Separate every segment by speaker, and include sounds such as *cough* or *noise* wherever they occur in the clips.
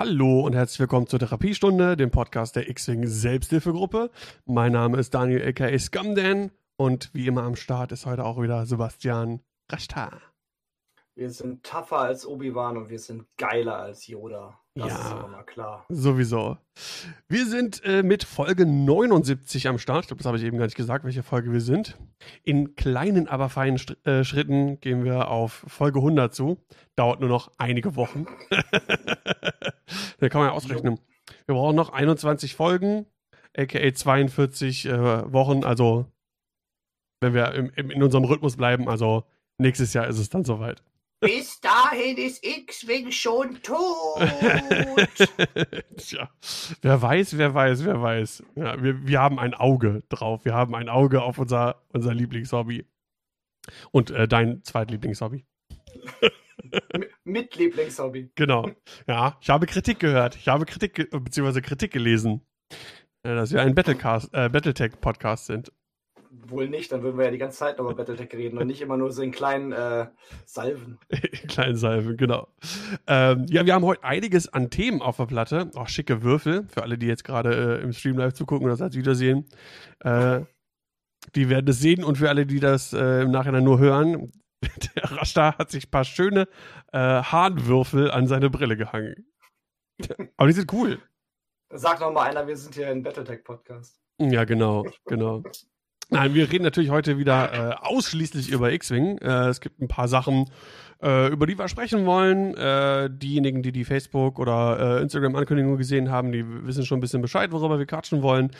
Speaker 1: Hallo und herzlich willkommen zur Therapiestunde, dem Podcast der X-Wing Selbsthilfegruppe. Mein Name ist Daniel aka Scumdan und wie immer am Start ist heute auch wieder Sebastian Rashtar.
Speaker 2: Wir sind tougher als Obi-Wan und wir sind geiler als Yoda.
Speaker 1: Das ja, ist aber mal klar. Sowieso. Wir sind äh, mit Folge 79 am Start. Ich glaube, das habe ich eben gar nicht gesagt, welche Folge wir sind. In kleinen, aber feinen St äh, Schritten gehen wir auf Folge 100 zu. Dauert nur noch einige Wochen. *laughs* da kann man ja ausrechnen. Wir brauchen noch 21 Folgen, aka 42 äh, Wochen, also wenn wir im, im, in unserem Rhythmus bleiben, also nächstes Jahr ist es dann soweit.
Speaker 2: Bis dahin ist X-Wing schon tot. *laughs*
Speaker 1: Tja, wer weiß, wer weiß, wer weiß. Ja, wir, wir haben ein Auge drauf. Wir haben ein Auge auf unser, unser Lieblingshobby. Und äh, dein Zweitlieblingshobby.
Speaker 2: *laughs*
Speaker 1: mit Lieblingshobby. Genau. Ja, ich habe Kritik gehört. Ich habe Kritik, ge beziehungsweise Kritik gelesen, äh, dass wir ein Battlecast, äh, Battletech-Podcast sind.
Speaker 2: Wohl nicht, dann würden wir ja die ganze Zeit noch über Battletech reden und nicht immer nur so in kleinen äh, Salven. *laughs* in
Speaker 1: kleinen Salven, genau. Ähm, ja, wir haben heute einiges an Themen auf der Platte. Auch oh, schicke Würfel, für alle, die jetzt gerade äh, im Stream live zugucken oder das als Wiedersehen. Äh, die werden es sehen und für alle, die das äh, im Nachhinein nur hören, *laughs* Der Rasta hat sich ein paar schöne äh, Hahnwürfel an seine Brille gehangen. Aber die sind cool.
Speaker 2: Sag doch mal einer, wir sind hier ein Battletech-Podcast.
Speaker 1: Ja, genau, genau. Nein, wir reden natürlich heute wieder äh, ausschließlich über X-Wing. Äh, es gibt ein paar Sachen, äh, über die wir sprechen wollen. Äh, diejenigen, die die Facebook- oder äh, Instagram-Ankündigung gesehen haben, die wissen schon ein bisschen Bescheid, worüber wir quatschen wollen.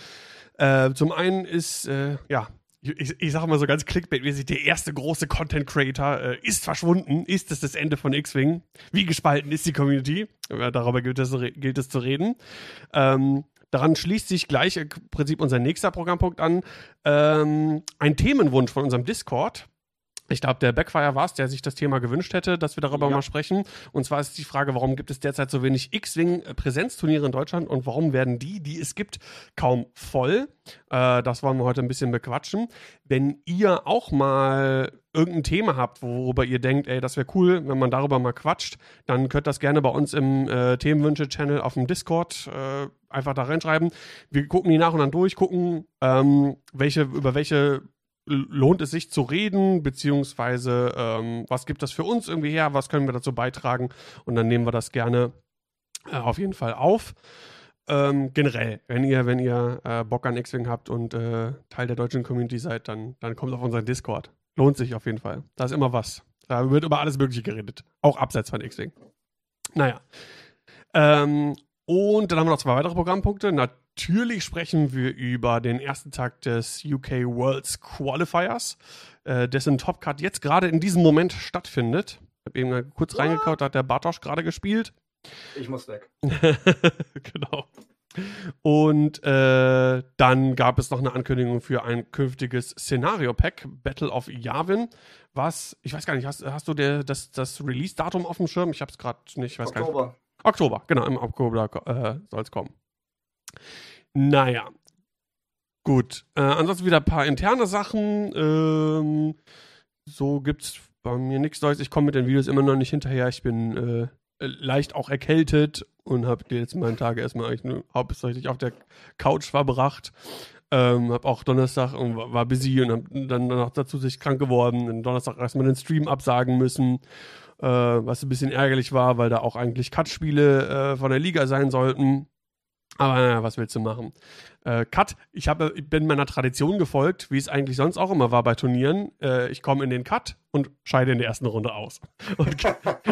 Speaker 1: Äh, zum einen ist, ja, ich, ich sag mal so ganz clickbaitmäßig, der erste große Content Creator äh, ist verschwunden. Ist es das Ende von X-Wing? Wie gespalten ist die Community? Ja, darüber gilt es, gilt es, zu reden. Ähm, daran schließt sich gleich im Prinzip unser nächster Programmpunkt an. Ähm, ein Themenwunsch von unserem Discord ich glaube, der Backfire war es, der sich das Thema gewünscht hätte, dass wir darüber ja. mal sprechen. Und zwar ist die Frage, warum gibt es derzeit so wenig X-Wing-Präsenzturniere äh, in Deutschland und warum werden die, die es gibt, kaum voll? Äh, das wollen wir heute ein bisschen bequatschen. Wenn ihr auch mal irgendein Thema habt, worüber ihr denkt, ey, das wäre cool, wenn man darüber mal quatscht, dann könnt das gerne bei uns im äh, Themenwünsche-Channel auf dem Discord äh, einfach da reinschreiben. Wir gucken die nach und dann durch, gucken, ähm, welche, über welche lohnt es sich zu reden, beziehungsweise ähm, was gibt das für uns irgendwie her, was können wir dazu beitragen und dann nehmen wir das gerne äh, auf jeden Fall auf. Ähm, generell, wenn ihr, wenn ihr äh, Bock an X-Wing habt und äh, Teil der deutschen Community seid, dann, dann kommt auf unseren Discord. Lohnt sich auf jeden Fall. Da ist immer was. Da wird über alles Mögliche geredet. Auch abseits von X-Wing. Naja. Ähm, und dann haben wir noch zwei weitere Programmpunkte. Natürlich sprechen wir über den ersten Tag des UK Worlds Qualifiers, äh, dessen Cut jetzt gerade in diesem Moment stattfindet. Ich habe eben kurz ja. reingekaut, da hat der Bartosch gerade gespielt.
Speaker 2: Ich muss weg. *laughs*
Speaker 1: genau. Und äh, dann gab es noch eine Ankündigung für ein künftiges Szenario-Pack, Battle of Yavin, was, ich weiß gar nicht, hast, hast du der, das, das Release-Datum auf dem Schirm? Ich habe es gerade nicht, ich weiß Oktober. gar nicht. Oktober, genau, im Oktober äh, soll es kommen. Naja, gut. Äh, ansonsten wieder ein paar interne Sachen. Ähm, so es bei mir nichts Neues. Ich komme mit den Videos immer noch nicht hinterher. Ich bin äh, leicht auch erkältet und habe die letzten beiden Tage erstmal nur hauptsächlich auf der Couch verbracht. Ähm, habe auch Donnerstag und war busy und hab dann danach dazu sich krank geworden. Und Donnerstag erstmal den Stream absagen müssen äh, was ein bisschen ärgerlich war, weil da auch eigentlich Cut-Spiele äh, von der Liga sein sollten. Aber naja, was willst du machen? Äh, Cut, ich, hab, ich bin meiner Tradition gefolgt, wie es eigentlich sonst auch immer war bei Turnieren. Äh, ich komme in den Cut und scheide in der ersten Runde aus. *laughs* Und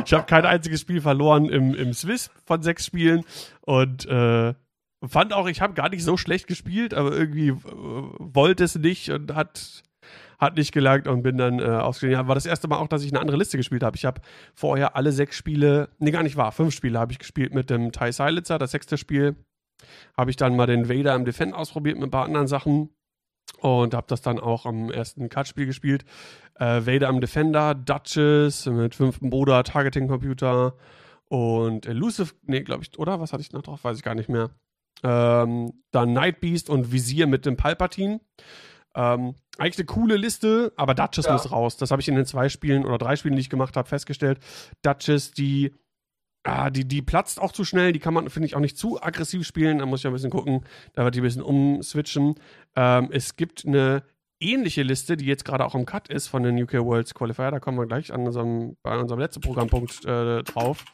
Speaker 1: ich habe kein einziges Spiel verloren im, im Swiss von sechs Spielen. Und äh, fand auch, ich habe gar nicht so schlecht gespielt, aber irgendwie äh, wollte es nicht und hat hat nicht gelangt und bin dann äh, ausgegangen. War das erste Mal auch, dass ich eine andere Liste gespielt habe. Ich habe vorher alle sechs Spiele, nee, gar nicht wahr, fünf Spiele habe ich gespielt mit dem Ty Silitzer. Das sechste Spiel habe ich dann mal den Vader im Defend ausprobiert mit ein paar anderen Sachen und habe das dann auch am ersten Cut-Spiel gespielt. Äh, Vader am Defender, Duchess mit fünften Bruder, Targeting-Computer und Elusive, nee, glaube ich, oder? Was hatte ich noch drauf? Weiß ich gar nicht mehr. Ähm, dann Night Beast und Visier mit dem Palpatine. Ähm, eigentlich eine coole Liste, aber Duchess ja. muss raus. Das habe ich in den zwei Spielen oder drei Spielen, die ich gemacht habe, festgestellt. Duchess, die, ah, die, die platzt auch zu schnell. Die kann man, finde ich, auch nicht zu aggressiv spielen. Da muss ich ein bisschen gucken. Da wird die ein bisschen umswitchen. Ähm, es gibt eine ähnliche Liste, die jetzt gerade auch im Cut ist von den UK Worlds Qualifier. Da kommen wir gleich an unserem, bei unserem letzten Programmpunkt äh, drauf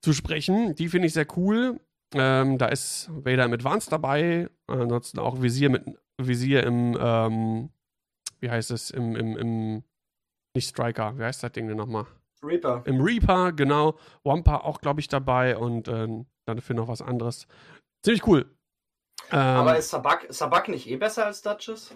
Speaker 1: zu sprechen. Die finde ich sehr cool. Ähm, da ist Vader mit Vance dabei, ansonsten auch Visier mit Visier im, ähm, wie heißt es, im, im, im, nicht Striker, wie heißt das Ding denn nochmal?
Speaker 2: Reaper.
Speaker 1: Im Reaper, genau. Wampa auch, glaube ich, dabei und ähm, dafür noch was anderes. Ziemlich cool.
Speaker 2: Ähm, Aber ist Sabak, Sabak nicht eh besser als Duchess?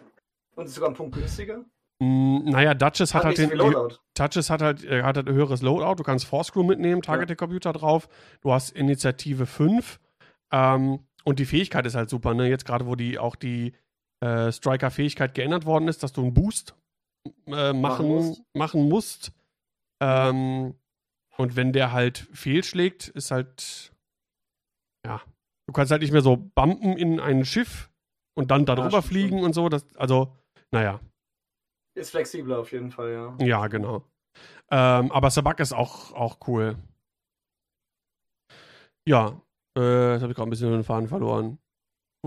Speaker 2: Und ist sogar ein Punkt günstiger?
Speaker 1: Hm, naja, Duchess hat, hat halt den, Duchess hat halt, äh, hat halt ein höheres Loadout. Du kannst Forescrew mitnehmen, Target-Computer ja. drauf. Du hast Initiative 5. Ähm, und die Fähigkeit ist halt super, ne? Jetzt gerade, wo die auch die äh, Striker-Fähigkeit geändert worden ist, dass du einen Boost äh, machen, machen musst. Ähm, und wenn der halt fehlschlägt, ist halt. Ja. Du kannst halt nicht mehr so bumpen in ein Schiff und dann darüber ja, fliegen und so. Das, also, naja.
Speaker 2: Ist flexibler auf jeden Fall, ja.
Speaker 1: Ja, genau. Ähm, aber Sabak ist auch, auch cool. Ja, äh, jetzt habe ich gerade ein bisschen den Faden verloren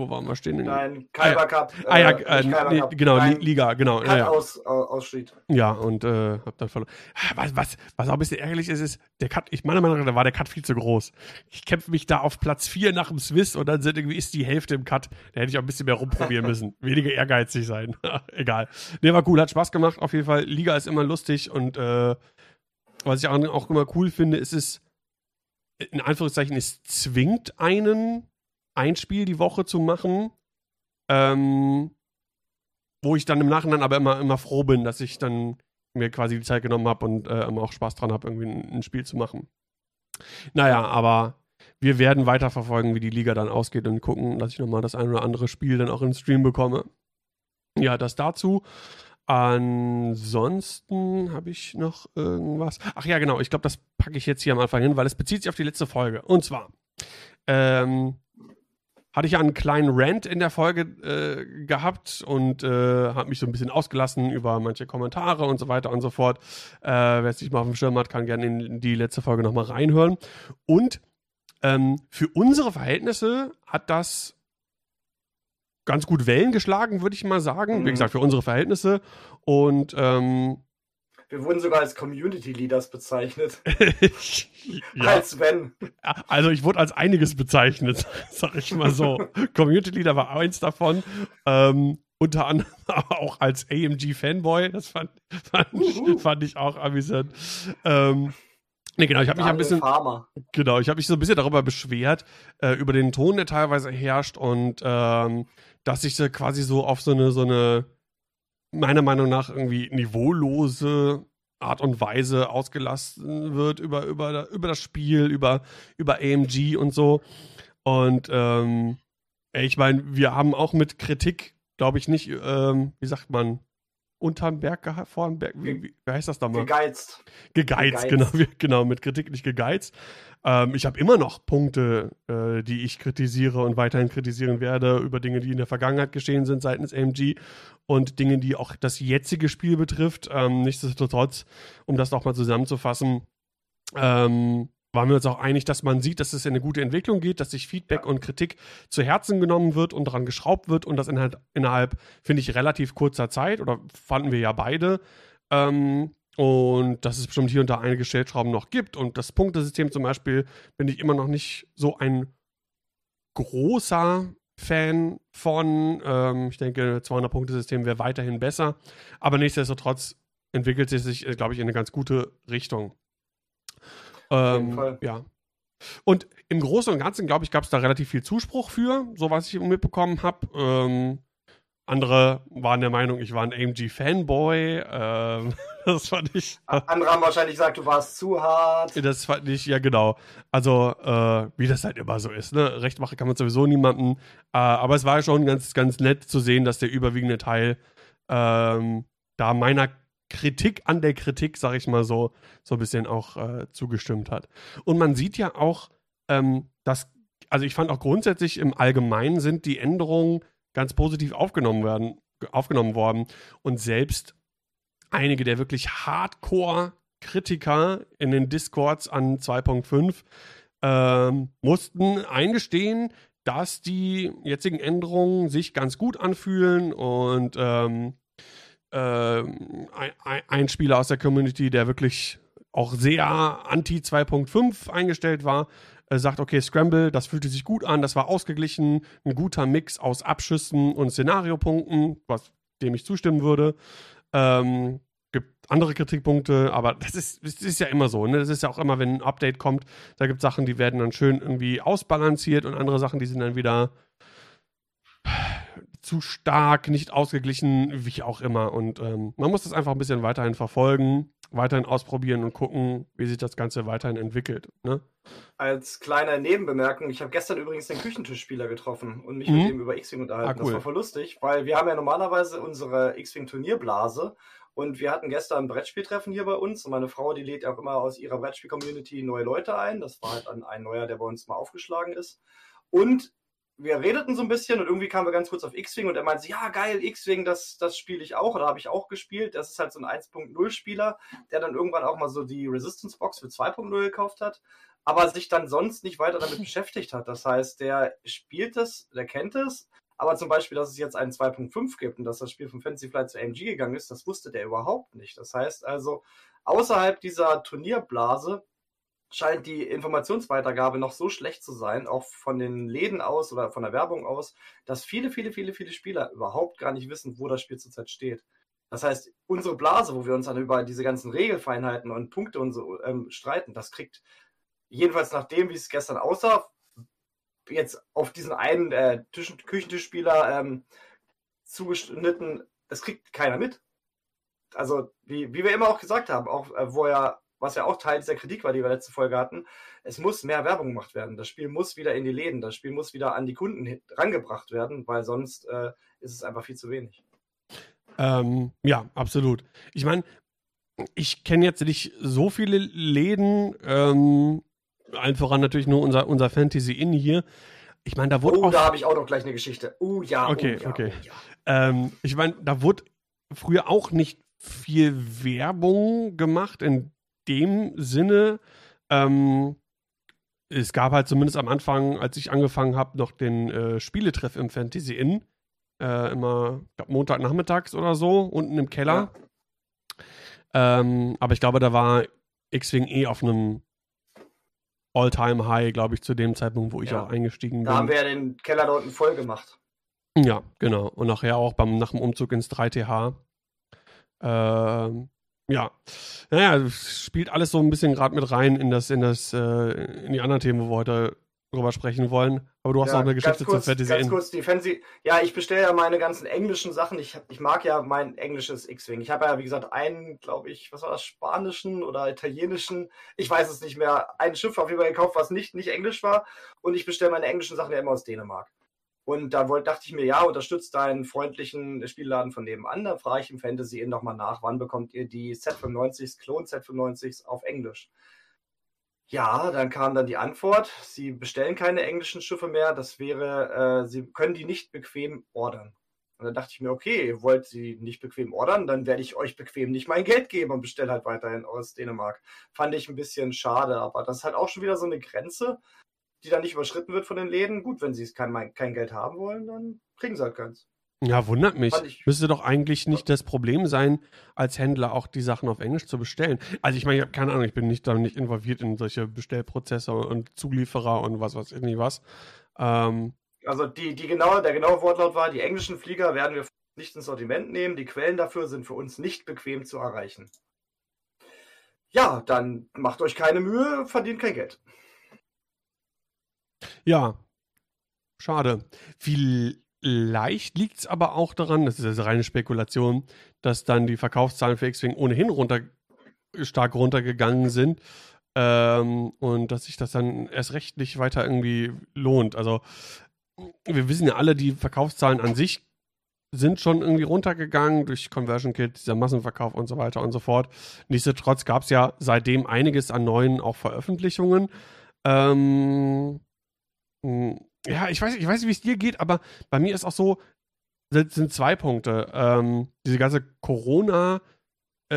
Speaker 1: wo waren wir stehen?
Speaker 2: Nein, Kaiba Cup. Ah, ah ja, äh,
Speaker 1: ah, äh, ja genau, Nein, Liga, genau. Cup
Speaker 2: ja, aus, ausschied.
Speaker 1: Ja, und äh, hab dann verloren. Ah, was, was, was auch ein bisschen ärgerlich ist, ist, der Cut, ich meiner Meinung nach, da war der Cut viel zu groß. Ich kämpfe mich da auf Platz 4 nach dem Swiss und dann sind irgendwie ist die Hälfte im Cut. Da hätte ich auch ein bisschen mehr rumprobieren *laughs* müssen. Weniger ehrgeizig sein. *laughs* Egal. Nee, war cool, hat Spaß gemacht. Auf jeden Fall, Liga ist immer lustig und äh, was ich auch, auch immer cool finde, ist es, in Anführungszeichen, es zwingt einen ein Spiel die Woche zu machen, ähm, wo ich dann im Nachhinein aber immer, immer froh bin, dass ich dann mir quasi die Zeit genommen habe und äh, auch Spaß dran habe, irgendwie ein, ein, Spiel zu machen. Naja, aber wir werden weiterverfolgen, wie die Liga dann ausgeht und gucken, dass ich nochmal das ein oder andere Spiel dann auch im Stream bekomme. Ja, das dazu. Ansonsten habe ich noch irgendwas. Ach ja, genau. Ich glaube, das packe ich jetzt hier am Anfang hin, weil es bezieht sich auf die letzte Folge. Und zwar ähm, hatte ich ja einen kleinen Rant in der Folge äh, gehabt und äh, habe mich so ein bisschen ausgelassen über manche Kommentare und so weiter und so fort. Äh, Wer es nicht mal auf dem Schirm hat, kann gerne in die letzte Folge nochmal reinhören. Und ähm, für unsere Verhältnisse hat das ganz gut Wellen geschlagen, würde ich mal sagen. Mhm. Wie gesagt, für unsere Verhältnisse. Und
Speaker 2: ähm, wir wurden sogar als Community Leaders bezeichnet.
Speaker 1: *laughs* ja. Als wenn. Also ich wurde als einiges bezeichnet, *laughs* sag ich mal so. *laughs* Community Leader war eins davon. Ähm, unter anderem auch als AMG Fanboy. Das fand, fand, fand ich auch amüsant. Ähm, Nee, genau, ich habe mich ein bisschen Farmer. genau, ich habe mich so ein bisschen darüber beschwert äh, über den Ton, der teilweise herrscht und ähm, dass ich so quasi so auf so eine so eine meiner Meinung nach irgendwie niveaulose Art und Weise ausgelassen wird über, über, über das Spiel, über, über AMG und so. Und ähm, ich meine, wir haben auch mit Kritik, glaube ich, nicht, ähm, wie sagt man, unterm Berg vor dem Berg. Wie, wie, heißt das nochmal?
Speaker 2: Gegeizt.
Speaker 1: gegeizt. Gegeizt, genau, genau, mit Kritik nicht gegeizt. Ähm, ich habe immer noch Punkte, äh, die ich kritisiere und weiterhin kritisieren werde, über Dinge, die in der Vergangenheit geschehen sind seitens AMG und Dinge, die auch das jetzige Spiel betrifft. Ähm, nichtsdestotrotz, um das nochmal zusammenzufassen, ähm, waren wir uns auch einig, dass man sieht, dass es in eine gute Entwicklung geht, dass sich Feedback und Kritik zu Herzen genommen wird und daran geschraubt wird und das innerhalb, innerhalb finde ich, relativ kurzer Zeit oder fanden wir ja beide. Ähm, und dass es bestimmt hier und da einige Stellschrauben noch gibt. Und das Punktesystem zum Beispiel bin ich immer noch nicht so ein großer Fan von. Ähm, ich denke, 200 punktesystem wäre weiterhin besser. Aber nichtsdestotrotz entwickelt es sich, äh, glaube ich, in eine ganz gute Richtung. Ähm, Fall. ja. Und im Großen und Ganzen, glaube ich, gab es da relativ viel Zuspruch für, so was ich mitbekommen habe. Ähm, andere waren der Meinung, ich war ein AMG-Fanboy.
Speaker 2: Ähm, *laughs* das fand ich. Andere haben wahrscheinlich gesagt, du warst zu hart.
Speaker 1: Das fand ich, ja, genau. Also, äh, wie das halt immer so ist. Ne? Rechtmache kann man sowieso niemandem. Äh, aber es war schon ganz, ganz nett zu sehen, dass der überwiegende Teil ähm, da meiner Kritik an der Kritik, sag ich mal so, so ein bisschen auch äh, zugestimmt hat. Und man sieht ja auch, ähm, dass, also ich fand auch grundsätzlich im Allgemeinen sind die Änderungen ganz positiv aufgenommen werden, aufgenommen worden. Und selbst einige der wirklich Hardcore-Kritiker in den Discords an 2.5 ähm, mussten eingestehen, dass die jetzigen Änderungen sich ganz gut anfühlen und ähm, äh, ein, ein Spieler aus der Community, der wirklich auch sehr anti 2.5 eingestellt war, äh, sagt, okay, Scramble, das fühlte sich gut an, das war ausgeglichen, ein guter Mix aus Abschüssen und Szenariopunkten, was dem ich zustimmen würde. Ähm, gibt andere Kritikpunkte, aber das ist, das ist ja immer so. Ne? Das ist ja auch immer, wenn ein Update kommt, da gibt es Sachen, die werden dann schön irgendwie ausbalanciert und andere Sachen, die sind dann wieder zu stark, nicht ausgeglichen, wie auch immer. Und ähm, man muss das einfach ein bisschen weiterhin verfolgen, weiterhin ausprobieren und gucken, wie sich das Ganze weiterhin entwickelt.
Speaker 2: Ne? Als kleine Nebenbemerkung, ich habe gestern übrigens den Küchentischspieler getroffen und mich mhm. mit ihm über X-Wing unterhalten. Ah, cool. Das war voll lustig, weil wir haben ja normalerweise unsere X-Wing-Turnierblase und wir hatten gestern ein Brettspieltreffen hier bei uns. Und meine Frau, die lädt auch immer aus ihrer Brettspiel-Community neue Leute ein. Das war halt ein, ein neuer, der bei uns mal aufgeschlagen ist. Und wir redeten so ein bisschen und irgendwie kamen wir ganz kurz auf X-Wing und er meinte, ja geil, X-Wing, das, das spiele ich auch oder habe ich auch gespielt. Das ist halt so ein 1.0-Spieler, der dann irgendwann auch mal so die Resistance-Box für 2.0 gekauft hat, aber sich dann sonst nicht weiter damit *laughs* beschäftigt hat. Das heißt, der spielt es, der kennt es, aber zum Beispiel, dass es jetzt einen 2.5 gibt und dass das Spiel von Fantasy Flight zu AMG gegangen ist, das wusste der überhaupt nicht. Das heißt also, außerhalb dieser Turnierblase scheint die Informationsweitergabe noch so schlecht zu sein, auch von den Läden aus oder von der Werbung aus, dass viele, viele, viele, viele Spieler überhaupt gar nicht wissen, wo das Spiel zurzeit steht. Das heißt, unsere Blase, wo wir uns dann über diese ganzen Regelfeinheiten und Punkte und so ähm, streiten, das kriegt jedenfalls nach dem, wie es gestern aussah, jetzt auf diesen einen äh, Tisch Küchentischspieler ähm, zugeschnitten, das kriegt keiner mit. Also, wie, wie wir immer auch gesagt haben, auch äh, wo ja was ja auch Teil dieser Kritik war, die wir letzte Folge hatten, es muss mehr Werbung gemacht werden. Das Spiel muss wieder in die Läden, das Spiel muss wieder an die Kunden rangebracht werden, weil sonst äh, ist es einfach viel zu wenig.
Speaker 1: Ähm, ja, absolut. Ich meine, ich kenne jetzt nicht so viele Läden, ähm, allen voran natürlich nur unser, unser Fantasy Inn hier. Ich meine, da wurde.
Speaker 2: Oh, auch da habe ich auch noch gleich eine Geschichte. Oh ja. Oh, okay, oh, ja, okay. Oh, ja.
Speaker 1: Ähm, ich meine, da wurde früher auch nicht viel Werbung gemacht in dem Sinne, ähm, es gab halt zumindest am Anfang, als ich angefangen habe, noch den äh, Spieletreff im Fantasy Inn. Äh, immer, ich Montagnachmittags oder so, unten im Keller. Ja. Ähm, aber ich glaube, da war X-Wing eh auf einem All-Time-High, glaube ich, zu dem Zeitpunkt, wo ich ja. auch eingestiegen
Speaker 2: bin.
Speaker 1: Da
Speaker 2: haben wir ja den Keller da unten voll gemacht.
Speaker 1: Ja, genau. Und nachher auch beim, nach dem Umzug ins 3TH. Äh, ja, naja, spielt alles so ein bisschen gerade mit rein in das, in das, äh, in die anderen Themen, wo wir heute drüber sprechen wollen. Aber du hast ja, noch eine Geschichte
Speaker 2: kurz,
Speaker 1: zu
Speaker 2: Fantasy Ganz kurz, die Fantasy. Ja, ich bestelle ja meine ganzen englischen Sachen. Ich, ich mag ja mein englisches X-Wing. Ich habe ja, wie gesagt, einen, glaube ich, was war das, spanischen oder italienischen, ich weiß es nicht mehr, ein Schiff auf jeden Fall gekauft, was nicht, nicht englisch war. Und ich bestelle meine englischen Sachen ja immer aus Dänemark. Und da wollte, dachte ich mir, ja, unterstützt deinen freundlichen Spielladen von nebenan. Dann frage ich im Fantasy eben nochmal nach, wann bekommt ihr die Z95s, Klon Z95s auf Englisch? Ja, dann kam dann die Antwort, sie bestellen keine englischen Schiffe mehr, das wäre, äh, sie können die nicht bequem ordern. Und dann dachte ich mir, okay, ihr wollt sie nicht bequem ordern, dann werde ich euch bequem nicht mein Geld geben und bestelle halt weiterhin aus Dänemark. Fand ich ein bisschen schade, aber das ist halt auch schon wieder so eine Grenze, die dann nicht überschritten wird von den Läden. Gut, wenn sie es kein, kein Geld haben wollen, dann kriegen sie halt keins.
Speaker 1: Ja, wundert mich. Ich, Müsste doch eigentlich nicht das Problem sein, als Händler auch die Sachen auf Englisch zu bestellen. Also ich meine, ich habe keine Ahnung, ich bin nicht damit nicht involviert in solche Bestellprozesse und Zulieferer und was weiß ich
Speaker 2: nicht
Speaker 1: was.
Speaker 2: Ähm, also die, die genaue, der genaue Wortlaut war, die englischen Flieger werden wir nicht ins Sortiment nehmen. Die Quellen dafür sind für uns nicht bequem zu erreichen. Ja, dann macht euch keine Mühe, verdient kein Geld.
Speaker 1: Ja, schade. Vielleicht liegt es aber auch daran, das ist also reine Spekulation, dass dann die Verkaufszahlen für X-Wing ohnehin runter, stark runtergegangen sind. Ähm, und dass sich das dann erst recht nicht weiter irgendwie lohnt. Also, wir wissen ja alle, die Verkaufszahlen an sich sind schon irgendwie runtergegangen durch Conversion Kit, dieser Massenverkauf und so weiter und so fort. Nichtsdestotrotz gab es ja seitdem einiges an neuen auch Veröffentlichungen. Ähm, hm. ja, ich weiß, ich weiß nicht, wie es dir geht, aber bei mir ist auch so, das sind zwei Punkte. Ähm, diese ganze Corona-Zeit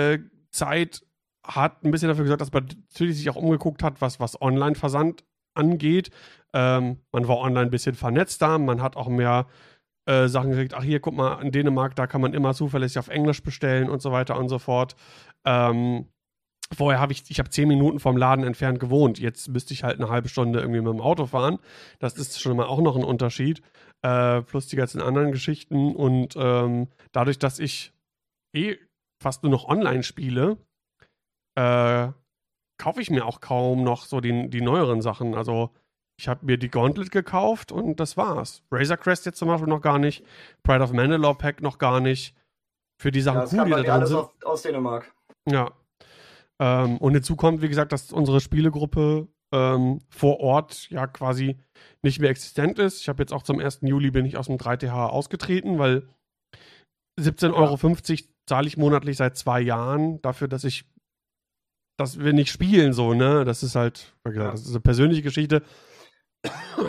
Speaker 1: äh, hat ein bisschen dafür gesorgt, dass man natürlich sich auch umgeguckt hat, was, was Online-Versand angeht. Ähm, man war online ein bisschen vernetzter, man hat auch mehr äh, Sachen gekriegt. Ach, hier, guck mal, in Dänemark, da kann man immer zuverlässig auf Englisch bestellen und so weiter und so fort. Ähm, Vorher habe ich, ich habe zehn Minuten vom Laden entfernt gewohnt. Jetzt müsste ich halt eine halbe Stunde irgendwie mit dem Auto fahren. Das ist schon mal auch noch ein Unterschied. Äh, plus die ganzen anderen Geschichten. Und ähm, dadurch, dass ich eh fast nur noch online spiele, äh, kaufe ich mir auch kaum noch so die, die neueren Sachen. Also ich habe mir die Gauntlet gekauft und das war's. Razor Crest jetzt zum Beispiel noch gar nicht. Pride of Mandalore Pack noch gar nicht. Für die Sachen ja, cool, die da drin
Speaker 2: sind. Aus, aus Dänemark.
Speaker 1: Ja, ähm, und hinzu kommt, wie gesagt, dass unsere Spielegruppe ähm, vor Ort ja quasi nicht mehr existent ist. Ich habe jetzt auch zum 1. Juli bin ich aus dem 3TH ausgetreten, weil 17,50 Euro zahle ich monatlich seit zwei Jahren dafür, dass ich, dass wir nicht spielen so, ne? Das ist halt, genau, das ist eine persönliche Geschichte.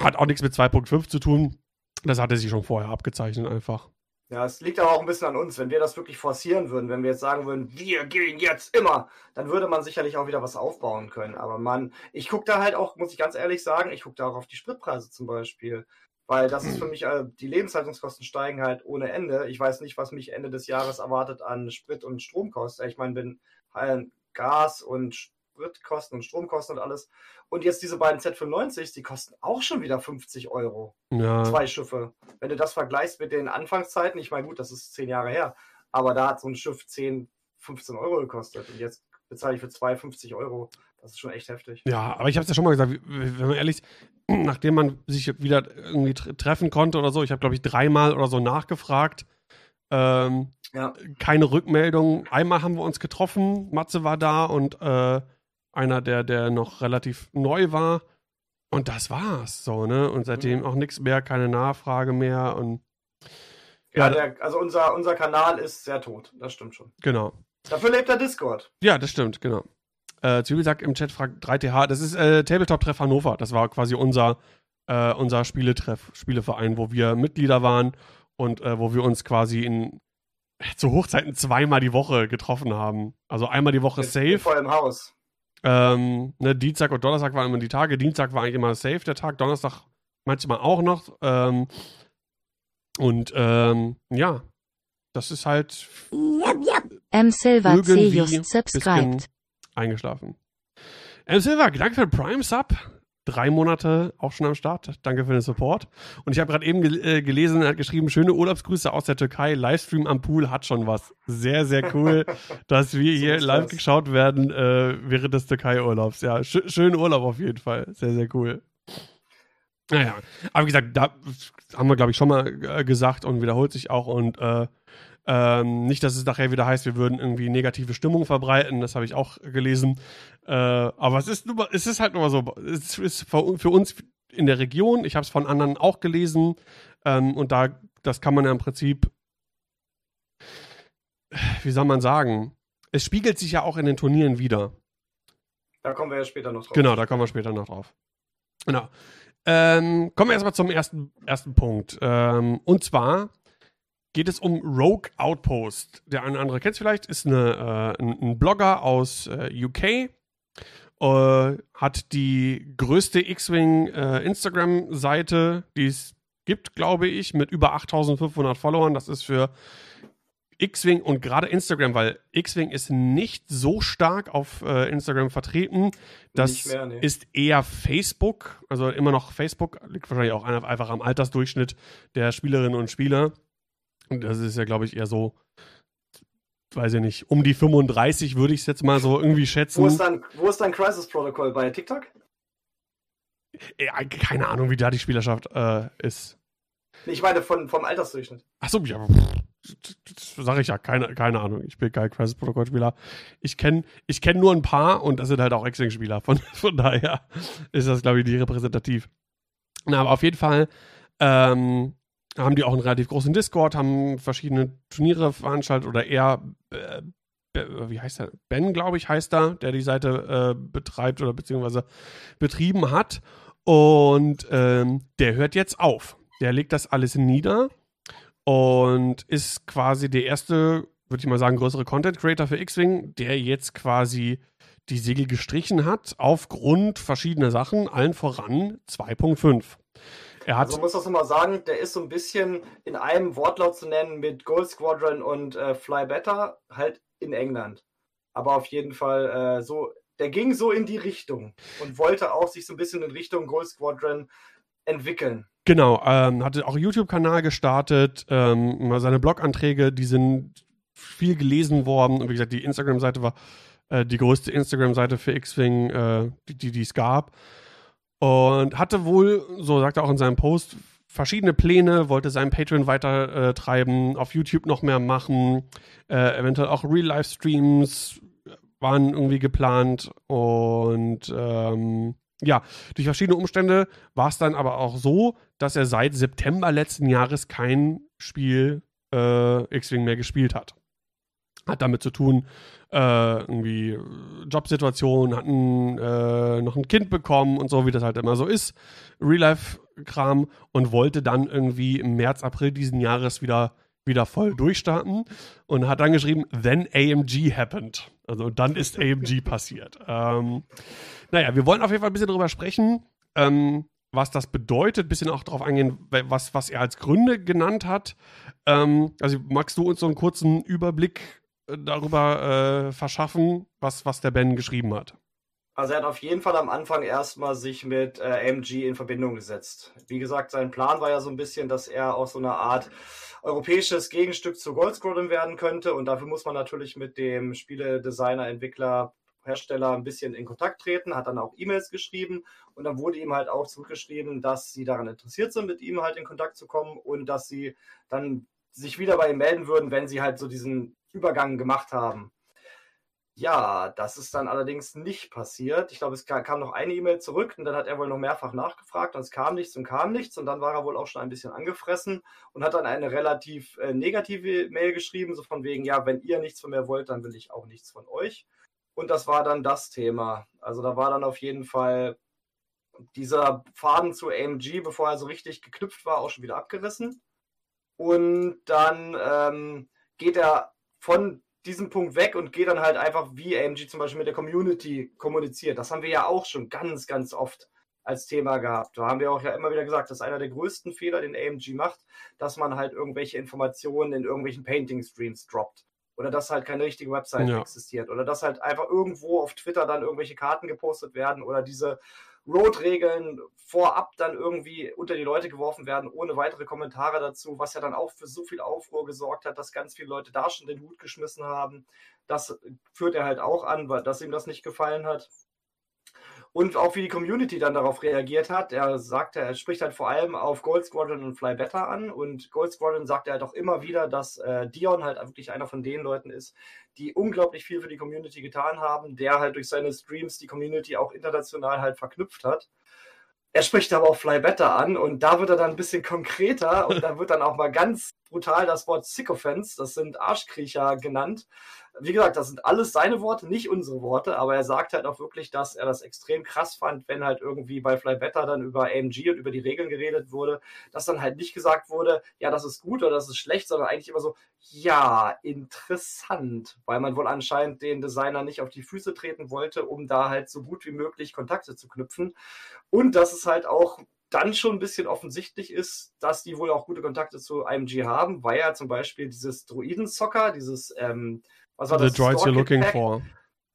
Speaker 1: Hat auch nichts mit 2.5 zu tun. Das hatte sich schon vorher abgezeichnet einfach.
Speaker 2: Ja, es liegt aber auch ein bisschen an uns. Wenn wir das wirklich forcieren würden, wenn wir jetzt sagen würden, wir gehen jetzt immer, dann würde man sicherlich auch wieder was aufbauen können. Aber man, ich gucke da halt auch, muss ich ganz ehrlich sagen, ich gucke da auch auf die Spritpreise zum Beispiel. Weil das ist für mich, äh, die Lebenshaltungskosten steigen halt ohne Ende. Ich weiß nicht, was mich Ende des Jahres erwartet an Sprit und Stromkosten. Ich meine, wenn äh, Gas und Spritkosten und Stromkosten und alles. Und jetzt diese beiden z 95 die kosten auch schon wieder 50 Euro. Ja. Zwei Schiffe. Wenn du das vergleichst mit den Anfangszeiten, ich meine, gut, das ist zehn Jahre her, aber da hat so ein Schiff 10, 15 Euro gekostet. Und jetzt bezahle ich für 2,50 Euro.
Speaker 1: Das ist schon echt heftig. Ja, aber ich habe es ja schon mal gesagt, wenn man ehrlich, *clears throat* nachdem man sich wieder irgendwie treffen konnte oder so, ich habe, glaube ich, dreimal oder so nachgefragt. Ähm, ja. Keine Rückmeldung. Einmal haben wir uns getroffen, Matze war da und äh, einer, der, der noch relativ neu war. Und das war's so, ne? Und seitdem mhm. auch nichts mehr, keine Nachfrage mehr und.
Speaker 2: Ja, ja der, also unser, unser Kanal ist sehr tot, das stimmt schon.
Speaker 1: Genau.
Speaker 2: Dafür lebt der Discord.
Speaker 1: Ja, das stimmt, genau. Äh, Zübel sagt im Chat, fragt 3TH, das ist äh, Tabletop-Treff Hannover. Das war quasi unser, äh, unser Spieletreff, Spieleverein, wo wir Mitglieder waren und äh, wo wir uns quasi in äh, zu Hochzeiten zweimal die Woche getroffen haben. Also einmal die Woche mit, safe. Voll
Speaker 2: im Haus.
Speaker 1: Ähm, ne, Dienstag und Donnerstag waren immer die Tage. Dienstag war eigentlich immer safe der Tag, Donnerstag manchmal auch noch. Ähm, und ähm, ja, das ist halt
Speaker 2: M. Silver C. just
Speaker 1: subscribed. Eingeschlafen. M. Silver, danke für den Prime Sub drei Monate auch schon am Start. Danke für den Support. Und ich habe gerade eben gel äh, gelesen, er hat geschrieben, schöne Urlaubsgrüße aus der Türkei. Livestream am Pool hat schon was. Sehr, sehr cool, *laughs* dass wir so hier live das. geschaut werden äh, während des Türkei-Urlaubs. Ja, sch schönen Urlaub auf jeden Fall. Sehr, sehr cool. Naja, aber wie gesagt, da haben wir, glaube ich, schon mal äh, gesagt und wiederholt sich auch. Und äh, ähm, nicht, dass es nachher wieder heißt, wir würden irgendwie negative Stimmung verbreiten, das habe ich auch gelesen. Äh, aber es ist, nur, es ist halt nur so, es ist für uns in der Region, ich habe es von anderen auch gelesen ähm, und da, das kann man ja im Prinzip, wie soll man sagen, es spiegelt sich ja auch in den Turnieren wieder.
Speaker 2: Da kommen wir ja später noch
Speaker 1: drauf. Genau, da kommen wir später noch drauf. Genau. Ähm, kommen wir erstmal zum ersten, ersten Punkt. Ähm, und zwar geht es um Rogue Outpost. Der eine oder andere kennt es vielleicht, ist eine, äh, ein, ein, Blogger aus äh, UK. Äh, hat die größte X-Wing äh, Instagram-Seite, die es gibt, glaube ich, mit über 8500 Followern. Das ist für X-Wing und gerade Instagram, weil X-Wing ist nicht so stark auf äh, Instagram vertreten. Das mehr, nee. ist eher Facebook, also immer noch Facebook, liegt wahrscheinlich auch einfach am Altersdurchschnitt der Spielerinnen und Spieler das ist ja, glaube ich, eher so, weiß ich nicht, um die 35 würde ich es jetzt mal so irgendwie schätzen.
Speaker 2: Wo ist dann, wo ist dann Crisis Protocol bei TikTok?
Speaker 1: Ja, keine Ahnung, wie da die Spielerschaft äh, ist.
Speaker 2: Ich meine von, vom Altersdurchschnitt.
Speaker 1: Achso, ja, sage ich ja, keine, keine Ahnung. Ich bin kein Crisis Protocol Spieler. Ich kenne ich kenn nur ein paar und das sind halt auch X-Wing Spieler. Von, *laughs* von daher ist das, glaube ich, nicht repräsentativ. Na, aber auf jeden Fall, ähm, haben die auch einen relativ großen Discord, haben verschiedene Turniere veranstaltet oder eher, äh, wie heißt er? Ben, glaube ich, heißt er, der die Seite äh, betreibt oder beziehungsweise betrieben hat. Und ähm, der hört jetzt auf. Der legt das alles nieder und ist quasi der erste, würde ich mal sagen, größere Content Creator für X-Wing, der jetzt quasi die Segel gestrichen hat, aufgrund verschiedener Sachen, allen voran 2.5.
Speaker 2: Er hat also muss das nochmal sagen, der ist so ein bisschen in einem Wortlaut zu nennen mit Gold Squadron und äh, Fly Better, halt in England. Aber auf jeden Fall äh, so, der ging so in die Richtung und wollte auch sich so ein bisschen in Richtung Gold Squadron entwickeln.
Speaker 1: Genau, ähm, hatte auch YouTube-Kanal gestartet, ähm, seine Blog-Anträge, die sind viel gelesen worden und wie gesagt, die Instagram-Seite war äh, die größte Instagram-Seite für X-Wing, äh, die, die es gab. Und hatte wohl, so sagt er auch in seinem Post, verschiedene Pläne, wollte seinen Patreon weiter äh, treiben, auf YouTube noch mehr machen, äh, eventuell auch Real-Life-Streams äh, waren irgendwie geplant und ähm, ja, durch verschiedene Umstände war es dann aber auch so, dass er seit September letzten Jahres kein Spiel äh, X-Wing mehr gespielt hat. Hat damit zu tun, äh, irgendwie äh, Jobsituation, hatten äh, noch ein Kind bekommen und so, wie das halt immer so ist. Real-Life-Kram und wollte dann irgendwie im März, April diesen Jahres wieder, wieder voll durchstarten und hat dann geschrieben, then AMG happened. Also dann ist AMG *laughs* passiert. Ähm, naja, wir wollen auf jeden Fall ein bisschen darüber sprechen. Ähm, was das bedeutet, bisschen auch darauf eingehen, was, was er als Gründe genannt hat. Ähm, also magst du uns so einen kurzen Überblick darüber äh, verschaffen, was, was der Ben geschrieben hat.
Speaker 2: Also er hat auf jeden Fall am Anfang erstmal sich mit äh, MG in Verbindung gesetzt. Wie gesagt, sein Plan war ja so ein bisschen, dass er auch so eine Art europäisches Gegenstück zu Goldscrollen werden könnte. Und dafür muss man natürlich mit dem Spieledesigner, Entwickler, Hersteller ein bisschen in Kontakt treten, hat dann auch E-Mails geschrieben und dann wurde ihm halt auch zurückgeschrieben, dass sie daran interessiert sind, mit ihm halt in Kontakt zu kommen und dass sie dann sich wieder bei ihm melden würden, wenn sie halt so diesen Übergang gemacht haben. Ja, das ist dann allerdings nicht passiert. Ich glaube, es kam noch eine E-Mail zurück und dann hat er wohl noch mehrfach nachgefragt und es kam nichts und kam nichts und dann war er wohl auch schon ein bisschen angefressen und hat dann eine relativ äh, negative Mail geschrieben, so von wegen, ja, wenn ihr nichts von mir wollt, dann will ich auch nichts von euch. Und das war dann das Thema. Also da war dann auf jeden Fall dieser Faden zu AMG, bevor er so richtig geknüpft war, auch schon wieder abgerissen. Und dann ähm, geht er von diesem Punkt weg und gehe dann halt einfach, wie AMG zum Beispiel mit der Community kommuniziert. Das haben wir ja auch schon ganz, ganz oft als Thema gehabt. Da haben wir auch ja immer wieder gesagt, dass einer der größten Fehler, den AMG macht, dass man halt irgendwelche Informationen in irgendwelchen Painting-Streams droppt. Oder dass halt keine richtige Website ja. existiert. Oder dass halt einfach irgendwo auf Twitter dann irgendwelche Karten gepostet werden oder diese Road-Regeln vorab dann irgendwie unter die Leute geworfen werden, ohne weitere Kommentare dazu, was ja dann auch für so viel Aufruhr gesorgt hat, dass ganz viele Leute da schon den Hut geschmissen haben. Das führt er halt auch an, weil dass ihm das nicht gefallen hat. Und auch wie die Community dann darauf reagiert hat. Er sagt, er spricht halt vor allem auf Gold Squadron und Fly Better an. Und Gold Squadron sagt er halt auch immer wieder, dass äh, Dion halt wirklich einer von den Leuten ist, die unglaublich viel für die Community getan haben, der halt durch seine Streams die Community auch international halt verknüpft hat. Er spricht aber auch Fly Better an und da wird er dann ein bisschen konkreter und da wird dann auch mal ganz brutal das Wort Sycophants, das sind Arschkriecher genannt, wie gesagt, das sind alles seine Worte, nicht unsere Worte, aber er sagt halt auch wirklich, dass er das extrem krass fand, wenn halt irgendwie bei Fly Better dann über AMG und über die Regeln geredet wurde, dass dann halt nicht gesagt wurde, ja, das ist gut oder das ist schlecht, sondern eigentlich immer so, ja, interessant, weil man wohl anscheinend den Designer nicht auf die Füße treten wollte, um da halt so gut wie möglich Kontakte zu knüpfen. Und dass es halt auch dann schon ein bisschen offensichtlich ist, dass die wohl auch gute Kontakte zu IMG haben, weil ja zum Beispiel dieses Druiden-Zocker, dieses
Speaker 1: ähm, was war The das? Droids You're Looking For.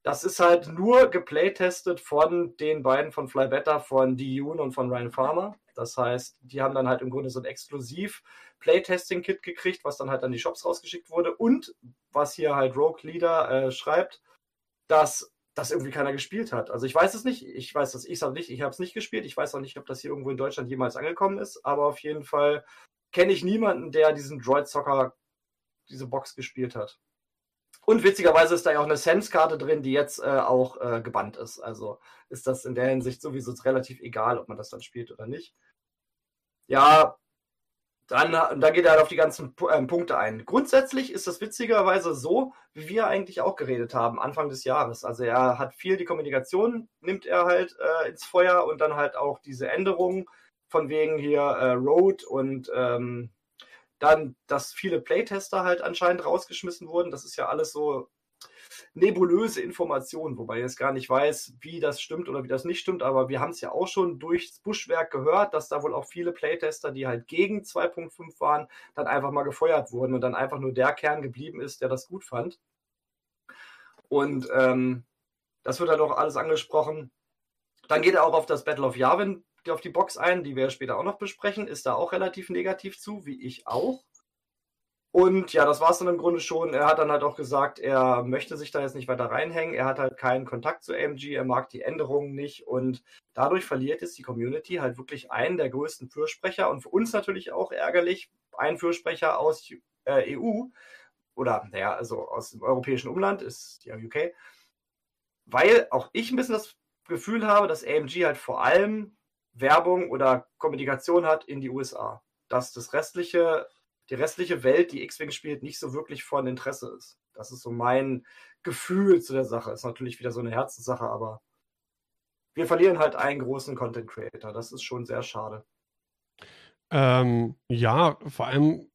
Speaker 1: Das ist halt nur geplaytestet von den beiden von Fly Better, von D. und von Ryan Farmer. Das heißt, die haben dann halt im Grunde so ein exklusiv Playtesting-Kit gekriegt, was dann halt an die Shops rausgeschickt wurde. Und was hier halt Rogue Leader äh, schreibt, dass das irgendwie keiner gespielt hat. Also ich weiß es nicht. Ich weiß das, ich habe nicht, ich habe es nicht gespielt. Ich weiß auch nicht, ob das hier irgendwo in Deutschland jemals angekommen ist. Aber auf jeden Fall kenne ich niemanden, der diesen Droid Soccer diese Box gespielt hat. Und witzigerweise ist da ja auch eine Sense-Karte drin, die jetzt äh, auch äh, gebannt ist. Also ist das in der Hinsicht sowieso relativ egal, ob man das dann spielt oder nicht. Ja, dann, dann geht er halt auf die ganzen äh, Punkte ein. Grundsätzlich ist das witzigerweise so, wie wir eigentlich auch geredet haben, Anfang des Jahres. Also er hat viel die Kommunikation, nimmt er halt äh, ins Feuer und dann halt auch diese Änderungen von wegen hier äh, Road und ähm, dann, dass viele Playtester halt anscheinend rausgeschmissen wurden. Das ist ja alles so nebulöse Informationen, wobei ich jetzt gar nicht weiß, wie das stimmt oder wie das nicht stimmt, aber wir haben es ja auch schon durchs Buschwerk gehört, dass da wohl auch viele Playtester, die halt gegen 2.5 waren, dann einfach mal gefeuert wurden und dann einfach nur der Kern geblieben ist, der das gut fand. Und ähm, das wird halt auch alles angesprochen. Dann geht er auch auf das Battle of Yavin auf die Box ein, die wir später auch noch besprechen, ist da auch relativ negativ zu, wie ich auch. Und ja, das war es dann im Grunde schon. Er hat dann halt auch gesagt, er möchte sich da jetzt nicht weiter reinhängen. Er hat halt keinen Kontakt zu AMG, er mag die Änderungen nicht und dadurch verliert jetzt die Community halt wirklich einen der größten Fürsprecher und für uns natürlich auch ärgerlich, ein Fürsprecher aus äh, EU oder naja, also aus dem europäischen Umland ist ja UK, weil auch ich ein bisschen das Gefühl habe, dass AMG halt vor allem Werbung oder Kommunikation hat in die USA. Dass das restliche, die restliche Welt, die X-Wing spielt, nicht so wirklich von Interesse ist. Das ist so mein Gefühl zu der Sache. Ist natürlich wieder so eine Herzenssache, aber wir verlieren halt einen großen Content Creator. Das ist schon sehr schade. Ähm, ja, vor allem,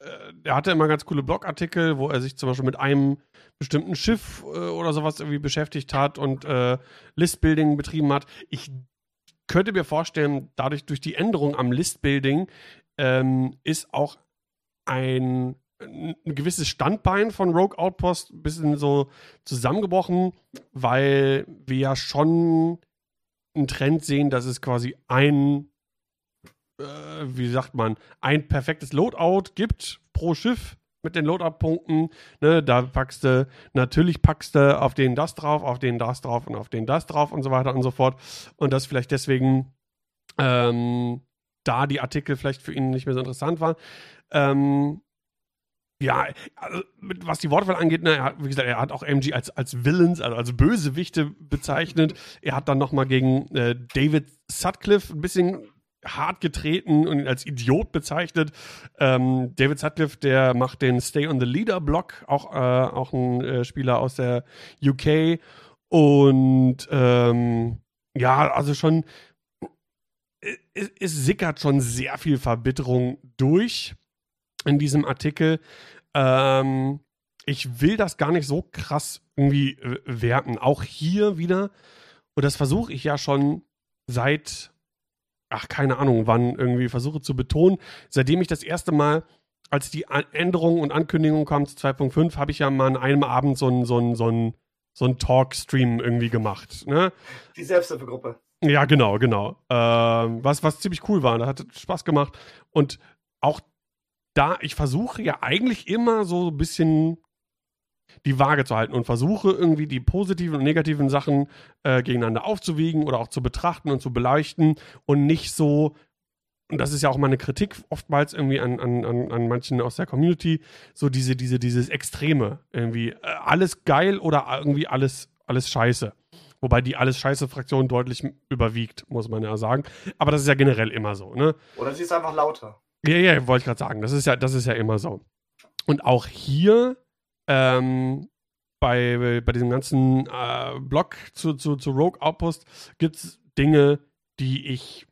Speaker 1: äh, er hatte immer ganz coole Blogartikel, wo er sich zum Beispiel mit einem bestimmten Schiff äh, oder sowas irgendwie beschäftigt hat und äh, Listbuilding betrieben hat. Ich könnte mir vorstellen, dadurch durch die Änderung am Listbuilding ähm, ist auch ein, ein gewisses Standbein von Rogue Outpost ein bisschen so zusammengebrochen, weil wir ja schon einen Trend sehen, dass es quasi ein, äh, wie sagt man, ein perfektes Loadout gibt pro Schiff mit den Load-Up-Punkten. Ne, da packst du, natürlich packst du auf den das drauf, auf den das drauf und auf den das drauf und so weiter und so fort. Und das vielleicht deswegen ähm, da die Artikel vielleicht für ihn nicht mehr so interessant waren. Ähm, ja, also, was die Wortwahl angeht, ne, er hat, wie gesagt, er hat auch MG als, als Villains, also als Bösewichte bezeichnet. Er hat dann nochmal gegen äh, David Sutcliffe ein bisschen hart getreten und als Idiot bezeichnet. Ähm, David Sutcliffe, der macht den Stay on the Leader Block, auch, äh, auch ein äh, Spieler aus der UK. Und ähm, ja, also schon, äh, es, es sickert schon sehr viel Verbitterung durch in diesem Artikel. Ähm, ich will das gar nicht so krass irgendwie äh, werten. Auch hier wieder, und das versuche ich ja schon seit ach, keine Ahnung, wann irgendwie versuche zu betonen, seitdem ich das erste Mal, als die Änderungen und Ankündigungen kamen zu 2.5, habe ich ja mal an einem Abend so einen so so einen, so einen Talk-Stream irgendwie gemacht.
Speaker 2: Ne? Die Selbsthilfegruppe.
Speaker 1: Ja, genau, genau. Ähm, was, was ziemlich cool war, da hat Spaß gemacht. Und auch da, ich versuche ja eigentlich immer so ein bisschen die Waage zu halten und versuche irgendwie die positiven und negativen Sachen äh, gegeneinander aufzuwiegen oder auch zu betrachten und zu beleuchten und nicht so und das ist ja auch meine Kritik oftmals irgendwie an, an, an, an manchen aus der Community, so diese, diese, dieses Extreme. Irgendwie äh, alles geil oder irgendwie alles, alles scheiße. Wobei die alles scheiße Fraktion deutlich überwiegt, muss man ja sagen. Aber das ist ja generell immer so, ne?
Speaker 2: Oder sie ist einfach lauter.
Speaker 1: Ja, ja, wollte ich gerade sagen. Das ist ja, das ist ja immer so. Und auch hier ähm, bei, bei diesem ganzen äh, Blog zu, zu, zu Rogue Outpost gibt es Dinge, die ich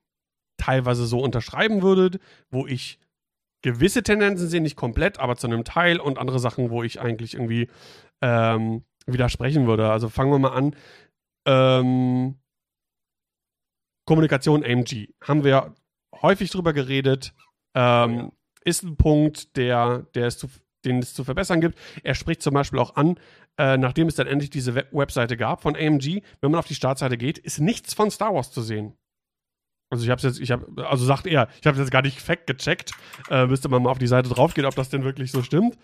Speaker 1: teilweise so unterschreiben würde, wo ich gewisse Tendenzen sehe, nicht komplett, aber zu einem Teil und andere Sachen, wo ich eigentlich irgendwie ähm, widersprechen würde. Also fangen wir mal an. Ähm, Kommunikation AMG. Haben wir häufig drüber geredet. Ähm, oh Ist ein Punkt, der, der ist zu, den es zu verbessern gibt. Er spricht zum Beispiel auch an, äh, nachdem es dann endlich diese Web Webseite gab von AMG, wenn man auf die Startseite geht, ist nichts von Star Wars zu sehen. Also ich habe jetzt, ich habe, also sagt er, ich habe jetzt gar nicht fact gecheckt, äh, müsste man mal auf die Seite draufgehen, ob das denn wirklich so stimmt,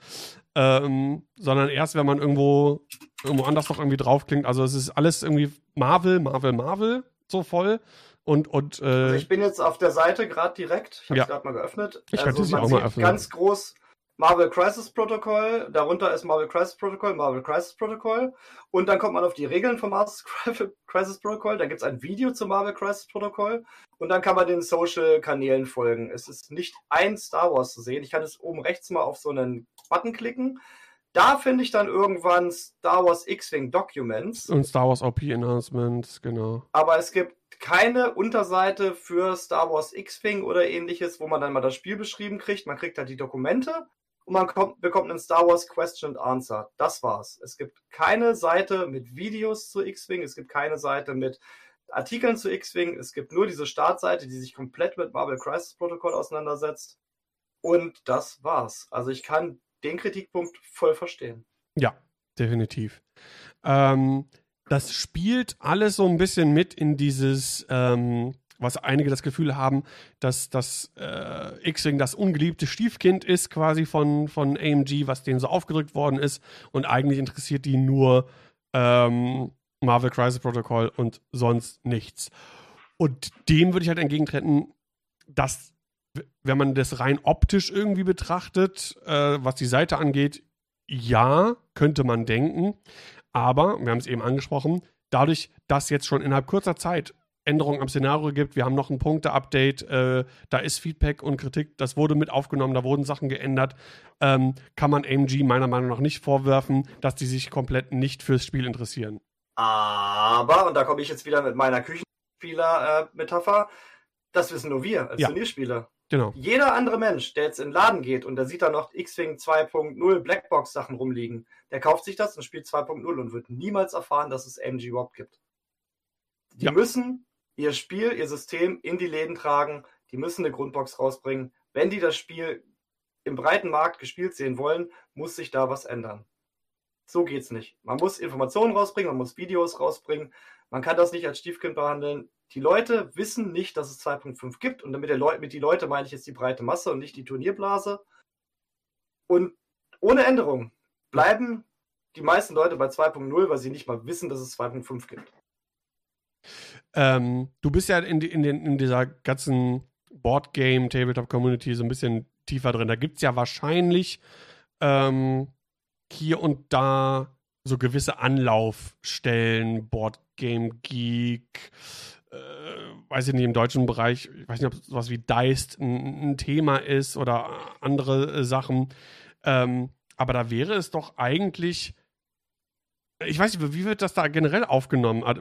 Speaker 1: ähm, sondern erst wenn man irgendwo irgendwo anders noch irgendwie draufklingt. Also es ist alles irgendwie Marvel, Marvel, Marvel so voll. Und, und, äh, also
Speaker 2: ich bin jetzt auf der Seite gerade direkt. Ich habe es ja. gerade mal geöffnet.
Speaker 1: Ich also, man auch mal öffnen.
Speaker 2: ganz groß Marvel Crisis Protocol, darunter ist Marvel Crisis Protocol, Marvel Crisis Protocol. Und dann kommt man auf die Regeln vom Marvel *laughs* Crisis Protocol, da gibt es ein Video zu Marvel Crisis Protocol und dann kann man den Social-Kanälen folgen. Es ist nicht ein Star Wars zu sehen. Ich kann es oben rechts mal auf so einen Button klicken. Da finde ich dann irgendwann Star Wars X-Wing Documents.
Speaker 1: Und Star Wars OP Enhancements,
Speaker 2: genau. Aber es gibt keine Unterseite für Star Wars X-Wing oder ähnliches, wo man dann mal das Spiel beschrieben kriegt. Man kriegt da die Dokumente und man kommt,
Speaker 1: bekommt einen Star Wars Question and Answer. Das war's. Es gibt keine Seite mit Videos zu X-Wing, es gibt keine Seite mit Artikeln zu X-Wing, es gibt nur diese Startseite, die sich komplett mit Marvel Crisis Protocol auseinandersetzt. Und das war's. Also ich kann den Kritikpunkt voll verstehen. Ja, definitiv. Ähm, das spielt alles so ein bisschen mit in dieses ähm, was einige das Gefühl haben, dass das äh, X-Wing das ungeliebte Stiefkind ist, quasi von, von AMG, was denen so aufgedrückt worden ist. Und eigentlich interessiert die nur ähm, Marvel Crisis Protocol und sonst nichts. Und dem würde ich halt entgegentreten, dass, wenn man das rein optisch irgendwie betrachtet, äh, was die Seite angeht, ja, könnte man denken. Aber, wir haben es eben angesprochen, dadurch, dass jetzt schon innerhalb kurzer Zeit Änderungen am Szenario gibt. Wir haben noch ein Punkte-Update. Äh, da ist Feedback und Kritik. Das wurde mit aufgenommen. Da wurden Sachen geändert. Ähm, kann man AMG meiner Meinung nach nicht vorwerfen, dass die sich komplett nicht fürs Spiel interessieren. Aber, und da komme ich jetzt wieder mit meiner Küchenspieler-Metapher, das wissen nur wir als ja. Turnierspieler. Genau. Jeder andere Mensch, der jetzt in den Laden geht und da sieht da noch X-Wing 2.0 Blackbox-Sachen rumliegen, der kauft sich das und spielt 2.0 und wird niemals erfahren, dass es AMG überhaupt gibt. Die ja. müssen ihr Spiel, ihr System in die Läden tragen. Die müssen eine Grundbox rausbringen. Wenn die das Spiel im breiten Markt gespielt sehen wollen, muss sich da was ändern. So geht's nicht. Man muss Informationen rausbringen, man muss Videos rausbringen. Man kann das nicht als Stiefkind behandeln. Die Leute wissen nicht, dass es 2.5 gibt. Und damit der Leu mit die Leute meine ich jetzt die breite Masse und nicht die Turnierblase. Und ohne Änderung bleiben die meisten Leute bei 2.0, weil sie nicht mal wissen, dass es 2.5 gibt. Ähm, du bist ja in, in, den, in dieser ganzen Boardgame, Tabletop-Community so ein bisschen tiefer drin. Da gibt es ja wahrscheinlich ähm, hier und da so gewisse Anlaufstellen, Boardgame Geek, äh, weiß ich nicht, im deutschen Bereich, ich weiß nicht, ob sowas wie Deist ein, ein Thema ist oder andere äh, Sachen. Ähm, aber da wäre es doch eigentlich. Ich weiß nicht, wie wird das da generell aufgenommen? Also,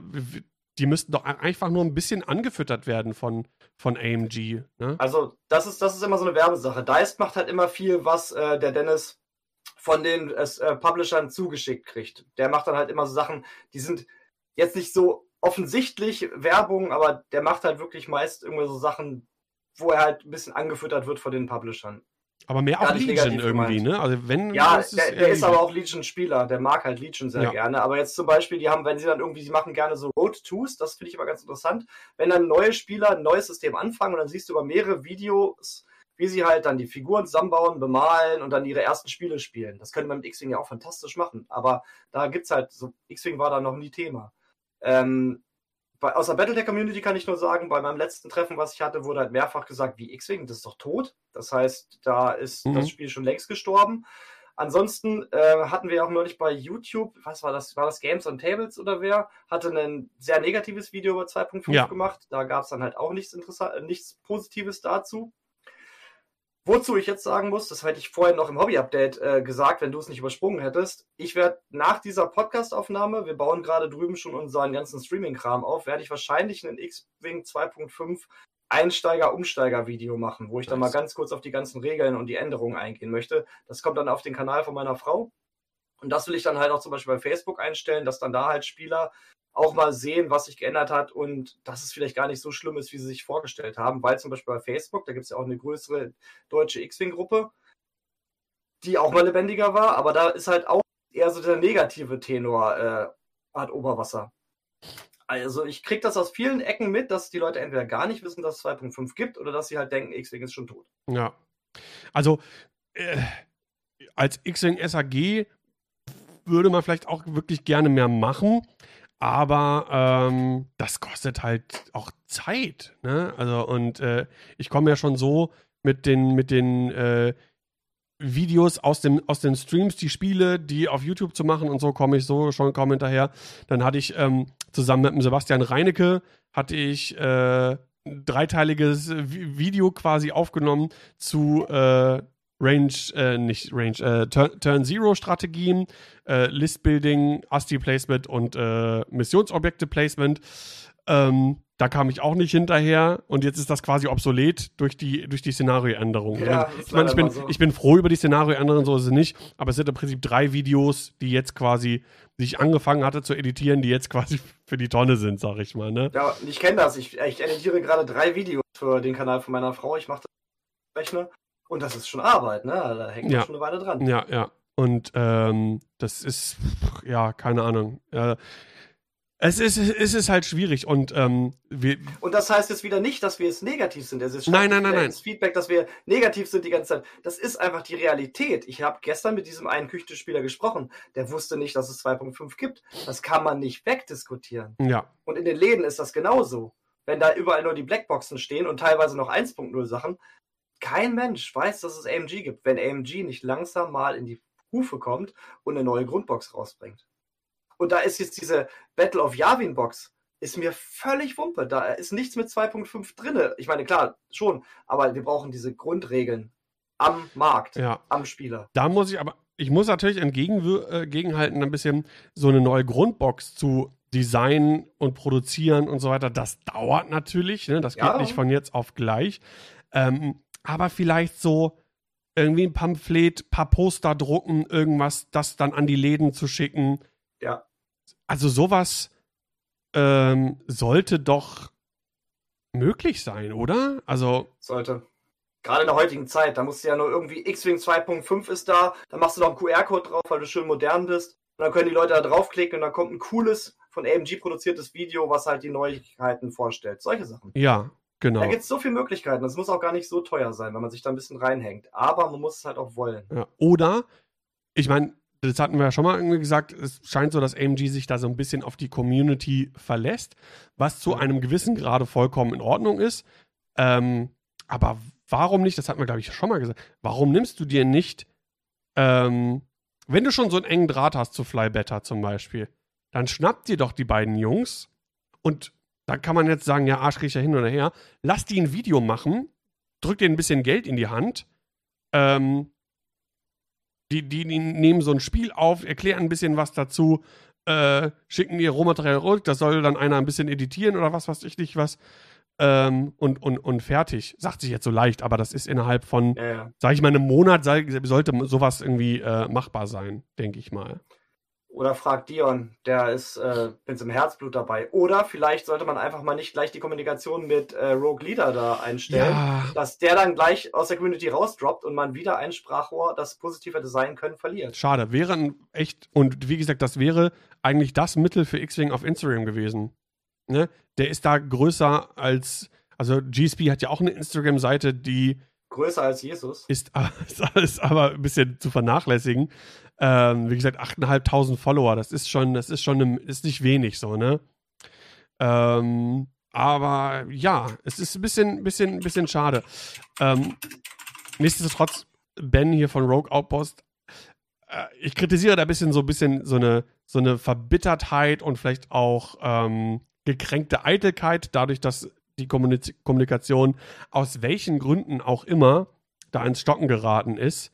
Speaker 1: die müssten doch einfach nur ein bisschen angefüttert werden von, von AMG. Ne? Also, das ist, das ist immer so eine Werbesache. Dice macht halt immer viel, was äh, der Dennis von den äh, Publishern zugeschickt kriegt. Der macht dann halt immer so Sachen, die sind jetzt nicht so offensichtlich Werbung, aber der macht halt wirklich meist irgendwie so Sachen, wo er halt ein bisschen angefüttert wird von den Publishern. Aber mehr auch Legion irgendwie, gemeint. ne? Also wenn ja, ist der, der ist aber auch Legion-Spieler, der mag halt Legion sehr ja. gerne. Aber jetzt zum Beispiel, die haben, wenn sie dann irgendwie, sie machen gerne so Road Twos, das finde ich immer ganz interessant. Wenn dann neue Spieler ein neues System anfangen und dann siehst du über mehrere Videos, wie sie halt dann die Figuren zusammenbauen, bemalen und dann ihre ersten Spiele spielen. Das könnte man mit X-Wing ja auch fantastisch machen. Aber da gibt es halt, so X-Wing war da noch nie Thema. Ähm, bei, aus der Battletech-Community kann ich nur sagen, bei meinem letzten Treffen, was ich hatte, wurde halt mehrfach gesagt, wie X-Wing, das ist doch tot. Das heißt, da ist mhm. das Spiel schon längst gestorben. Ansonsten äh, hatten wir auch neulich bei YouTube, was war das, war das Games on Tables oder wer, hatte ein sehr negatives Video über 2.5 ja. gemacht. Da gab es dann halt auch nichts, Interessa nichts Positives dazu. Wozu ich jetzt sagen muss, das hätte ich vorhin noch im Hobby-Update äh, gesagt, wenn du es nicht übersprungen hättest. Ich werde nach dieser Podcast-Aufnahme, wir bauen gerade drüben schon unseren ganzen Streaming-Kram auf, werde ich wahrscheinlich einen X-Wing 2.5 Einsteiger-Umsteiger-Video machen, wo ich nice. dann mal ganz kurz auf die ganzen Regeln und die Änderungen eingehen möchte. Das kommt dann auf den Kanal von meiner Frau. Und das will ich dann halt auch zum Beispiel bei Facebook einstellen, dass dann da halt Spieler auch mal sehen, was sich geändert hat und dass es vielleicht gar nicht so schlimm ist, wie sie sich vorgestellt haben, weil zum Beispiel bei Facebook, da gibt es ja auch eine größere deutsche X-Wing-Gruppe, die auch mal lebendiger war, aber da ist halt auch eher so der negative Tenor äh, Art Oberwasser. Also ich kriege das aus vielen Ecken mit, dass die Leute entweder gar nicht wissen, dass es 2.5 gibt oder dass sie halt denken, X-Wing ist schon tot. Ja. Also äh, als X-Wing SAG würde man vielleicht auch wirklich gerne mehr machen. Aber ähm, das kostet halt auch Zeit. Ne? Also, und äh, ich komme ja schon so mit den, mit den äh, Videos aus, dem, aus den Streams, die Spiele, die auf YouTube zu machen und so komme ich so schon kaum hinterher. Dann hatte ich ähm, zusammen mit dem Sebastian Reinecke hatte ich äh, ein dreiteiliges Video quasi aufgenommen zu äh, Range, äh, nicht Range, äh, Turn-Zero-Strategien, äh, List-Building, ASTI placement und äh, Missionsobjekte-Placement. Ähm, da kam ich auch nicht hinterher und jetzt ist das quasi obsolet durch die, durch die Szenarioänderung. Ja, also, ich meine, ich bin, so. ich bin froh über die Szenarioänderung, so ist es nicht, aber es sind im Prinzip drei Videos, die jetzt quasi, die ich angefangen hatte zu editieren, die jetzt quasi *laughs* für die Tonne sind, sag ich mal. Ne? Ja, ich kenne das. Ich, ich editiere gerade drei Videos für den Kanal von meiner Frau. Ich mache das Rechne. Und das ist schon Arbeit, ne? Da hängt ja. schon eine Weile dran. Ja, ja. Und ähm, das ist, ja, keine Ahnung. Äh, es ist, es ist halt schwierig und ähm, wir. Und das heißt jetzt wieder nicht, dass wir es negativ sind. Das ist nein, nein, nein, nein. Feedback, dass wir negativ sind die ganze Zeit. Das ist einfach die Realität. Ich habe gestern mit diesem einen Küchenspieler gesprochen. Der wusste nicht, dass es 2.5 gibt. Das kann man nicht wegdiskutieren. Ja. Und in den Läden ist das genauso. Wenn da überall nur die Blackboxen stehen und teilweise noch 1.0 Sachen, kein Mensch weiß, dass es AMG gibt, wenn AMG nicht langsam mal in die Hufe kommt und eine neue Grundbox rausbringt. Und da ist jetzt diese Battle of Yavin Box, ist mir völlig Wumpe. Da ist nichts mit 2.5 drin. Ich meine, klar, schon, aber wir brauchen diese Grundregeln am Markt, ja. am Spieler. Da muss ich aber, ich muss natürlich entgegenhalten, äh, ein bisschen so eine neue Grundbox zu designen und produzieren und so weiter. Das dauert natürlich, ne? das geht ja. nicht von jetzt auf gleich. Ähm, aber vielleicht so irgendwie ein Pamphlet, paar Poster drucken, irgendwas, das dann an die Läden zu schicken. Ja. Also sowas ähm, sollte doch möglich sein, oder? Also. Sollte. Gerade in der heutigen Zeit, da musst du ja nur irgendwie X-Wing 2.5 ist da, dann machst du noch einen QR-Code drauf, weil du schön modern bist. Und dann können die Leute da draufklicken und dann kommt ein cooles, von AMG produziertes Video, was halt die Neuigkeiten vorstellt. Solche Sachen. Ja, Genau. Da gibt es so viele Möglichkeiten. Das muss auch gar nicht so teuer sein, wenn man sich da ein bisschen reinhängt. Aber man muss es halt auch wollen. Ja. Oder, ich meine, das hatten wir ja schon mal irgendwie gesagt, es scheint so, dass AMG sich da so ein bisschen auf die Community verlässt, was zu einem gewissen Grade vollkommen in Ordnung ist. Ähm, aber warum nicht, das hatten wir, glaube ich, schon mal gesagt, warum nimmst du dir nicht, ähm, wenn du schon so einen engen Draht hast zu Flybetter zum Beispiel, dann schnapp dir doch die beiden Jungs und da kann man jetzt sagen, ja, Arschkriecher hin oder her. Lass die ein Video machen, drück denen ein bisschen Geld in die Hand. Ähm, die, die, die nehmen so ein Spiel auf, erklären ein bisschen was dazu, äh, schicken ihr Rohmaterial rück, das soll dann einer ein bisschen editieren oder was, weiß ich nicht was. Ähm, und, und, und fertig. Sagt sich jetzt so leicht, aber das ist innerhalb von, ja, ja. sag ich mal, einem Monat sollte sowas irgendwie äh, machbar sein, denke ich mal. Oder fragt Dion, der ist äh, mit im Herzblut dabei. Oder vielleicht sollte man einfach mal nicht gleich die Kommunikation mit äh, Rogue Leader da einstellen, ja. dass der dann gleich aus der Community rausdroppt und man wieder ein Sprachrohr, das positiver designen können, verliert. Schade, wäre ein echt, und wie gesagt, das wäre eigentlich das Mittel für X-Wing auf Instagram gewesen. Ne? Der ist da größer als, also GSP hat ja auch eine Instagram-Seite, die größer als Jesus. Ist, *laughs* ist, aber ein bisschen zu vernachlässigen. Ähm, wie gesagt, 8.500 Follower, das ist schon, das ist schon, eine, ist nicht wenig so, ne? Ähm, aber ja, es ist ein bisschen, bisschen, bisschen schade. Ähm, nichtsdestotrotz, Ben hier von Rogue Outpost, äh, ich kritisiere da ein bisschen so ein bisschen so eine, so eine Verbittertheit und vielleicht auch ähm, gekränkte Eitelkeit, dadurch, dass die Kommunik Kommunikation aus welchen Gründen auch immer da ins Stocken geraten ist.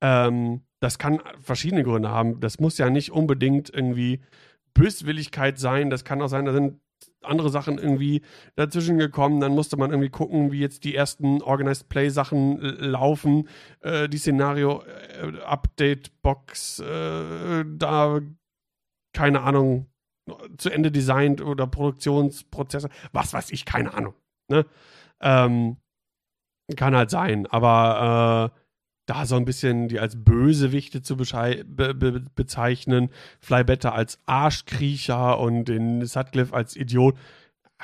Speaker 1: Ähm, das kann verschiedene Gründe haben. Das muss ja nicht unbedingt irgendwie Böswilligkeit sein. Das kann auch sein, da sind andere Sachen irgendwie dazwischen gekommen. Dann musste man irgendwie gucken, wie jetzt die ersten Organized Play Sachen äh, laufen. Äh, die Szenario äh, Update Box äh, da keine Ahnung zu Ende designt oder Produktionsprozesse. Was weiß ich, keine Ahnung. Ne? Ähm, kann halt sein, aber äh, da so ein bisschen die als Bösewichte zu be be bezeichnen, Flybetter als Arschkriecher und den Sutcliffe als Idiot.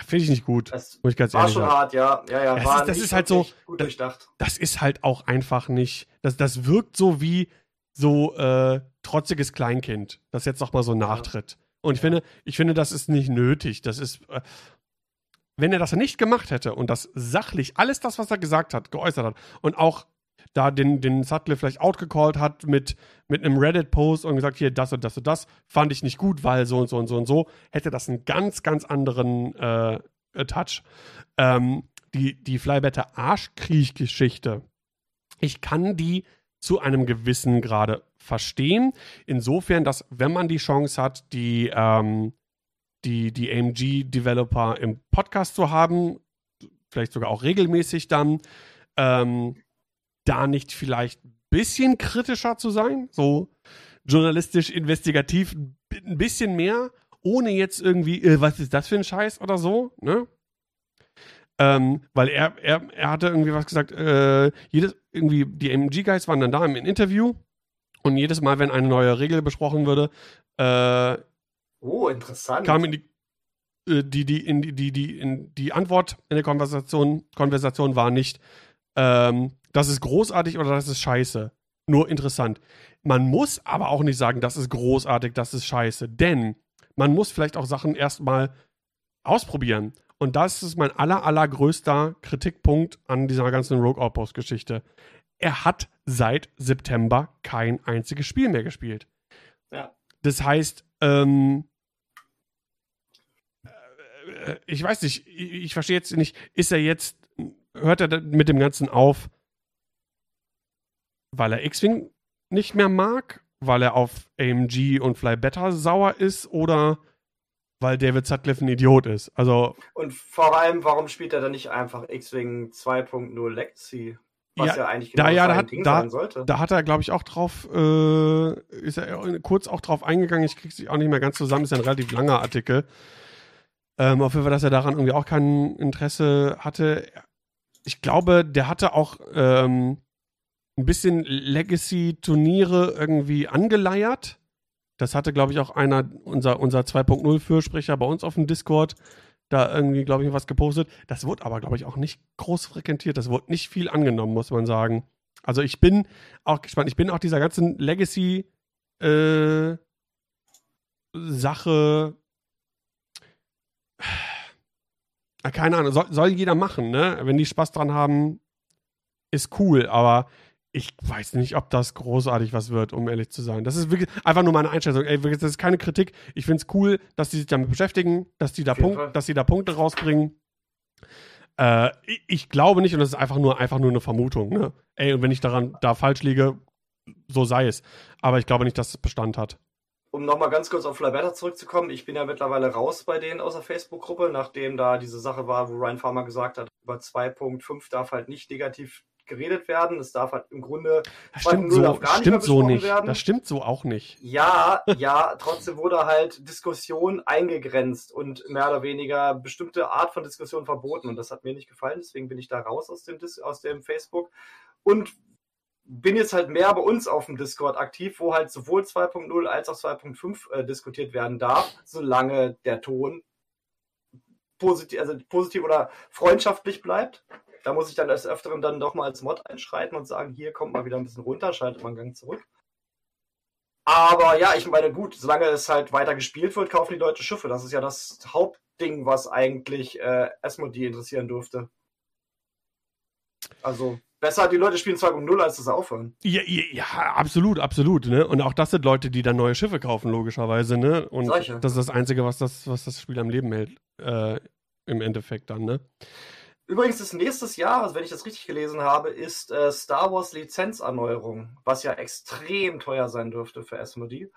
Speaker 1: Finde ich nicht gut. Das muss ich ganz war schon sagen. hart, ja. ja, ja das war ist, das ist halt so. Gut das, durchdacht. das ist halt auch einfach nicht. Das, das wirkt so wie so äh, trotziges Kleinkind, das jetzt nochmal so nachtritt. Und ich finde, ich finde, das ist nicht nötig. Das ist. Äh, wenn er das nicht gemacht hätte und das sachlich alles das, was er gesagt hat, geäußert hat und auch da den, den Sutcliffe vielleicht outgecallt hat mit, mit einem Reddit-Post und gesagt, hier, das und das und das, fand ich nicht gut, weil so und so und so und so, hätte das einen ganz, ganz anderen äh, äh Touch. Ähm, die, die Flybetter Arschkriech-Geschichte, ich kann die zu einem gewissen Grade verstehen. Insofern, dass wenn man die Chance hat, die, ähm, die, die AMG-Developer im Podcast zu haben, vielleicht sogar auch regelmäßig dann, ähm, da nicht vielleicht ein bisschen kritischer zu sein? So journalistisch, investigativ, ein bisschen mehr, ohne jetzt irgendwie, äh, was ist das für ein Scheiß oder so, ne? Ähm, weil er, er, er hatte irgendwie was gesagt, äh, jedes, irgendwie, die MG-Guys waren dann da im Interview und jedes Mal, wenn eine neue Regel besprochen würde, äh, oh, interessant. kam in die, äh, die, die, in, die, die, in, die Antwort in der Konversation, Konversation war nicht, ähm, das ist großartig oder das ist scheiße. Nur interessant. Man muss aber auch nicht sagen, das ist großartig, das ist scheiße. Denn man muss vielleicht auch Sachen erstmal ausprobieren. Und das ist mein aller, allergrößter Kritikpunkt an dieser ganzen Rogue Outpost-Geschichte. Er hat seit September kein einziges Spiel mehr gespielt. Ja. Das heißt, ähm, äh, ich weiß nicht, ich, ich verstehe jetzt nicht, ist er jetzt, hört er mit dem Ganzen auf? weil er X-Wing nicht mehr mag, weil er auf AMG und Fly Better sauer ist oder weil David Sutcliffe ein Idiot ist. Also und vor allem, warum spielt er dann nicht einfach X-Wing 2.0 Legacy? Was ja, ja eigentlich genau da, ja, hat, Ding da, sein sollte. Da hat er, glaube ich, auch drauf, äh, ist er kurz auch drauf eingegangen. Ich kriege es auch nicht mehr ganz zusammen. Ist ein relativ langer Artikel. Ähm, auf jeden Fall, dass er daran irgendwie auch kein Interesse hatte. Ich glaube, der hatte auch ähm, ein bisschen Legacy-Turniere irgendwie angeleiert. Das hatte, glaube ich, auch einer, unser, unser 2.0-Fürsprecher bei uns auf dem Discord, da irgendwie, glaube ich, was gepostet. Das wurde aber, glaube ich, auch nicht groß frequentiert. Das wurde nicht viel angenommen, muss man sagen. Also ich bin auch gespannt. Ich bin auch dieser ganzen Legacy äh, Sache. Äh, keine Ahnung, soll, soll jeder machen, ne? Wenn die Spaß dran haben, ist cool, aber ich weiß nicht, ob das großartig was wird, um ehrlich zu sein. Das ist wirklich einfach nur meine Einschätzung. Ey, das ist keine Kritik. Ich finde es cool, dass die sich damit beschäftigen, dass die da, Punkt, dass die da Punkte rausbringen. Äh, ich, glaube nicht, und das ist einfach nur, einfach nur eine Vermutung. Ne? Ey, und wenn ich daran da falsch liege, so sei es. Aber ich glaube nicht, dass es Bestand hat. Um nochmal ganz kurz auf Flaberta zurückzukommen, ich bin ja mittlerweile raus bei denen aus der Facebook-Gruppe, nachdem da diese Sache war, wo Ryan Farmer gesagt hat, über 2.5 darf halt nicht negativ geredet werden. Das darf halt im Grunde das stimmt so, darf gar stimmt nicht so nicht. Werden. Das stimmt so auch nicht. Ja, ja, trotzdem wurde halt Diskussion eingegrenzt und mehr oder weniger bestimmte Art von Diskussion verboten. Und das hat mir nicht gefallen, deswegen bin ich da raus aus dem, Dis aus dem Facebook. Und bin jetzt halt mehr bei uns auf dem Discord aktiv, wo halt sowohl 2.0 als auch 2.5 äh, diskutiert werden darf, solange der Ton positiv, also positiv oder freundschaftlich bleibt da muss ich dann des Öfteren dann doch mal als Mod einschreiten und sagen, hier kommt mal wieder ein bisschen runter, schaltet mal einen Gang zurück. Aber ja, ich meine, gut, solange es halt weiter gespielt wird, kaufen die Leute Schiffe. Das ist ja das Hauptding, was eigentlich äh, Asmodee interessieren dürfte. Also, besser, die Leute spielen 2 um 0, als das aufhören. Ja, ja, ja, absolut, absolut. Ne? Und auch das sind Leute, die dann neue Schiffe kaufen, logischerweise. Ne? Und Solche. das ist das Einzige, was das, was das Spiel am Leben hält. Äh, Im Endeffekt dann, ne? Übrigens das nächste Jahr, also wenn ich das richtig gelesen habe, ist äh, Star Wars Lizenzerneuerung, was ja extrem teuer sein dürfte für Asmodee.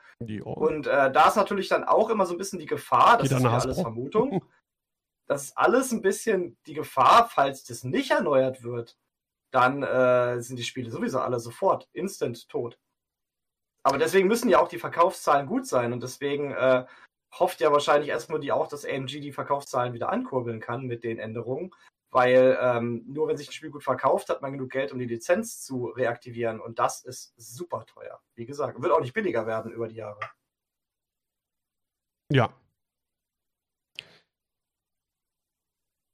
Speaker 1: Und äh, da ist natürlich dann auch immer so ein bisschen die Gefahr, das ist ja alles Vermutung, *laughs* das ist alles ein bisschen die Gefahr, falls das nicht erneuert wird, dann äh, sind die Spiele sowieso alle sofort, instant tot. Aber deswegen müssen ja auch die Verkaufszahlen gut sein und deswegen äh, hofft ja wahrscheinlich Asmodee auch, dass AMG die Verkaufszahlen wieder ankurbeln kann mit den Änderungen weil ähm, nur wenn sich ein Spiel gut verkauft, hat man genug Geld, um die Lizenz zu reaktivieren. Und das ist super teuer. Wie gesagt, wird auch nicht billiger werden über die Jahre. Ja.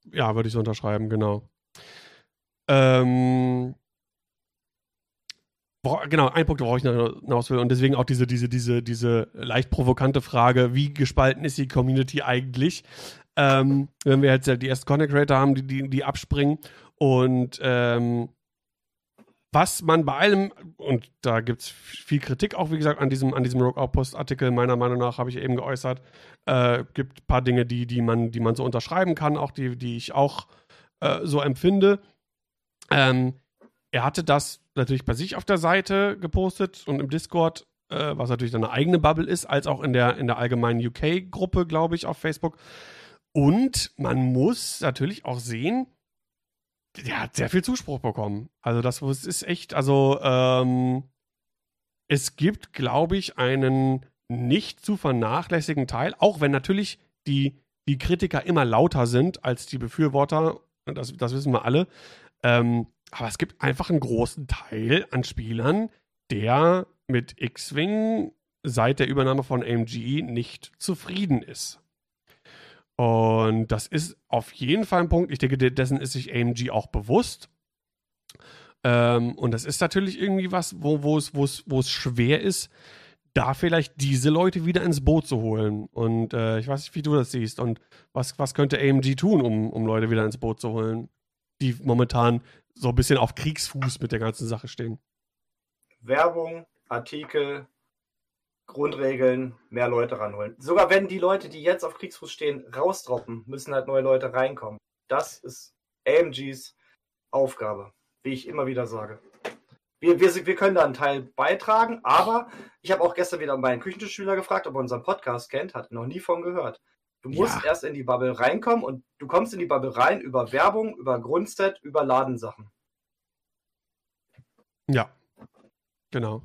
Speaker 1: Ja, würde ich so unterschreiben, genau. Ähm, genau, ein Punkt, worauf ich hinaus will. Und deswegen auch diese, diese, diese, diese leicht provokante Frage, wie gespalten ist die Community eigentlich? Ähm, wenn wir jetzt ja die ersten Content Creator haben, die, die, die abspringen. Und ähm, was man bei allem, und da gibt es viel Kritik auch, wie gesagt, an diesem, an diesem Rogue Outpost-Artikel, meiner Meinung nach, habe ich eben geäußert, äh, gibt ein paar Dinge, die, die, man, die man so unterschreiben kann, auch die, die ich auch äh, so empfinde. Ähm, er hatte das natürlich bei sich auf der Seite gepostet und im Discord, äh, was natürlich dann eine eigene Bubble ist, als auch in der, in der allgemeinen UK-Gruppe, glaube ich, auf Facebook. Und man muss natürlich auch sehen, der hat sehr viel Zuspruch bekommen. Also das ist echt, also ähm, es gibt, glaube ich, einen nicht zu vernachlässigen Teil, auch wenn natürlich die, die Kritiker immer lauter sind als die Befürworter, das, das wissen wir alle. Ähm, aber es gibt einfach einen großen Teil an Spielern, der mit X-Wing seit der Übernahme von AMG e nicht zufrieden ist. Und das ist auf jeden Fall ein Punkt. Ich denke, dessen ist sich AMG e auch bewusst. Ähm, und das ist natürlich irgendwie was, wo, es, es schwer ist, da vielleicht diese Leute wieder ins Boot zu holen. Und äh, ich weiß nicht, wie du das siehst. Und was, was könnte AMG e tun, um, um Leute wieder ins Boot zu holen, die momentan so ein bisschen auf Kriegsfuß mit der ganzen Sache stehen. Werbung, Artikel, Grundregeln, mehr Leute ranholen. Sogar wenn die Leute, die jetzt auf Kriegsfuß stehen, rausdroppen, müssen halt neue Leute reinkommen. Das ist AMGs Aufgabe, wie ich immer wieder sage. Wir, wir, wir können da einen Teil beitragen, aber ich habe auch gestern wieder meinen Küchentischschüler gefragt, ob er unseren Podcast kennt, hat noch nie von gehört. Du musst ja. erst in die Bubble reinkommen und du kommst in die Bubble rein über Werbung, über Grundset, über Ladensachen. Ja, genau.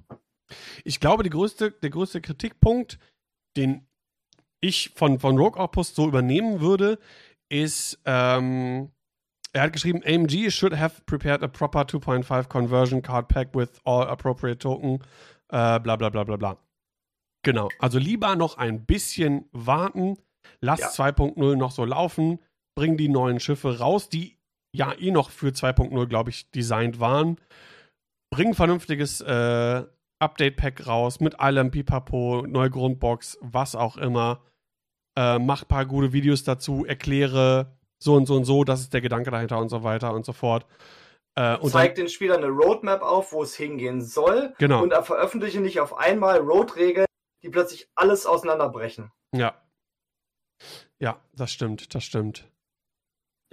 Speaker 1: Ich glaube, größte, der größte Kritikpunkt, den ich von, von Rogue Outpost so übernehmen würde, ist, ähm, er hat geschrieben, AMG should have prepared a proper 2.5 conversion card pack with all appropriate token, äh, bla bla bla bla bla. Genau, also lieber noch ein bisschen warten, Lass ja. 2.0 noch so laufen, bring die neuen Schiffe raus, die ja eh noch für 2.0, glaube ich, designt waren. Bring ein vernünftiges äh, Update-Pack raus mit allem Pipapo, neue Grundbox, was auch immer. Äh, mach ein paar gute Videos dazu, erkläre so und so und so, das ist der Gedanke dahinter und so weiter und so fort. Äh, und Zeig den Spielern eine Roadmap auf, wo es hingehen soll. Genau. Und veröffentliche nicht auf einmal Road-Regeln, die plötzlich alles auseinanderbrechen. Ja, ja, das stimmt, das stimmt.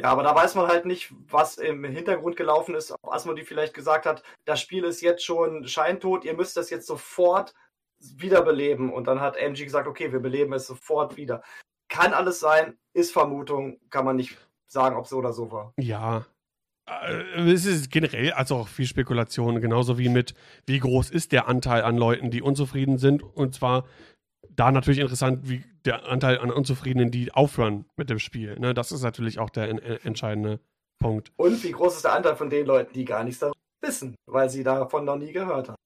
Speaker 1: Ja, aber da weiß man halt nicht, was im Hintergrund gelaufen ist, ob Asmodi vielleicht gesagt hat, das Spiel ist jetzt schon scheintot, ihr müsst das jetzt sofort wiederbeleben. Und dann hat MG gesagt, okay, wir beleben es sofort wieder. Kann alles sein, ist Vermutung, kann man nicht sagen, ob so oder so war. Ja. Äh, es ist generell, also auch viel Spekulation, genauso wie mit, wie groß ist der Anteil an Leuten, die unzufrieden sind, und zwar da natürlich interessant, wie der Anteil an Unzufriedenen, die aufhören mit dem Spiel. Ne? Das ist natürlich auch der äh, entscheidende Punkt. Und wie groß ist der Anteil von den Leuten, die gar nichts darüber wissen, weil sie davon noch nie gehört haben?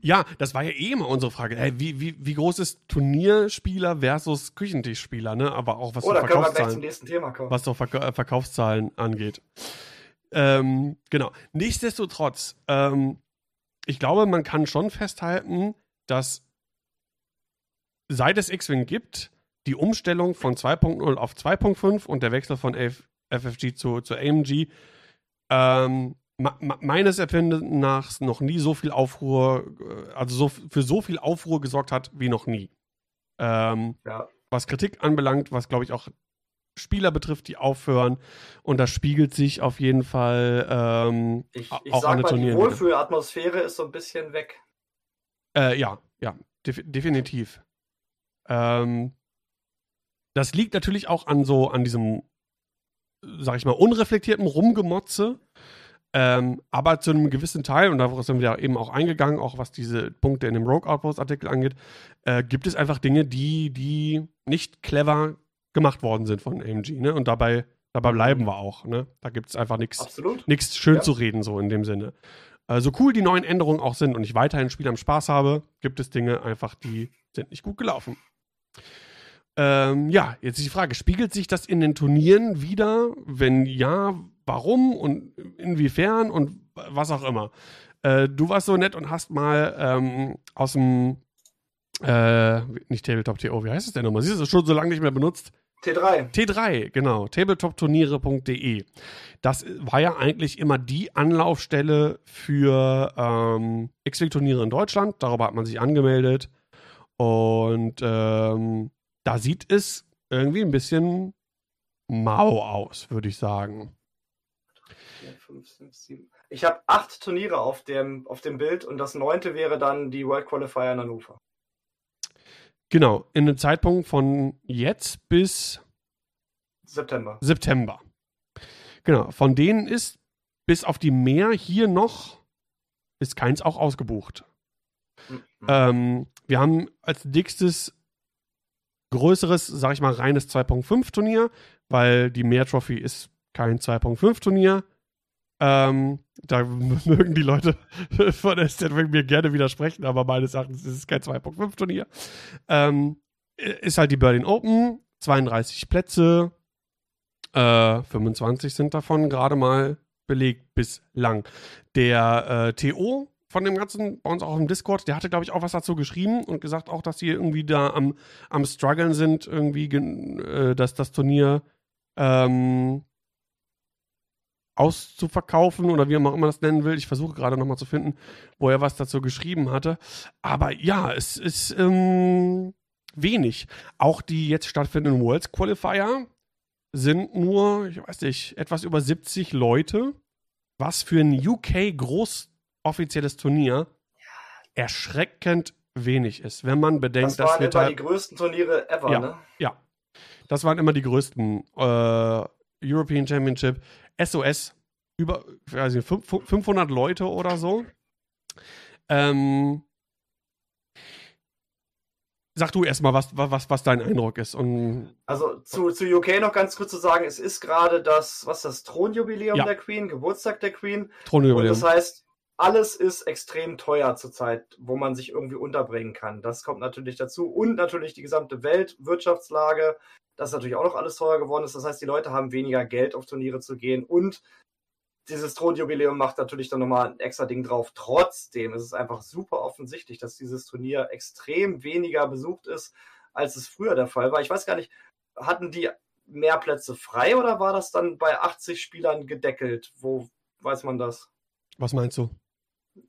Speaker 1: Ja, das war ja eh immer unsere Frage. Hey, wie, wie, wie groß ist Turnierspieler versus Küchentischspieler, ne? Aber auch was oh, so Verkaufszahlen, Was so Verka äh, Verkaufszahlen angeht. Ähm, genau. Nichtsdestotrotz, ähm, ich glaube, man kann schon festhalten, dass seit es X-Wing gibt, die Umstellung von 2.0 auf 2.5 und der Wechsel von FFG zu, zu AMG ähm, meines Erfindens nach noch nie so viel Aufruhr, äh, also so, für so viel Aufruhr gesorgt hat wie noch nie. Ähm, ja. Was Kritik anbelangt, was glaube ich auch Spieler betrifft, die aufhören. Und das spiegelt sich auf jeden Fall ähm, ich, ich auch an den Turnieren. Die Wohlfühlatmosphäre ist so ein bisschen weg. Äh, ja, ja, def definitiv. Ähm, das liegt natürlich auch an so, an diesem, sag ich mal, unreflektierten Rumgemotze. Ähm, aber zu einem gewissen Teil, und darauf sind wir ja eben auch eingegangen, auch was diese Punkte in dem Rogue Outpost-Artikel angeht, äh, gibt es einfach Dinge, die, die nicht clever gemacht worden sind von AMG. Ne? Und dabei, dabei bleiben wir auch. Ne? Da gibt es einfach nichts schön ja. zu reden, so in dem Sinne. Äh, so also cool die neuen Änderungen auch sind und ich weiterhin Spiel am Spaß habe, gibt es Dinge einfach, die sind nicht gut gelaufen. Ähm, ja, jetzt ist die Frage, spiegelt sich das in den Turnieren wieder? Wenn ja, warum und inwiefern und was auch immer? Äh, du warst so nett und hast mal ähm, aus dem, äh, nicht Tabletop.to, wie heißt es denn nochmal? Siehst du, schon so lange nicht mehr benutzt. T3. T3, genau. Tabletopturniere.de. Das war ja eigentlich immer die Anlaufstelle für ähm, X-Wing-Turniere in Deutschland. Darüber hat man sich angemeldet. Und ähm, da sieht es irgendwie ein bisschen mau aus, würde ich sagen. Ich habe acht Turniere auf dem, auf dem Bild und das neunte wäre dann die World Qualifier in Hannover. Genau, in einem Zeitpunkt von jetzt bis September. September. Genau, von denen ist bis auf die mehr hier noch ist keins auch ausgebucht. Mhm. Ähm, wir haben als dickstes größeres, sag ich mal, reines 2.5 Turnier, weil die Mehr Trophy ist kein 2.5 Turnier. Ähm, da *laughs* mögen die Leute *laughs* von der Statwing mir gerne widersprechen, aber meines Erachtens ist es kein 2.5 Turnier. Ähm, ist halt die Berlin Open, 32 Plätze, äh, 25 sind davon gerade mal belegt bislang. Der äh, TO von dem Ganzen bei uns auch im Discord, der hatte, glaube ich, auch was dazu geschrieben und gesagt auch, dass sie irgendwie da am, am struggeln sind, irgendwie, äh, dass das Turnier ähm, auszuverkaufen oder wie man auch immer das nennen will. Ich versuche gerade nochmal zu finden, wo er was dazu geschrieben hatte. Aber ja, es ist ähm, wenig. Auch die jetzt stattfindenden Worlds Qualifier sind nur, ich weiß nicht, etwas über 70 Leute. Was für ein uk großteil offizielles Turnier erschreckend wenig ist, wenn man bedenkt, das dass wir... Das waren immer die größten Turniere ever, ja, ne? Ja, das waren immer die größten. Äh, European Championship, SOS, über ich weiß nicht, 500 Leute oder so. Ähm, sag du erstmal, was, was, was dein Eindruck ist. Und
Speaker 3: also zu, zu UK noch ganz kurz zu sagen, es ist gerade das, was das Thronjubiläum ja. der Queen, Geburtstag der Queen. Thronjubiläum. Und das heißt, alles ist extrem teuer zurzeit, wo man sich irgendwie unterbringen kann. Das kommt natürlich dazu. Und natürlich die gesamte Weltwirtschaftslage. Das ist natürlich auch noch alles teuer geworden ist. Das heißt, die Leute haben weniger Geld, auf Turniere zu gehen. Und dieses Thronjubiläum macht natürlich dann nochmal ein extra Ding drauf. Trotzdem ist es einfach super offensichtlich, dass dieses Turnier extrem weniger besucht ist, als es früher der Fall war. Ich weiß gar nicht, hatten die mehr Plätze frei oder war das dann bei 80 Spielern gedeckelt? Wo weiß man das?
Speaker 1: Was meinst du?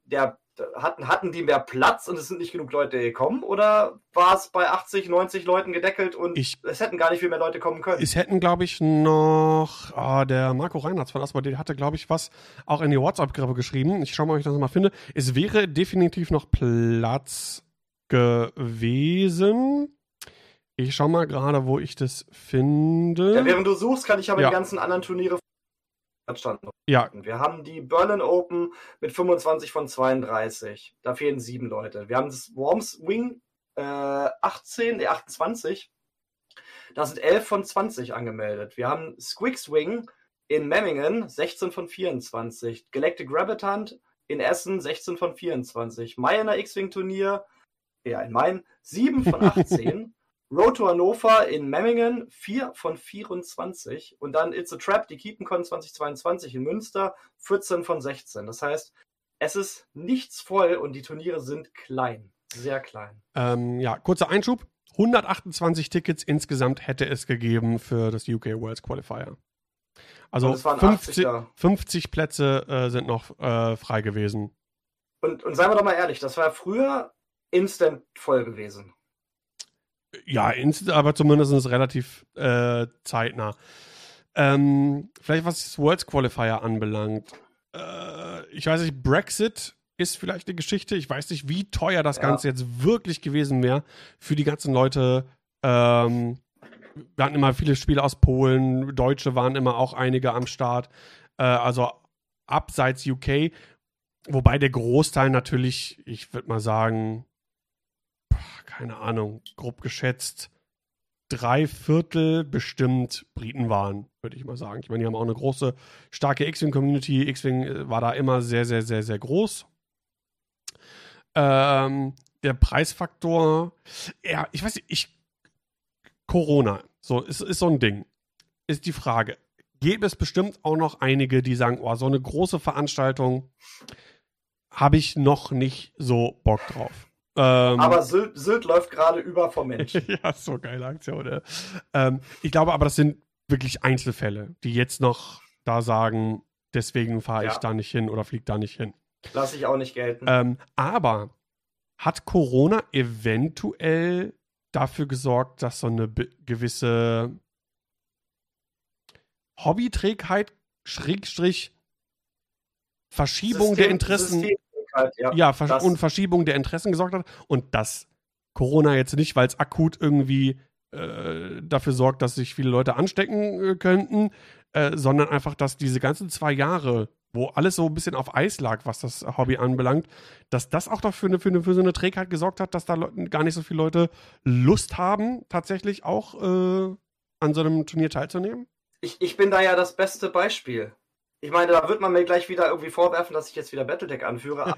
Speaker 3: der, hatten, hatten die mehr Platz und es sind nicht genug Leute gekommen? Oder war es bei 80, 90 Leuten gedeckelt und
Speaker 1: ich, es hätten gar nicht viel mehr Leute kommen können? Es hätten, glaube ich, noch ah, der Marco Reinhardt von Asper, der hatte, glaube ich, was auch in die WhatsApp-Gruppe geschrieben. Ich schaue mal, ob ich das mal finde. Es wäre definitiv noch Platz gewesen. Ich schau mal gerade, wo ich das finde.
Speaker 3: Ja, während du suchst, kann ich aber ja. die ganzen anderen Turniere Standen. Ja. Wir haben die Berlin Open mit 25 von 32. Da fehlen sieben Leute. Wir haben das Worms Wing äh, 18, äh, 28. Da sind 11 von 20 angemeldet. Wir haben Squigs Wing in Memmingen 16 von 24. Galactic Gravitant in Essen 16 von 24. Mayana X-Wing Turnier, ja, in Main 7 von 18. *laughs* Road to Hannover in Memmingen 4 von 24 und dann It's a Trap, die keepen 2022 in Münster 14 von 16. Das heißt, es ist nichts voll und die Turniere sind klein, sehr klein.
Speaker 1: Ähm, ja, kurzer Einschub. 128 Tickets insgesamt hätte es gegeben für das UK Worlds Qualifier. Also 50, 50, Plätze äh, sind noch äh, frei gewesen.
Speaker 3: Und, und seien wir doch mal ehrlich, das war früher instant voll gewesen.
Speaker 1: Ja, aber zumindest ist es relativ äh, zeitnah. Ähm, vielleicht was das Worlds Qualifier anbelangt. Äh, ich weiß nicht, Brexit ist vielleicht eine Geschichte. Ich weiß nicht, wie teuer das ja. Ganze jetzt wirklich gewesen wäre für die ganzen Leute. Ähm, wir hatten immer viele Spiele aus Polen, Deutsche waren immer auch einige am Start. Äh, also abseits UK. Wobei der Großteil natürlich, ich würde mal sagen, keine Ahnung, grob geschätzt, drei Viertel bestimmt Briten waren, würde ich mal sagen. Ich meine, die haben auch eine große, starke X-Wing-Community. X-Wing äh, war da immer sehr, sehr, sehr, sehr groß. Ähm, der Preisfaktor, ja, ich weiß nicht, ich, Corona, so, ist, ist so ein Ding. Ist die Frage. Gäbe es bestimmt auch noch einige, die sagen, oh, so eine große Veranstaltung habe ich noch nicht so Bock drauf.
Speaker 3: Ähm, aber Sylt, Sylt läuft gerade über vom *laughs* Mensch. ja,
Speaker 1: so geile Aktion. Ne? Ähm, ich glaube aber, das sind wirklich Einzelfälle, die jetzt noch da sagen, deswegen fahre ja. ich da nicht hin oder fliege da nicht hin.
Speaker 3: Lass ich auch nicht gelten.
Speaker 1: Ähm, aber hat Corona eventuell dafür gesorgt, dass so eine gewisse Hobbyträgheit, Schrägstrich, Verschiebung System, der Interessen. System ja, ja und Verschiebung der Interessen gesorgt hat und das Corona jetzt nicht, weil es akut irgendwie äh, dafür sorgt, dass sich viele Leute anstecken äh, könnten, äh, sondern einfach, dass diese ganzen zwei Jahre, wo alles so ein bisschen auf Eis lag, was das Hobby anbelangt, dass das auch dafür eine, für, eine, für so eine Trägheit gesorgt hat, dass da Leute, gar nicht so viele Leute Lust haben, tatsächlich auch äh, an so einem Turnier teilzunehmen?
Speaker 3: Ich, ich bin da ja das beste Beispiel. Ich meine, da wird man mir gleich wieder irgendwie vorwerfen, dass ich jetzt wieder Battletech anführe.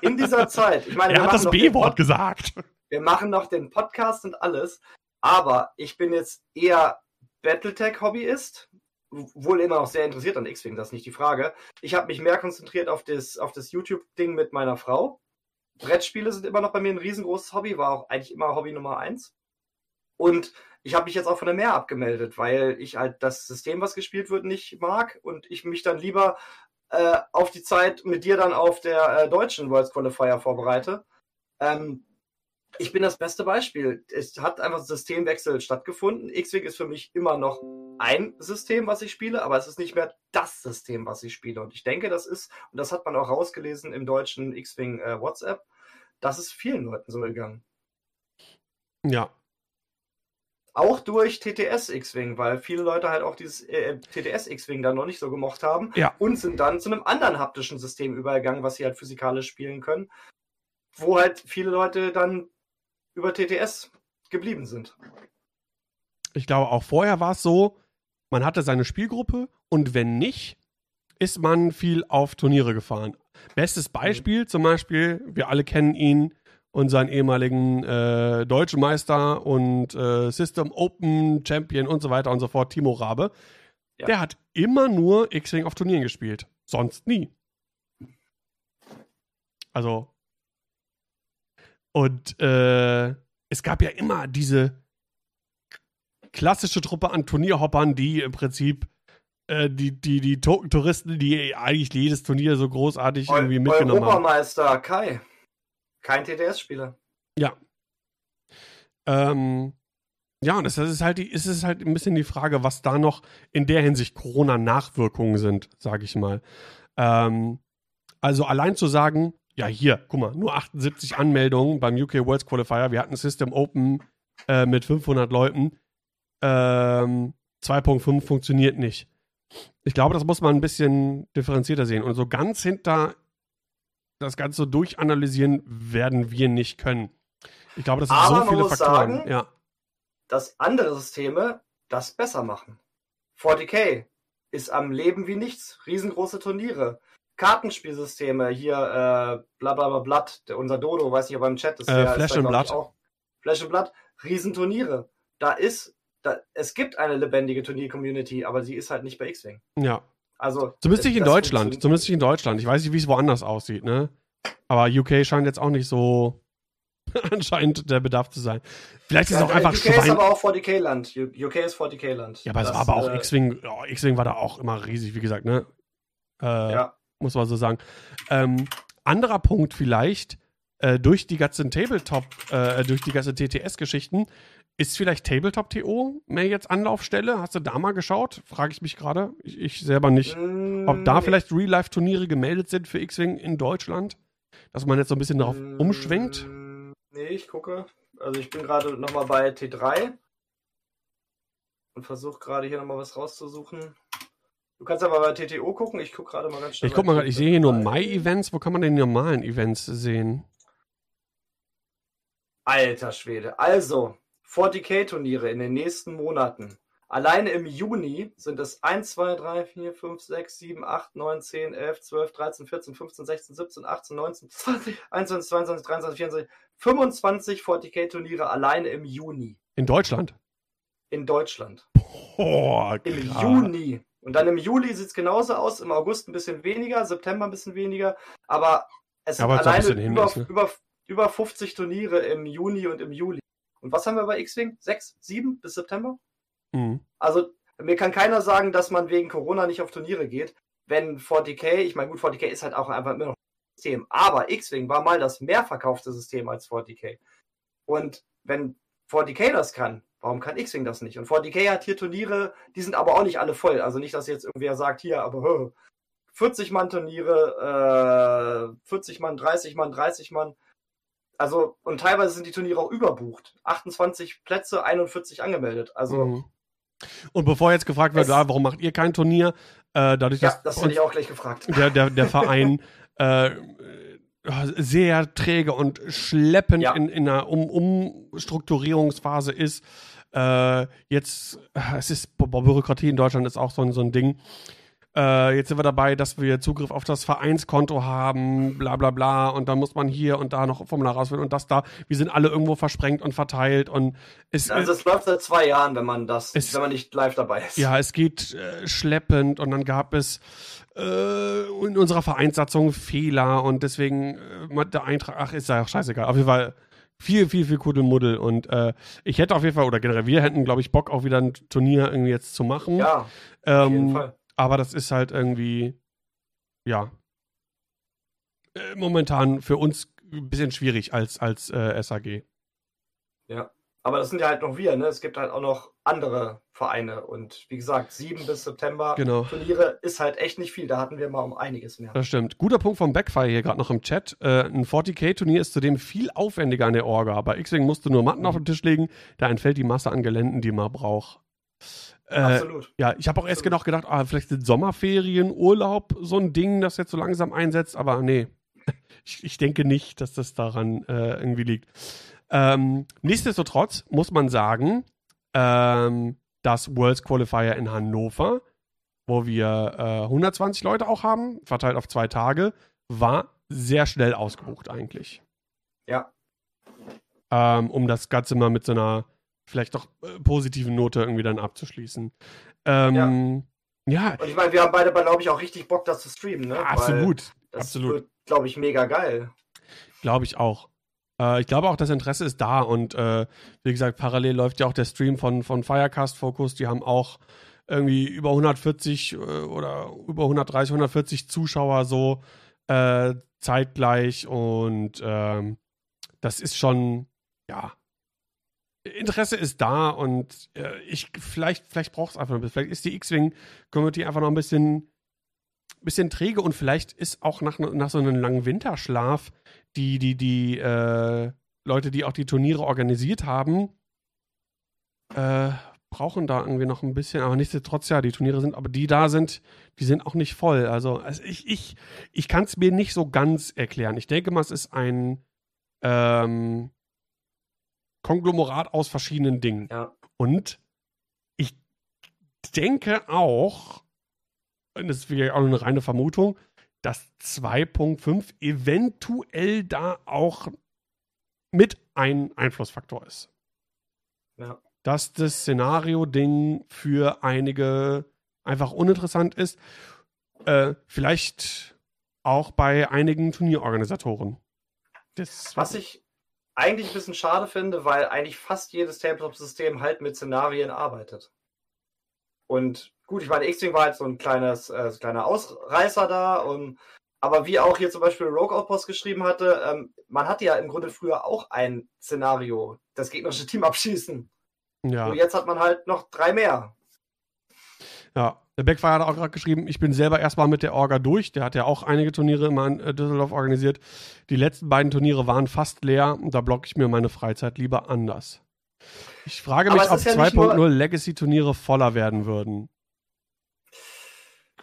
Speaker 3: In dieser *laughs* Zeit, ich meine,
Speaker 1: er wir hat das B-Wort gesagt.
Speaker 3: Wir machen noch den Podcast und alles, aber ich bin jetzt eher Battletech-Hobbyist, wohl immer noch sehr interessiert an X-Wing, das ist nicht die Frage. Ich habe mich mehr konzentriert auf das, auf das YouTube-Ding mit meiner Frau. Brettspiele sind immer noch bei mir ein riesengroßes Hobby, war auch eigentlich immer Hobby Nummer eins. Und ich habe mich jetzt auch von der Mehr abgemeldet, weil ich halt das System, was gespielt wird, nicht mag und ich mich dann lieber äh, auf die Zeit mit dir dann auf der äh, deutschen Worlds Qualifier vorbereite. Ähm, ich bin das beste Beispiel. Es hat einfach Systemwechsel stattgefunden. X-Wing ist für mich immer noch ein System, was ich spiele, aber es ist nicht mehr das System, was ich spiele. Und ich denke, das ist, und das hat man auch rausgelesen im deutschen X-Wing äh, WhatsApp, das ist vielen Leuten so gegangen. Ja, auch durch TTS X-Wing, weil viele Leute halt auch dieses äh, äh TTS X-Wing dann noch nicht so gemocht haben ja. und sind dann zu einem anderen haptischen System übergegangen, was sie halt physikalisch spielen können, wo halt viele Leute dann über TTS geblieben sind.
Speaker 1: Ich glaube, auch vorher war es so, man hatte seine Spielgruppe und wenn nicht, ist man viel auf Turniere gefahren. Bestes mhm. Beispiel zum Beispiel, wir alle kennen ihn, und seinen ehemaligen äh, deutschen Meister und äh, System Open Champion und so weiter und so fort, Timo Rabe. Ja. Der hat immer nur X-Wing auf Turnieren gespielt. Sonst nie. Also. Und äh, es gab ja immer diese klassische Truppe an Turnierhoppern, die im Prinzip äh, die, die, die Token-Touristen, die eigentlich jedes Turnier so großartig irgendwie mitgenommen haben. Obermeister
Speaker 3: Kai. Kein TTS-Spieler.
Speaker 1: Ja. Ähm, ja, und es ist halt, ist halt ein bisschen die Frage, was da noch in der Hinsicht Corona-Nachwirkungen sind, sage ich mal. Ähm, also allein zu sagen, ja hier, guck mal, nur 78 Anmeldungen beim UK Worlds Qualifier. Wir hatten System Open äh, mit 500 Leuten. Ähm, 2.5 funktioniert nicht. Ich glaube, das muss man ein bisschen differenzierter sehen. Und so ganz hinter das Ganze durchanalysieren werden wir nicht können. Ich glaube, das sind Aber so viele Faktoren.
Speaker 3: Sagen, ja. Dass andere Systeme das besser machen. 40k ist am Leben wie nichts. Riesengroße Turniere. Kartenspielsysteme hier, äh, bla bla bla Blatt, unser Dodo, weiß nicht, aber im Chat ist äh, der. Flash and Blood. Flash and Blood, Riesenturniere. Da ist, da, es gibt eine lebendige Turnier-Community, aber sie ist halt nicht bei X-Wing.
Speaker 1: Ja, also, zumindest nicht in Deutschland. Zumindest nicht in Deutschland. Ich weiß nicht, wie es woanders aussieht, ne? Aber UK scheint jetzt auch nicht so *laughs* anscheinend der Bedarf zu sein. Vielleicht ist es ja, auch einfach UK Schwein. UK ist aber auch 40k-Land. UK ist 40k-Land. Ja, aber das, es war aber auch äh, X-Wing. Oh, X-Wing war da auch immer riesig, wie gesagt, ne? Äh, ja. Muss man so sagen. Ähm, anderer Punkt vielleicht, äh, durch die ganzen Tabletop, äh, durch die ganzen TTS-Geschichten ist vielleicht Tabletop-TO mehr jetzt Anlaufstelle? Hast du da mal geschaut? Frage ich mich gerade. Ich, ich, selber nicht. Äh. Ob da vielleicht Real-Life-Turniere gemeldet sind für X-Wing in Deutschland? Dass man jetzt so ein bisschen darauf mm, umschwenkt?
Speaker 3: Nee, ich gucke. Also ich bin gerade nochmal bei T3 und versuche gerade hier nochmal was rauszusuchen. Du kannst aber bei TTO gucken. Ich gucke gerade mal ganz
Speaker 1: schnell. Ich guck mal gerade. Ich sehe hier nur Mai-Events. Wo kann man denn normalen Events sehen?
Speaker 3: Alter Schwede. Also, 40k-Turniere in den nächsten Monaten. Alleine im Juni sind es 1, 2, 3, 4, 5, 6, 7, 8, 9, 10, 11, 12, 13, 14, 15, 16, 17, 18, 19, 20, 21, 22, 23, 24, 25 40k-Turniere alleine im Juni.
Speaker 1: In Deutschland?
Speaker 3: In Deutschland. Boah, Im Juni. Und dann im Juli sieht es genauso aus, im August ein bisschen weniger, September ein bisschen weniger, aber es ja, sind alleine über, hin, ne? über, über 50 Turniere im Juni und im Juli. Und was haben wir bei X-Wing? Sechs, sieben bis September? Mhm. Also mir kann keiner sagen, dass man wegen Corona nicht auf Turniere geht, wenn 40k, ich meine, gut, 40k ist halt auch einfach immer noch ein System, aber X-Wing war mal das mehr verkaufte System als 40k. Und wenn 40k das kann, warum kann X-Wing das nicht? Und 40k hat hier Turniere, die sind aber auch nicht alle voll. Also nicht, dass jetzt irgendwer sagt, hier, aber 40 *laughs* Mann Turniere, äh, 40 Mann, 30 Mann, 30 Mann also, und teilweise sind die Turniere auch überbucht. 28 Plätze, 41 angemeldet. Also. Mhm.
Speaker 1: Und bevor jetzt gefragt wird, ah, warum macht ihr kein Turnier? Äh, dadurch, ja,
Speaker 3: dass das hätte ich auch gleich gefragt.
Speaker 1: Der, der, der Verein *laughs* äh, sehr träge und schleppend ja. in, in einer um Umstrukturierungsphase ist. Äh, jetzt, äh, es ist Bürokratie in Deutschland ist auch so, so ein Ding äh, jetzt sind wir dabei, dass wir Zugriff auf das Vereinskonto haben, bla bla bla, und dann muss man hier und da noch Formular rausfinden und das da. Wir sind alle irgendwo versprengt und verteilt und
Speaker 3: es. Also es läuft seit zwei Jahren, wenn man das, es, wenn man nicht
Speaker 1: live dabei ist. Ja, es geht äh, schleppend und dann gab es äh, in unserer Vereinssatzung Fehler und deswegen äh, der Eintrag, ach, ist ja auch scheißegal. Auf jeden Fall viel, viel, viel Kuddelmuddel. Und äh, ich hätte auf jeden Fall, oder generell, wir hätten, glaube ich, Bock, auch wieder ein Turnier irgendwie jetzt zu machen. Ja, ähm, auf ähm, jeden Fall. Aber das ist halt irgendwie, ja, äh, momentan für uns ein bisschen schwierig als, als äh, SAG.
Speaker 3: Ja, aber das sind ja halt noch wir, ne? Es gibt halt auch noch andere Vereine und wie gesagt, sieben bis September genau. Turniere ist halt echt nicht viel. Da hatten wir mal um einiges mehr.
Speaker 1: Das stimmt. Guter Punkt vom Backfire hier gerade noch im Chat. Äh, ein 40k-Turnier ist zudem viel aufwendiger an der Orga. Bei X-Wing musst du nur Matten auf den Tisch legen, da entfällt die Masse an Geländen, die man braucht. Äh, Absolut. Ja, ich habe auch Absolut. erst genau gedacht, ah, vielleicht sind Sommerferien, Urlaub so ein Ding, das jetzt so langsam einsetzt, aber nee, *laughs* ich, ich denke nicht, dass das daran äh, irgendwie liegt. Ähm, nichtsdestotrotz muss man sagen, ähm, das Worlds Qualifier in Hannover, wo wir äh, 120 Leute auch haben, verteilt auf zwei Tage, war sehr schnell ausgebucht eigentlich. Ja. Ähm, um das Ganze mal mit so einer vielleicht doch äh, positiven Note irgendwie dann abzuschließen.
Speaker 3: Ähm, ja. ja. Und ich meine, wir haben beide, glaube ich, auch richtig Bock, das zu streamen, ne? Ja, absolut. Weil das absolut. wird, glaube ich, mega geil.
Speaker 1: Glaube ich auch. Äh, ich glaube auch, das Interesse ist da und äh, wie gesagt, parallel läuft ja auch der Stream von, von Firecast Focus. Die haben auch irgendwie über 140 äh, oder über 130, 140 Zuschauer so äh, zeitgleich und ähm, das ist schon, ja, Interesse ist da und äh, ich vielleicht, vielleicht braucht es einfach ein bisschen. Vielleicht ist die X-Wing-Community einfach noch ein bisschen, bisschen träge und vielleicht ist auch nach, nach so einem langen Winterschlaf die, die, die äh, Leute, die auch die Turniere organisiert haben, äh, brauchen da irgendwie noch ein bisschen, aber nichtsdestotrotz, ja, die Turniere sind, aber die da sind, die sind auch nicht voll. Also, also ich, ich, ich kann es mir nicht so ganz erklären. Ich denke mal, es ist ein ähm, Konglomerat aus verschiedenen Dingen. Ja. Und ich denke auch, das ist vielleicht auch nur eine reine Vermutung, dass 2.5 eventuell da auch mit ein Einflussfaktor ist. Ja. Dass das Szenario-Ding für einige einfach uninteressant ist. Äh, vielleicht auch bei einigen Turnierorganisatoren.
Speaker 3: Das, was ich eigentlich ein bisschen schade finde, weil eigentlich fast jedes Tabletop-System halt mit Szenarien arbeitet. Und gut, ich meine, X-Wing war halt so ein kleines, äh, so kleiner Ausreißer da und aber wie auch hier zum Beispiel Rogue Outpost geschrieben hatte, ähm, man hatte ja im Grunde früher auch ein Szenario, das gegnerische Team abschießen. Ja. Und jetzt hat man halt noch drei mehr.
Speaker 1: Ja, der Beckfeier hat auch gerade geschrieben, ich bin selber erstmal mit der Orga durch. Der hat ja auch einige Turniere immer in äh, Düsseldorf organisiert. Die letzten beiden Turniere waren fast leer und da blocke ich mir meine Freizeit lieber anders. Ich frage mich, ob ja 2.0 Legacy-Turniere voller werden würden.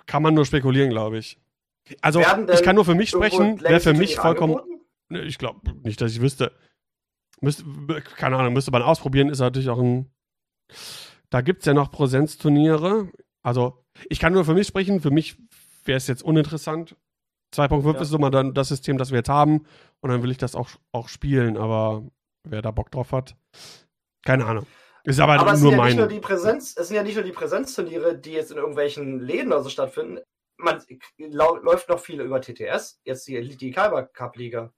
Speaker 1: Kann man nur spekulieren, glaube ich. Also, ich kann nur für mich sprechen, wäre für mich vollkommen. Angeboten? Ich glaube nicht, dass ich wüsste. Müsste, keine Ahnung, müsste man ausprobieren, ist natürlich auch ein. Da gibt es ja noch Präsenzturniere. Also, ich kann nur für mich sprechen. Für mich wäre es jetzt uninteressant. 2.5 ja. ist immer dann das System, das wir jetzt haben. Und dann will ich das auch, auch spielen. Aber wer da Bock drauf hat, keine Ahnung. Ist
Speaker 3: aber, aber es nur, sind ja meine. Nicht nur die Präsenz, es sind ja nicht nur die Präsenzturniere, die jetzt in irgendwelchen Läden also stattfinden. Man läuft noch viel über TTS, jetzt die, die Kalber Cup Liga.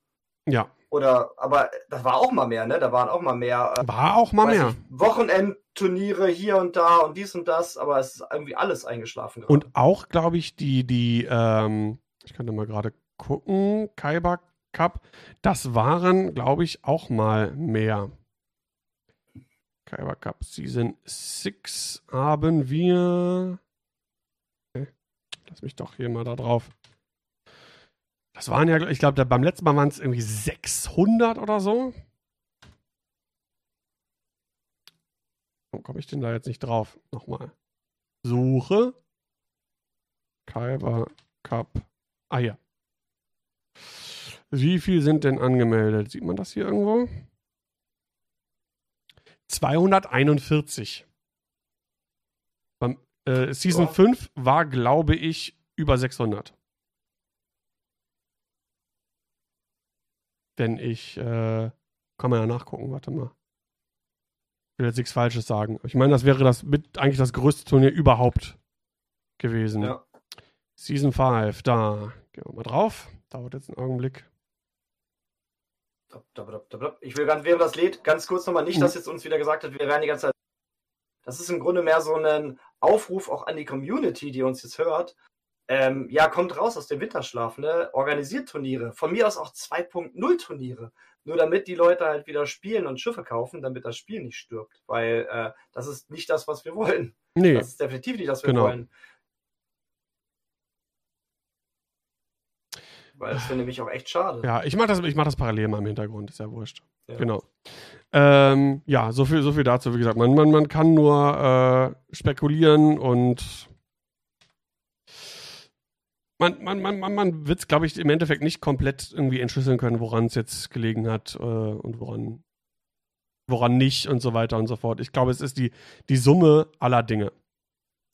Speaker 3: Ja, oder, aber das war auch mal mehr, ne? Da waren auch mal mehr.
Speaker 1: Äh, war auch mal mehr. Ich,
Speaker 3: Wochenendturniere hier und da und dies und das, aber es ist irgendwie alles eingeschlafen. Gerade.
Speaker 1: Und auch, glaube ich, die, die, ähm, ich könnte mal gerade gucken, Kaiba Cup, das waren, glaube ich, auch mal mehr. Kaiba Cup Season 6 haben wir. Okay. Äh, lass mich doch hier mal da drauf. Das waren ja, ich glaube, beim letzten Mal waren es irgendwie 600 oder so. Warum komme ich denn da jetzt nicht drauf? Nochmal. Suche. Kaiber Cup. Ah ja. Wie viel sind denn angemeldet? Sieht man das hier irgendwo? 241. Beim, äh, Season Boah. 5 war, glaube ich, über 600. wenn ich, äh, kann man ja nachgucken, warte mal. Ich will jetzt nichts Falsches sagen. Ich meine, das wäre das mit eigentlich das größte Turnier überhaupt gewesen. Ja. Season 5, da. Gehen wir mal drauf. Dauert jetzt einen Augenblick.
Speaker 3: Ich will ganz, während das lädt, ganz kurz nochmal nicht, mhm. dass jetzt uns wieder gesagt hat, wir wären die ganze Zeit. Das ist im Grunde mehr so ein Aufruf auch an die Community, die uns jetzt hört, ähm, ja, kommt raus aus dem Winterschlaf, ne? Organisiert Turniere. Von mir aus auch 2.0 Turniere. Nur damit die Leute halt wieder spielen und Schiffe kaufen, damit das Spiel nicht stirbt. Weil äh, das ist nicht das, was wir wollen. Nee. Das ist definitiv nicht das, was wir genau. wollen.
Speaker 1: Weil das finde ich auch echt schade. Ja, ich mache das, mach das parallel mal im Hintergrund, ist ja wurscht. Ja. Genau. Ähm, ja, so viel, so viel dazu. Wie gesagt, man, man, man kann nur äh, spekulieren und man, man, man, man, man wird es, glaube ich, im Endeffekt nicht komplett irgendwie entschlüsseln können, woran es jetzt gelegen hat äh, und woran, woran nicht und so weiter und so fort. Ich glaube, es ist die, die Summe aller Dinge.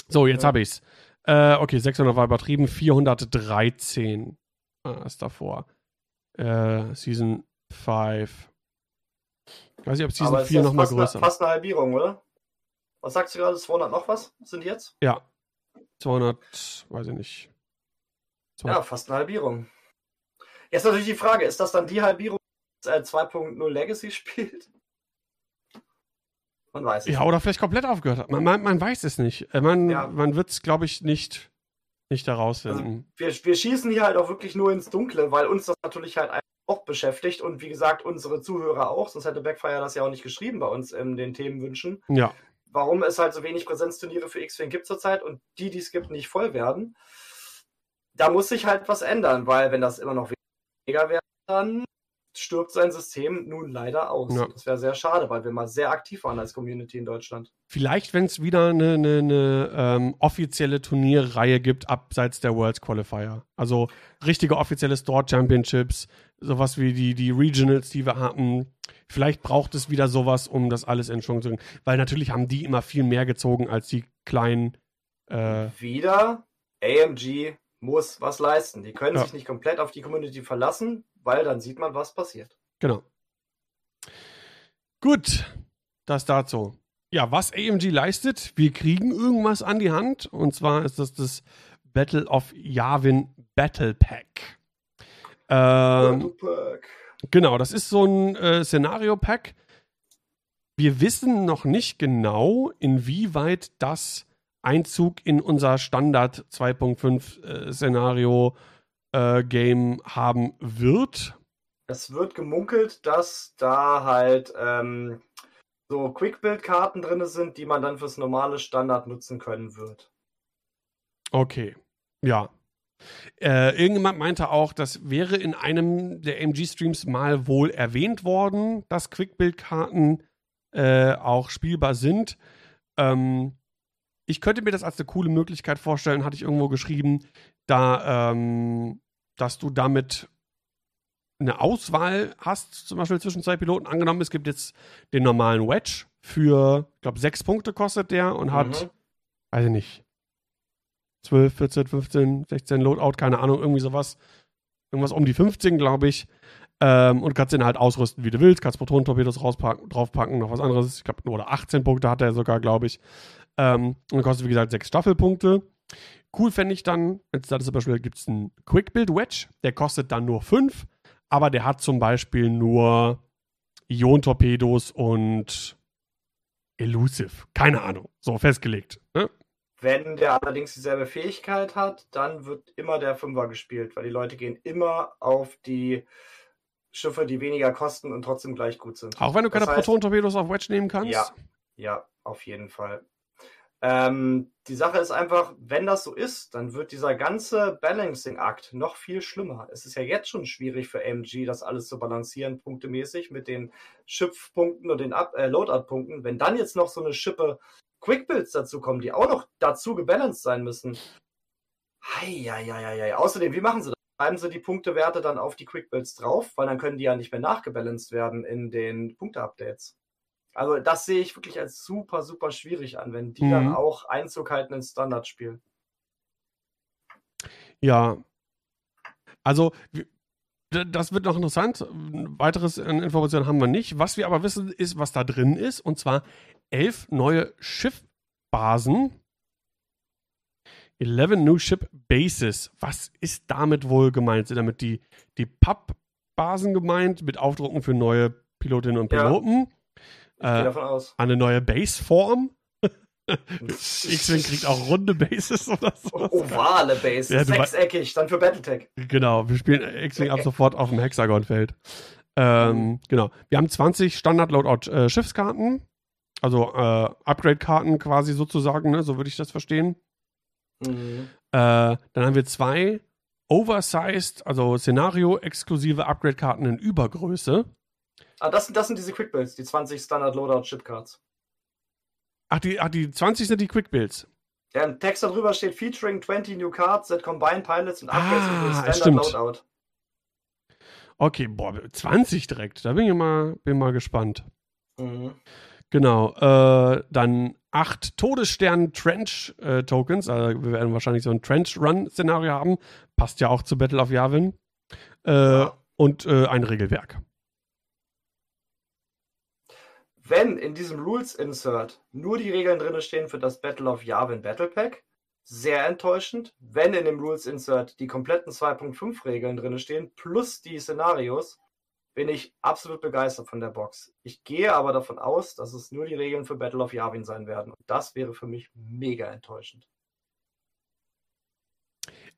Speaker 1: So, jetzt ja. habe ich's. Äh, okay, 600 war übertrieben, 413 ah, äh, ist davor. Äh, Season 5.
Speaker 3: Ich weiß nicht, ob Season 4 nochmal größer ist. Fast eine Halbierung, oder? Was sagst du gerade? 200 noch was sind jetzt?
Speaker 1: Ja. 200, weiß ich nicht.
Speaker 3: Ja, fast eine Halbierung. Jetzt natürlich die Frage, ist das dann die Halbierung, die 2.0 Legacy *laughs* spielt?
Speaker 1: Man weiß es Ja, oder vielleicht komplett aufgehört hat. Man, man, man weiß es nicht. Äh, man, ja. man wird es, glaube ich, nicht, nicht daraus
Speaker 3: finden. Also wir, wir schießen hier halt auch wirklich nur ins Dunkle, weil uns das natürlich halt auch beschäftigt und wie gesagt, unsere Zuhörer auch, sonst hätte Backfire das ja auch nicht geschrieben bei uns in den Themenwünschen. Ja. Warum es halt so wenig Präsenzturniere für X-Wing gibt zurzeit und die, die es gibt, nicht voll werden da muss sich halt was ändern, weil wenn das immer noch weniger wäre, dann stirbt sein System nun leider aus. Ja. Das wäre sehr schade, weil wir mal sehr aktiv waren als Community in Deutschland.
Speaker 1: Vielleicht, wenn es wieder eine, eine, eine ähm, offizielle Turnierreihe gibt, abseits der Worlds Qualifier. Also richtige offizielle Store Championships, sowas wie die, die Regionals, die wir hatten. Vielleicht braucht es wieder sowas, um das alles in Schwung zu bringen. Weil natürlich haben die immer viel mehr gezogen als die kleinen.
Speaker 3: Äh wieder AMG muss was leisten. Die können ja. sich nicht komplett auf die Community verlassen, weil dann sieht man, was passiert. Genau.
Speaker 1: Gut, das dazu. Ja, was AMG leistet, wir kriegen irgendwas an die Hand. Und zwar ist das das Battle of Yavin Battle Pack. Ähm, Battle Pack. Genau, das ist so ein äh, Szenario-Pack. Wir wissen noch nicht genau, inwieweit das Einzug in unser Standard 2.5 äh, Szenario äh, Game haben wird.
Speaker 3: Es wird gemunkelt, dass da halt ähm, so Quick-Build-Karten drin sind, die man dann fürs normale Standard nutzen können wird.
Speaker 1: Okay, ja. Äh, irgendjemand meinte auch, das wäre in einem der MG-Streams mal wohl erwähnt worden, dass Quick-Build-Karten äh, auch spielbar sind. Ähm, ich könnte mir das als eine coole Möglichkeit vorstellen, hatte ich irgendwo geschrieben, da, ähm, dass du damit eine Auswahl hast, zum Beispiel zwischen zwei Piloten. Angenommen, es gibt jetzt den normalen Wedge für, ich glaube, sechs Punkte kostet der und hat, mhm. weiß ich nicht, 12, 14, 15, 16 Loadout, keine Ahnung, irgendwie sowas. Irgendwas um die 15, glaube ich. Ähm, und kannst den halt ausrüsten, wie du willst. Kannst Protonentorpedos draufpacken, noch was anderes. Ich glaube, nur oder 18 Punkte hat er sogar, glaube ich. Ähm, und kostet, wie gesagt, sechs Staffelpunkte. Cool fände ich dann, jetzt da zum Beispiel gibt es einen Quick Build Wedge, der kostet dann nur fünf, aber der hat zum Beispiel nur Ion-Torpedos und Elusive. Keine Ahnung. So festgelegt. Ne?
Speaker 3: Wenn der allerdings dieselbe Fähigkeit hat, dann wird immer der Fünfer gespielt, weil die Leute gehen immer auf die Schiffe, die weniger kosten und trotzdem gleich gut sind.
Speaker 1: Auch wenn du keine Proton-Torpedos auf Wedge nehmen kannst?
Speaker 3: Ja, ja, auf jeden Fall. Ähm, die Sache ist einfach, wenn das so ist, dann wird dieser ganze Balancing-Akt noch viel schlimmer. Es ist ja jetzt schon schwierig für AMG, das alles zu balancieren, punktemäßig mit den Schöpfpunkten und den Up äh, Loadout-Punkten. Wenn dann jetzt noch so eine Schippe Quick-Builds dazu kommen, die auch noch dazu gebalanced sein müssen. Heieieiei. Außerdem, wie machen sie das? Schreiben sie die Punktewerte dann auf die Quick-Builds drauf, weil dann können die ja nicht mehr nachgebalanced werden in den Punkte-Updates. Also das sehe ich wirklich als super, super schwierig an, wenn die mhm. dann auch Einzug halten ins Standardspiel.
Speaker 1: Ja. Also das wird noch interessant. Weiteres an Informationen haben wir nicht. Was wir aber wissen, ist, was da drin ist. Und zwar elf neue Schiffbasen. 11 New Ship Bases. Was ist damit wohl gemeint? Sind damit die, die Pappbasen gemeint mit Aufdrucken für neue Pilotinnen und Piloten? Ja äh, eine neue Baseform. *laughs* X-Wing kriegt auch runde Bases oder so.
Speaker 3: Ovale Bases, ja, sechseckig, dann für Battletech.
Speaker 1: Genau, wir spielen X-Wing ab sofort auf dem Hexagonfeld. feld Ähm, hm. genau. Wir haben 20 Standard-Loadout-Schiffskarten, äh, also äh, Upgrade-Karten quasi sozusagen, ne? so würde ich das verstehen. Mhm. Äh, dann haben wir zwei Oversized, also Szenario-exklusive Upgrade-Karten in Übergröße.
Speaker 3: Ah, das, das sind diese Quick Builds, die 20 Standard Loadout Chip Cards.
Speaker 1: Ach die, ach, die 20 sind die Quick Builds.
Speaker 3: Ja, im Text darüber steht Featuring 20 new cards that combine pilots and
Speaker 1: upgrades ah, with standard stimmt. loadout. Okay, boah, 20 direkt. Da bin ich mal, bin mal gespannt. Mhm. Genau. Äh, dann 8 Todesstern-Trench-Tokens. Äh, also wir werden wahrscheinlich so ein Trench-Run-Szenario haben. Passt ja auch zu Battle of Yavin. Äh, ja. Und äh, ein Regelwerk.
Speaker 3: Wenn in diesem Rules Insert nur die Regeln drin stehen für das Battle of Yavin Battle Pack, sehr enttäuschend. Wenn in dem Rules Insert die kompletten 2.5 Regeln drin stehen, plus die Szenarios, bin ich absolut begeistert von der Box. Ich gehe aber davon aus, dass es nur die Regeln für Battle of Yavin sein werden. Und das wäre für mich mega enttäuschend.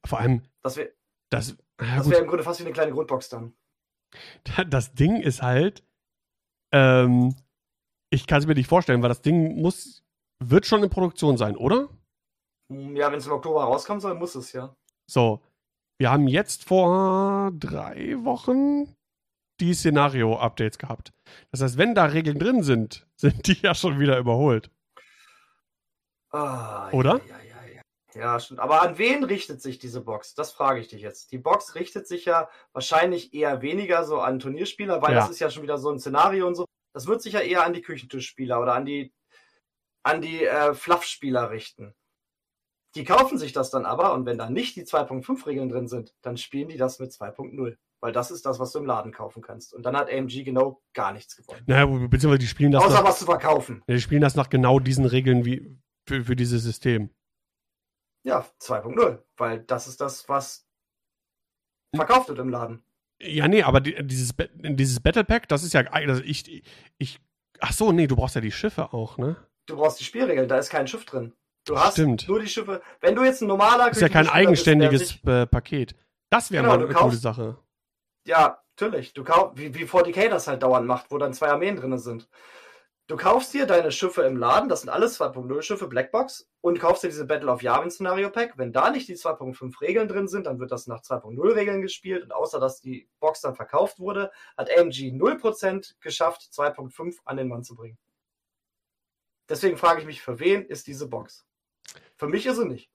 Speaker 1: Vor allem.
Speaker 3: Das wäre das, ja das wär im Grunde fast wie eine kleine Grundbox dann.
Speaker 1: *laughs* Das Ding ist halt, ähm, ich kann es mir nicht vorstellen, weil das Ding muss, wird schon in Produktion sein, oder?
Speaker 3: Hm, ja, wenn es im Oktober rauskommen soll, muss es ja.
Speaker 1: So, wir haben jetzt vor drei Wochen die Szenario-Updates gehabt. Das heißt, wenn da Regeln drin sind, *laughs* sind die ja schon wieder überholt. Ah, oder?
Speaker 3: Ja,
Speaker 1: ja,
Speaker 3: ja, ja, stimmt. Aber an wen richtet sich diese Box? Das frage ich dich jetzt. Die Box richtet sich ja wahrscheinlich eher weniger so an Turnierspieler, weil ja. das ist ja schon wieder so ein Szenario und so. Das wird sich ja eher an die Küchentischspieler oder an die, an die äh, Fluff-Spieler richten. Die kaufen sich das dann aber und wenn da nicht die 2.5-Regeln drin sind, dann spielen die das mit 2.0. Weil das ist das, was du im Laden kaufen kannst. Und dann hat AMG genau gar nichts gewonnen.
Speaker 1: Naja, beziehungsweise die spielen das. Außer
Speaker 3: nach, was zu verkaufen.
Speaker 1: Die spielen das nach genau diesen Regeln wie für, für dieses System.
Speaker 3: Ja, 2.0. Weil das ist das, was verkauft wird im Laden.
Speaker 1: Ja, nee, aber dieses, dieses Battle Pack, das ist ja. Also ich, ich, ach so, nee, du brauchst ja die Schiffe auch, ne?
Speaker 3: Du brauchst die Spielregeln, da ist kein Schiff drin. Du hast Stimmt. nur die Schiffe. Wenn du jetzt ein normaler.
Speaker 1: Das Ist ja kein eigenständiges bist, sich, äh, Paket. Das wäre genau, mal eine coole Sache.
Speaker 3: Ja, natürlich. Du kaufst, wie, wie 40k das halt dauernd macht, wo dann zwei Armeen drin sind du kaufst dir deine Schiffe im Laden, das sind alles 2.0 Schiffe, Blackbox, und kaufst dir diese Battle of Yavin Szenario Pack. Wenn da nicht die 2.5 Regeln drin sind, dann wird das nach 2.0 Regeln gespielt. Und außer dass die Box dann verkauft wurde, hat AMG 0% geschafft, 2.5 an den Mann zu bringen. Deswegen frage ich mich, für wen ist diese Box? Für mich ist sie nicht.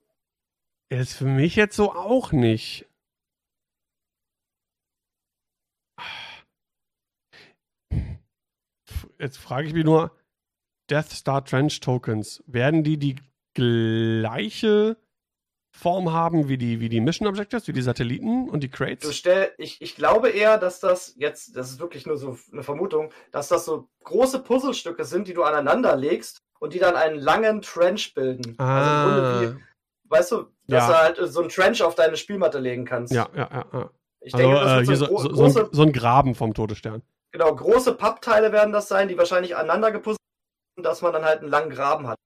Speaker 1: Ist für mich jetzt so auch nicht. jetzt frage ich mich nur, Death Star Trench Tokens, werden die die gleiche Form haben wie die, wie die Mission Objectives, wie die Satelliten und die Crates?
Speaker 3: Stell, ich, ich glaube eher, dass das jetzt, das ist wirklich nur so eine Vermutung, dass das so große Puzzlestücke sind, die du aneinander legst und die dann einen langen Trench bilden.
Speaker 1: Also ah. Also wie,
Speaker 3: weißt du, dass ja.
Speaker 1: du
Speaker 3: halt so einen Trench auf deine Spielmatte legen kannst.
Speaker 1: Ja, ja, ja. ja. Ich also, denke, das äh, so, ein so, so, so, ein Graben vom Todesstern.
Speaker 3: Genau, große Pappteile werden das sein, die wahrscheinlich aneinander gepustet sind, dass man dann halt einen langen Graben hat.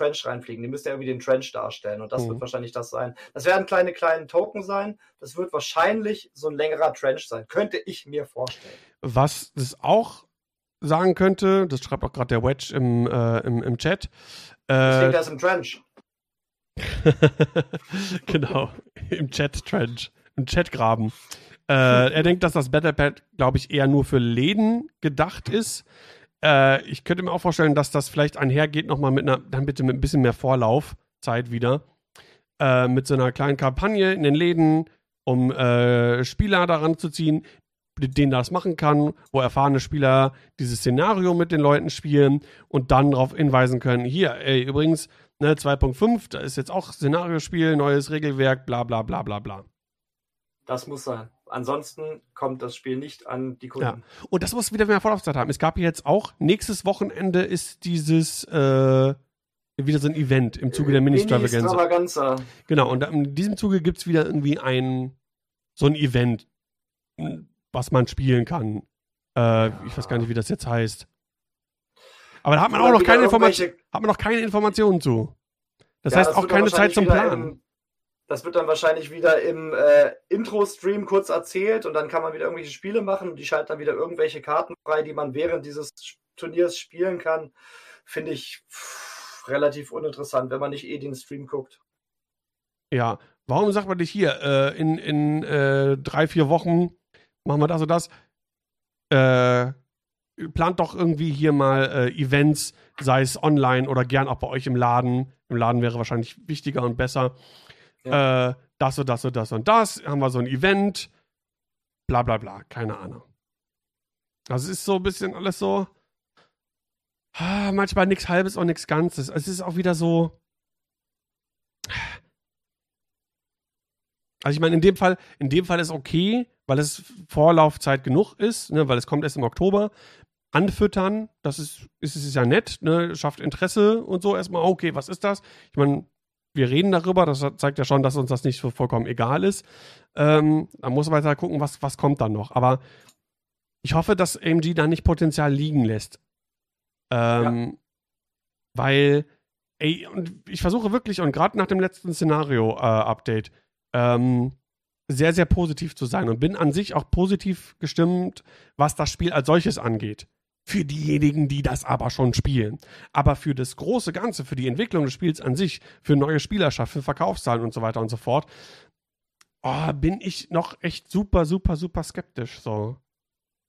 Speaker 3: Trench reinfliegen. Die müsste ja irgendwie den Trench darstellen und das mhm. wird wahrscheinlich das sein. Das werden kleine, kleine Token sein. Das wird wahrscheinlich so ein längerer Trench sein. Könnte ich mir vorstellen.
Speaker 1: Was das auch sagen könnte, das schreibt auch gerade der Wedge im, äh, im, im Chat.
Speaker 3: Äh, ich denke, der ist im Trench.
Speaker 1: *laughs* genau, im Chat Trench, im Chat-Graben. Äh, er denkt, dass das Battlepad, glaube ich, eher nur für Läden gedacht ist. Äh, ich könnte mir auch vorstellen, dass das vielleicht einhergeht nochmal mit einer, dann bitte mit ein bisschen mehr Vorlaufzeit wieder. Äh, mit so einer kleinen Kampagne in den Läden, um äh, Spieler daran zu ziehen, denen das machen kann, wo erfahrene Spieler dieses Szenario mit den Leuten spielen und dann darauf hinweisen können, hier, ey, übrigens, ne, 2.5, da ist jetzt auch Szenariospiel, neues Regelwerk, bla bla bla bla bla.
Speaker 3: Das muss sein. Ansonsten kommt das Spiel nicht an die Kunden.
Speaker 1: Ja. Und das muss wieder mehr Vorlaufzeit haben. Es gab jetzt auch, nächstes Wochenende ist dieses äh, wieder so ein Event im Zuge der Mini-Stravaganza. Genau, und in diesem Zuge gibt es wieder irgendwie ein so ein Event, was man spielen kann. Äh, ja. Ich weiß gar nicht, wie das jetzt heißt. Aber da hat man Oder auch noch keine, Informa hat man noch keine Informationen zu. Das ja, heißt auch keine Zeit zum Planen
Speaker 3: das wird dann wahrscheinlich wieder im äh, Intro-Stream kurz erzählt und dann kann man wieder irgendwelche Spiele machen und die schalten dann wieder irgendwelche Karten frei, die man während dieses Turniers spielen kann. Finde ich pff, relativ uninteressant, wenn man nicht eh den Stream guckt.
Speaker 1: Ja, warum sagt man nicht hier, äh, in, in äh, drei, vier Wochen machen wir das und das? Äh, plant doch irgendwie hier mal äh, Events, sei es online oder gern auch bei euch im Laden. Im Laden wäre wahrscheinlich wichtiger und besser äh, das und das und das und das, haben wir so ein Event, bla bla bla, keine Ahnung. Also es ist so ein bisschen alles so, ah, manchmal nichts Halbes und nichts Ganzes. Es ist auch wieder so. Also ich meine, in dem Fall, in dem Fall ist okay, weil es Vorlaufzeit genug ist, ne, weil es kommt erst im Oktober. Anfüttern, das ist, ist, ist ja nett, ne, schafft Interesse und so erstmal, okay, was ist das? Ich meine, wir reden darüber. Das zeigt ja schon, dass uns das nicht so vollkommen egal ist. Ähm, da muss man weiter gucken, was, was kommt dann noch. Aber ich hoffe, dass AMG da nicht Potenzial liegen lässt. Ähm, ja. Weil, ey, und ich versuche wirklich, und gerade nach dem letzten Szenario-Update, äh, ähm, sehr, sehr positiv zu sein und bin an sich auch positiv gestimmt, was das Spiel als solches angeht für diejenigen, die das aber schon spielen. Aber für das große Ganze, für die Entwicklung des Spiels an sich, für neue Spielerschaft, für Verkaufszahlen und so weiter und so fort, oh, bin ich noch echt super, super, super skeptisch. So.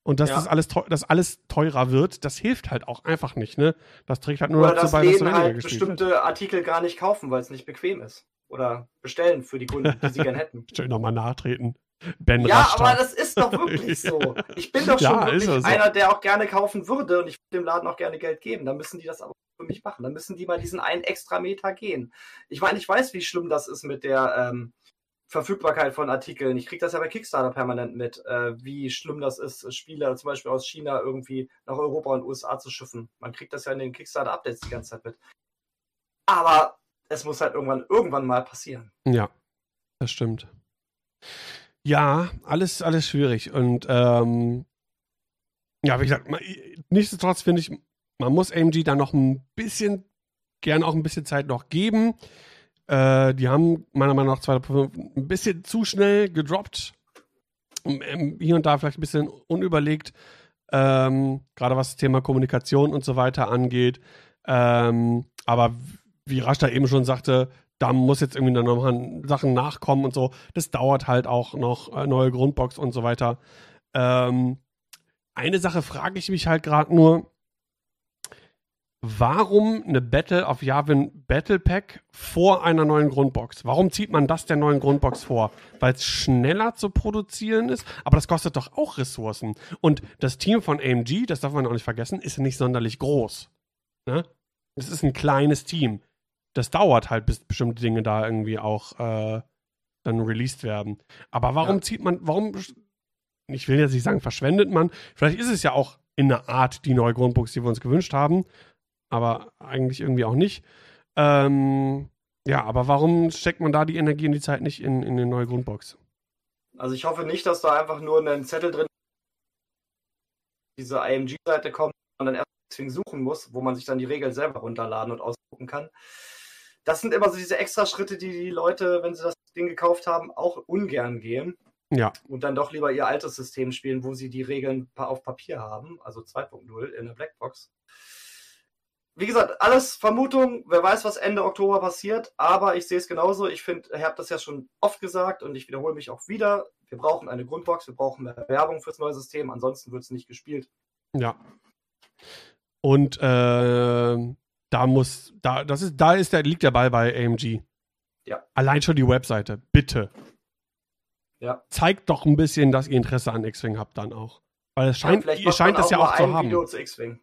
Speaker 1: Und dass ja. das alles, dass alles teurer wird, das hilft halt auch einfach nicht, ne?
Speaker 3: Das trägt halt nur Oder dazu bei, dass Läden halt bestimmte Artikel gar nicht kaufen, weil es nicht bequem ist. Oder bestellen für die Kunden, die sie gern *laughs* hätten. Schön
Speaker 1: nochmal nachtreten.
Speaker 3: Ben ja, Raschter. aber das ist doch wirklich so. *laughs* Ich bin doch schon wirklich so. einer, der auch gerne kaufen würde und ich würde dem Laden auch gerne Geld geben. Dann müssen die das aber für mich machen. Dann müssen die mal diesen einen extra Meter gehen. Ich meine, ich weiß, wie schlimm das ist mit der ähm, Verfügbarkeit von Artikeln. Ich kriege das ja bei Kickstarter permanent mit, äh, wie schlimm das ist, Spiele zum Beispiel aus China irgendwie nach Europa und USA zu schiffen. Man kriegt das ja in den Kickstarter-Updates die ganze Zeit mit. Aber es muss halt irgendwann, irgendwann mal passieren.
Speaker 1: Ja, das stimmt. Ja, alles, alles schwierig. Und ähm, ja, wie gesagt, man, nichtsdestotrotz finde ich, man muss AMG da noch ein bisschen, gerne auch ein bisschen Zeit noch geben. Äh, die haben meiner Meinung nach 2005 ein bisschen zu schnell gedroppt. Ähm, ähm, hier und da vielleicht ein bisschen unüberlegt. Ähm, Gerade was das Thema Kommunikation und so weiter angeht. Ähm, aber wie Rasch da eben schon sagte, da muss jetzt irgendwie dann nochmal Sachen nachkommen und so. Das dauert halt auch noch, äh, neue Grundbox und so weiter. Ähm, eine Sache frage ich mich halt gerade nur, warum eine Battle auf Yavin Battle Pack vor einer neuen Grundbox? Warum zieht man das der neuen Grundbox vor? Weil es schneller zu produzieren ist, aber das kostet doch auch Ressourcen. Und das Team von AMG, das darf man auch nicht vergessen, ist nicht sonderlich groß. Ne? Es ist ein kleines Team das dauert halt, bis bestimmte Dinge da irgendwie auch äh, dann released werden. Aber warum ja. zieht man, warum, ich will jetzt nicht sagen, verschwendet man, vielleicht ist es ja auch in der Art die neue Grundbox, die wir uns gewünscht haben, aber eigentlich irgendwie auch nicht. Ähm, ja, aber warum steckt man da die Energie und die Zeit nicht in, in eine neue Grundbox?
Speaker 3: Also ich hoffe nicht, dass da einfach nur ein Zettel drin diese IMG-Seite kommt und dann erst deswegen suchen muss, wo man sich dann die Regeln selber runterladen und ausdrucken kann das sind immer so diese extra Schritte, die die Leute, wenn sie das Ding gekauft haben, auch ungern gehen.
Speaker 1: Ja.
Speaker 3: Und dann doch lieber ihr altes System spielen, wo sie die Regeln auf Papier haben, also 2.0 in der Blackbox. Wie gesagt, alles Vermutung, wer weiß, was Ende Oktober passiert, aber ich sehe es genauso. Ich finde, ich habe das ja schon oft gesagt und ich wiederhole mich auch wieder. Wir brauchen eine Grundbox, wir brauchen mehr Werbung fürs neue System, ansonsten wird es nicht gespielt.
Speaker 1: Ja. Und äh, da muss, da, das ist, da ist der, liegt der Ball bei AMG. Ja. Allein schon die Webseite, bitte. Ja. Zeigt doch ein bisschen, dass ihr Interesse an X-Wing habt dann auch. Weil es scheint, ja, ihr scheint das ja auch zu haben. Video zu X-Wing.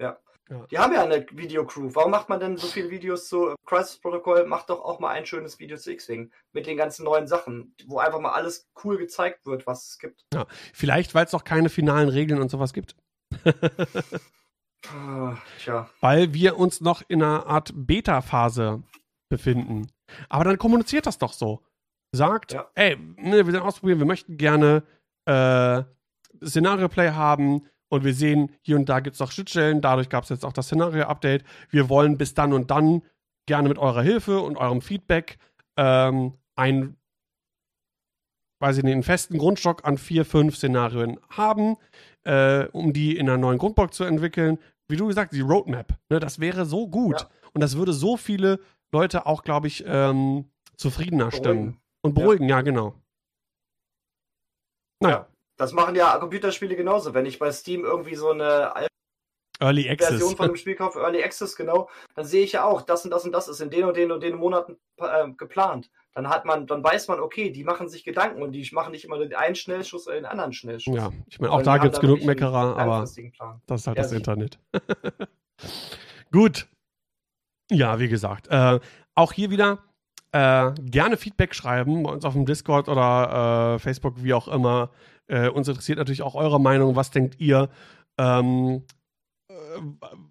Speaker 3: Ja. ja. Die haben ja eine Videocrew. Warum macht man denn so viele Videos zu Crisis Protocol? Macht doch auch mal ein schönes Video zu X-Wing mit den ganzen neuen Sachen, wo einfach mal alles cool gezeigt wird, was es gibt.
Speaker 1: Ja. Vielleicht, weil es doch keine finalen Regeln und sowas gibt. *laughs* Ah, tja. Weil wir uns noch in einer Art Beta-Phase befinden. Aber dann kommuniziert das doch so. Sagt, ja. ey, ne, wir sind ausprobieren, wir möchten gerne äh, Szenario-Play haben und wir sehen, hier und da gibt es noch Schnittstellen, dadurch gab es jetzt auch das Szenario-Update. Wir wollen bis dann und dann gerne mit eurer Hilfe und eurem Feedback ähm, ein weil sie den festen Grundstock an vier, fünf Szenarien haben, äh, um die in einer neuen Grundbox zu entwickeln. Wie du gesagt, die Roadmap, ne, das wäre so gut. Ja. Und das würde so viele Leute auch, glaube ich, ähm, zufriedener stimmen. Und beruhigen,
Speaker 3: ja, ja
Speaker 1: genau.
Speaker 3: Naja. Ja, das machen ja Computerspiele genauso. Wenn ich bei Steam irgendwie so eine
Speaker 1: Early Access. Version
Speaker 3: von dem Spiel kaufe, Early Access, genau, dann sehe ich ja auch, das und das und das ist in den und den und den Monaten äh, geplant dann hat man, dann weiß man, okay, die machen sich Gedanken und die machen nicht immer den einen Schnellschuss oder den anderen Schnellschuss.
Speaker 1: Ja, ich meine, auch da gibt es genug Meckerer, aber das ist halt ja, das sicher. Internet. *laughs* Gut. Ja, wie gesagt, äh, auch hier wieder äh, gerne Feedback schreiben bei uns auf dem Discord oder äh, Facebook, wie auch immer. Äh, uns interessiert natürlich auch eure Meinung. Was denkt ihr? Ähm, äh,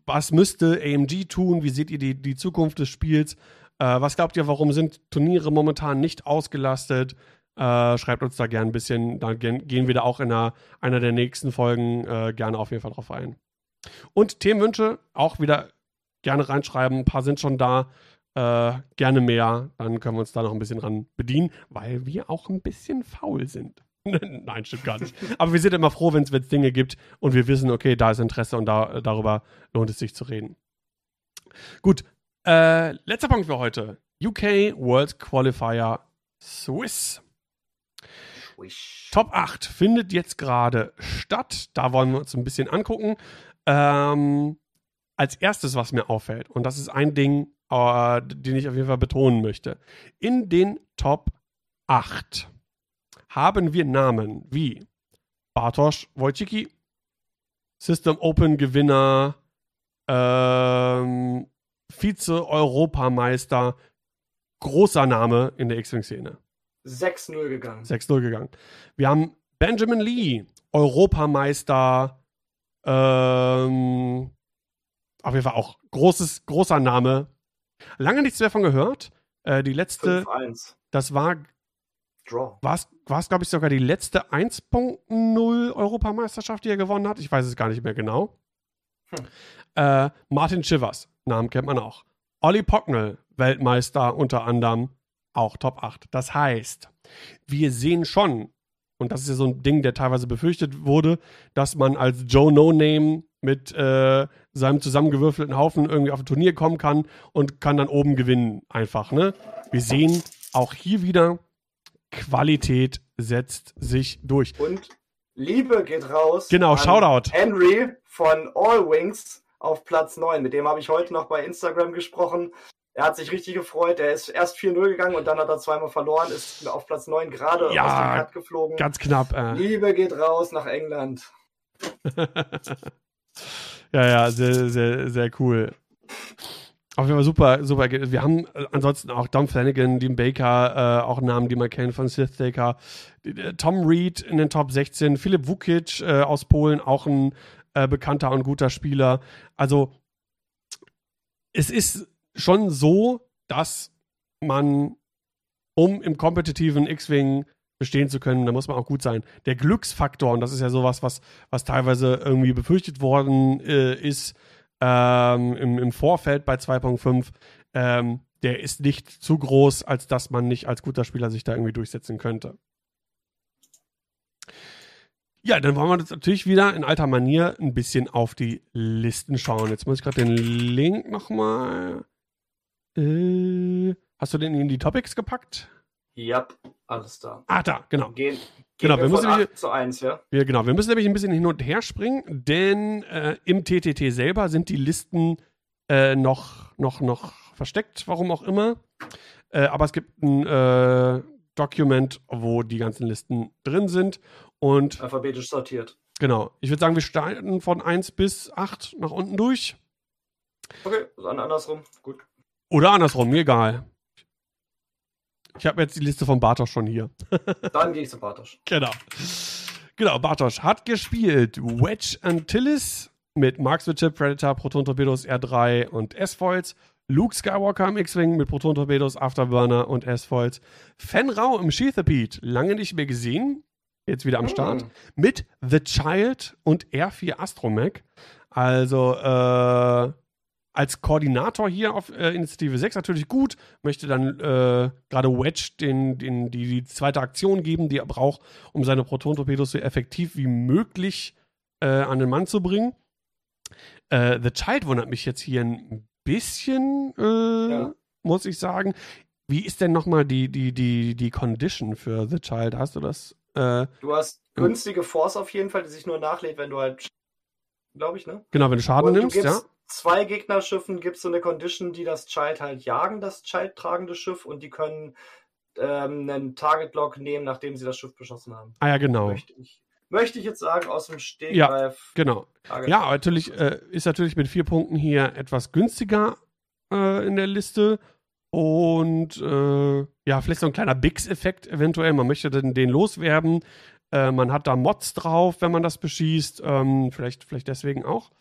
Speaker 1: was müsste AMG tun? Wie seht ihr die, die Zukunft des Spiels? Äh, was glaubt ihr, warum sind Turniere momentan nicht ausgelastet? Äh, schreibt uns da gerne ein bisschen. Dann gehen wir da auch in einer, einer der nächsten Folgen äh, gerne auf jeden Fall drauf ein. Und Themenwünsche auch wieder gerne reinschreiben. Ein paar sind schon da. Äh, gerne mehr. Dann können wir uns da noch ein bisschen dran bedienen, weil wir auch ein bisschen faul sind. *laughs* Nein, stimmt gar nicht. Aber wir sind immer froh, wenn es Dinge gibt und wir wissen, okay, da ist Interesse und da, darüber lohnt es sich zu reden. Gut, äh, letzter Punkt für heute. UK World Qualifier Swiss. Swish. Top 8 findet jetzt gerade statt. Da wollen wir uns ein bisschen angucken. Ähm, als erstes, was mir auffällt, und das ist ein Ding, äh, den ich auf jeden Fall betonen möchte. In den Top 8 haben wir Namen wie Bartosz Wojcicki, System Open Gewinner, ähm, Vize-Europameister, großer Name in der X-Wing-Szene.
Speaker 3: 6-0
Speaker 1: gegangen. 6-0
Speaker 3: gegangen.
Speaker 1: Wir haben Benjamin Lee, Europameister, ähm, auf jeden Fall auch großes, großer Name. Lange nichts mehr von gehört. Äh, die letzte,
Speaker 3: 5-1.
Speaker 1: das war, war es, glaube ich, sogar die letzte 1.0 Europameisterschaft, die er gewonnen hat. Ich weiß es gar nicht mehr genau. Hm. Äh, Martin Schivers, Namen kennt man auch. Olli Pocknell, Weltmeister unter anderem, auch Top 8. Das heißt, wir sehen schon, und das ist ja so ein Ding, der teilweise befürchtet wurde, dass man als Joe No Name mit äh, seinem zusammengewürfelten Haufen irgendwie auf ein Turnier kommen kann und kann dann oben gewinnen einfach. Ne? Wir sehen auch hier wieder, Qualität setzt sich durch.
Speaker 3: Und Liebe geht raus.
Speaker 1: Genau, Shoutout.
Speaker 3: Henry von All Wings auf Platz 9. Mit dem habe ich heute noch bei Instagram gesprochen. Er hat sich richtig gefreut. Er ist erst 4-0 gegangen und dann hat er zweimal verloren, ist auf Platz 9 gerade
Speaker 1: ja, aus dem Cut geflogen. Ganz knapp.
Speaker 3: Äh. Liebe geht raus nach England.
Speaker 1: *laughs* ja, ja, sehr, sehr, sehr cool. Auf jeden Fall super, super. Wir haben äh, ansonsten auch Dom Flanagan, Dean Baker, äh, auch Namen, die man kennt von Sith Baker. Äh, Tom Reed in den Top 16, Philipp Vukic äh, aus Polen, auch ein äh, bekannter und guter Spieler. Also es ist schon so, dass man, um im kompetitiven X-Wing bestehen zu können, da muss man auch gut sein. Der Glücksfaktor, und das ist ja sowas, was, was teilweise irgendwie befürchtet worden äh, ist ähm, im, im, Vorfeld bei 2.5, ähm, der ist nicht zu groß, als dass man nicht als guter Spieler sich da irgendwie durchsetzen könnte. Ja, dann wollen wir jetzt natürlich wieder in alter Manier ein bisschen auf die Listen schauen. Jetzt muss ich gerade den Link nochmal. Äh, hast du den in die Topics gepackt?
Speaker 3: Ja, alles da.
Speaker 1: Ah, da,
Speaker 3: genau. Gehen, genau, wir, wir müssen nämlich, zu
Speaker 1: 1, ja? Wir, genau, wir müssen nämlich ein bisschen hin und her springen, denn äh, im TTT selber sind die Listen äh, noch, noch, noch versteckt, warum auch immer. Äh, aber es gibt ein äh, Document, wo die ganzen Listen drin sind. Und
Speaker 3: alphabetisch sortiert.
Speaker 1: Genau. Ich würde sagen, wir starten von 1 bis 8 nach unten durch.
Speaker 3: Okay, dann andersrum. Gut.
Speaker 1: Oder andersrum, mir egal. Ich habe jetzt die Liste von Bartosch schon hier.
Speaker 3: *laughs* dann gehe ich zu Bartosch.
Speaker 1: Genau. Genau, Bartosch hat gespielt Wedge Antilles mit Marks Widget, Predator, Proton Torpedos, R3 und S-Foils. Luke Skywalker im X-Wing mit Proton Torpedos, Afterburner und S-Foils. Fenrau im Sheathapede, lange nicht mehr gesehen jetzt wieder am ah. Start, mit The Child und R4 Astromech. Also äh, als Koordinator hier auf äh, Initiative 6 natürlich gut, möchte dann äh, gerade Wedge den, den, die, die zweite Aktion geben, die er braucht, um seine Proton-Torpedos so effektiv wie möglich äh, an den Mann zu bringen. Äh, The Child wundert mich jetzt hier ein bisschen, äh, ja. muss ich sagen. Wie ist denn nochmal die, die, die, die Condition für The Child? Hast du das
Speaker 3: äh, du hast günstige Force auf jeden Fall, die sich nur nachlädt, wenn du halt, glaube ich, ne?
Speaker 1: Genau, wenn du Schaden Und nimmst, du ja
Speaker 3: zwei Gegnerschiffen gibt es so eine Condition, die das Child halt jagen, das Child tragende Schiff, und die können ähm, einen Target Lock nehmen, nachdem sie das Schiff beschossen haben.
Speaker 1: Ah ja, genau.
Speaker 3: Möchte ich, möchte ich jetzt sagen, aus dem Stegreif.
Speaker 1: Ja, genau. Target ja, natürlich äh, ist natürlich mit vier Punkten hier etwas günstiger äh, in der Liste. Und äh, ja, vielleicht so ein kleiner Bix-Effekt eventuell. Man möchte den, den loswerden. Äh, man hat da Mods drauf, wenn man das beschießt. Ähm, vielleicht, vielleicht deswegen auch.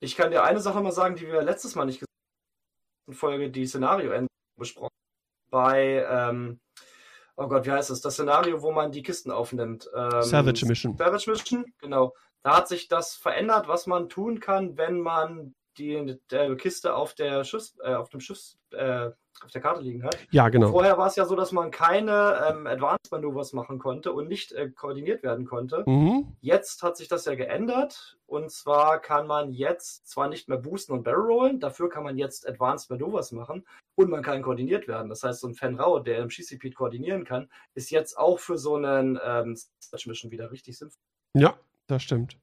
Speaker 3: Ich kann dir eine Sache mal sagen, die wir letztes Mal nicht gesagt haben. In Folge die Szenario besprochen. Bei, ähm, oh Gott, wie heißt Das? das Szenario, wo man die Kisten aufnimmt. Ähm,
Speaker 1: Savage Mission.
Speaker 3: Savage Mission, genau. Da hat sich das verändert, was man tun kann, wenn man die äh, Kiste auf der Schiffs, äh, auf dem Schiffs, äh, auf der Karte liegen hat.
Speaker 1: Ja, genau. Und
Speaker 3: vorher war es ja so, dass man keine ähm, Advanced Maneuvers machen konnte und nicht äh, koordiniert werden konnte.
Speaker 1: Mhm.
Speaker 3: Jetzt hat sich das ja geändert und zwar kann man jetzt zwar nicht mehr boosten und barrel rollen, dafür kann man jetzt Advanced Maneuvers machen und man kann koordiniert werden. Das heißt, so ein Fan Rao, der im GCP koordinieren kann, ist jetzt auch für so einen ähm, Search Mission wieder richtig sinnvoll.
Speaker 1: Ja, das stimmt.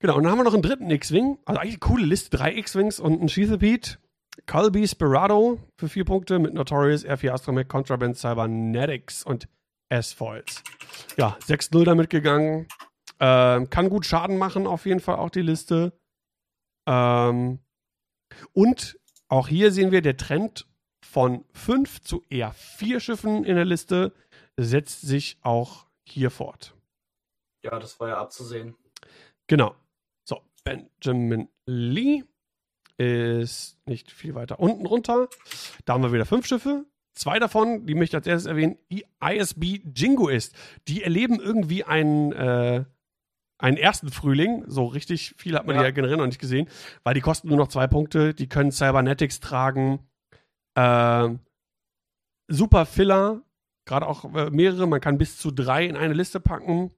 Speaker 1: Genau, und dann haben wir noch einen dritten X-Wing. Also eigentlich eine coole Liste. Drei X-Wings und ein Sheathapete. Colby Sperado für vier Punkte mit Notorious, R4 Astromech, Contraband, Cybernetics und S-Foils. Ja, 6-0 damit gegangen. Ähm, kann gut Schaden machen, auf jeden Fall auch die Liste. Ähm, und auch hier sehen wir, der Trend von fünf zu eher vier Schiffen in der Liste setzt sich auch hier fort.
Speaker 3: Ja, das war ja abzusehen.
Speaker 1: Genau. Benjamin Lee ist nicht viel weiter unten runter. Da haben wir wieder fünf Schiffe. Zwei davon, die möchte ich als erstes erwähnen, ISB Jingo ist. Die erleben irgendwie einen, äh, einen ersten Frühling. So richtig viel hat man ja. ja generell noch nicht gesehen, weil die kosten nur noch zwei Punkte. Die können Cybernetics tragen. Äh, super Filler, gerade auch äh, mehrere. Man kann bis zu drei in eine Liste packen.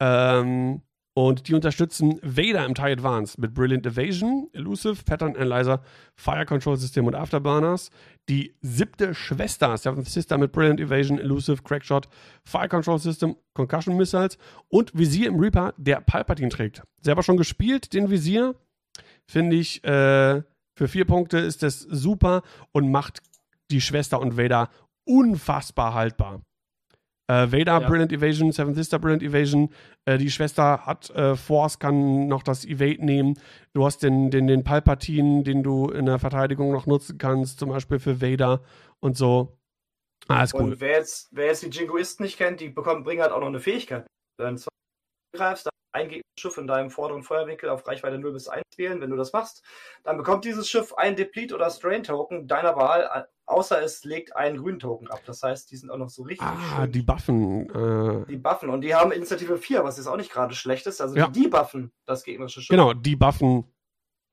Speaker 1: Ähm, und die unterstützen Vader im TIE Advanced mit Brilliant Evasion, Elusive, Pattern Analyzer, Fire Control System und Afterburners. Die siebte Schwester, Seventh Sister mit Brilliant Evasion, Elusive, Crackshot, Fire Control System, Concussion Missiles und Visier im Reaper, der Palpatine trägt. Selber schon gespielt, den Visier. Finde ich, äh, für vier Punkte ist das super und macht die Schwester und Vader unfassbar haltbar. Äh, Vader ja. Brilliant Evasion, Seven Sister Brilliant Evasion. Äh, die Schwester hat äh, Force, kann noch das Evade nehmen. Du hast den, den, den Palpatine, den du in der Verteidigung noch nutzen kannst, zum Beispiel für Vader und so. Ah, ist und
Speaker 3: Wer jetzt, wer jetzt die Jingoisten nicht kennt, die bekommen, bringen halt auch noch eine Fähigkeit. Wenn du greifst, dann ein Schiff in deinem vorderen Feuerwinkel auf Reichweite 0 bis 1 wählen. Wenn du das machst, dann bekommt dieses Schiff ein Deplete- oder Strain-Token deiner Wahl, außer es legt einen grünen Token ab. Das heißt, die sind auch noch so richtig.
Speaker 1: Ah, schön. die buffen.
Speaker 3: Äh... Die buffen. Und die haben Initiative 4, was jetzt auch nicht gerade schlecht ist. Also ja. die buffen das gegnerische
Speaker 1: Schiff. Genau, die buffen.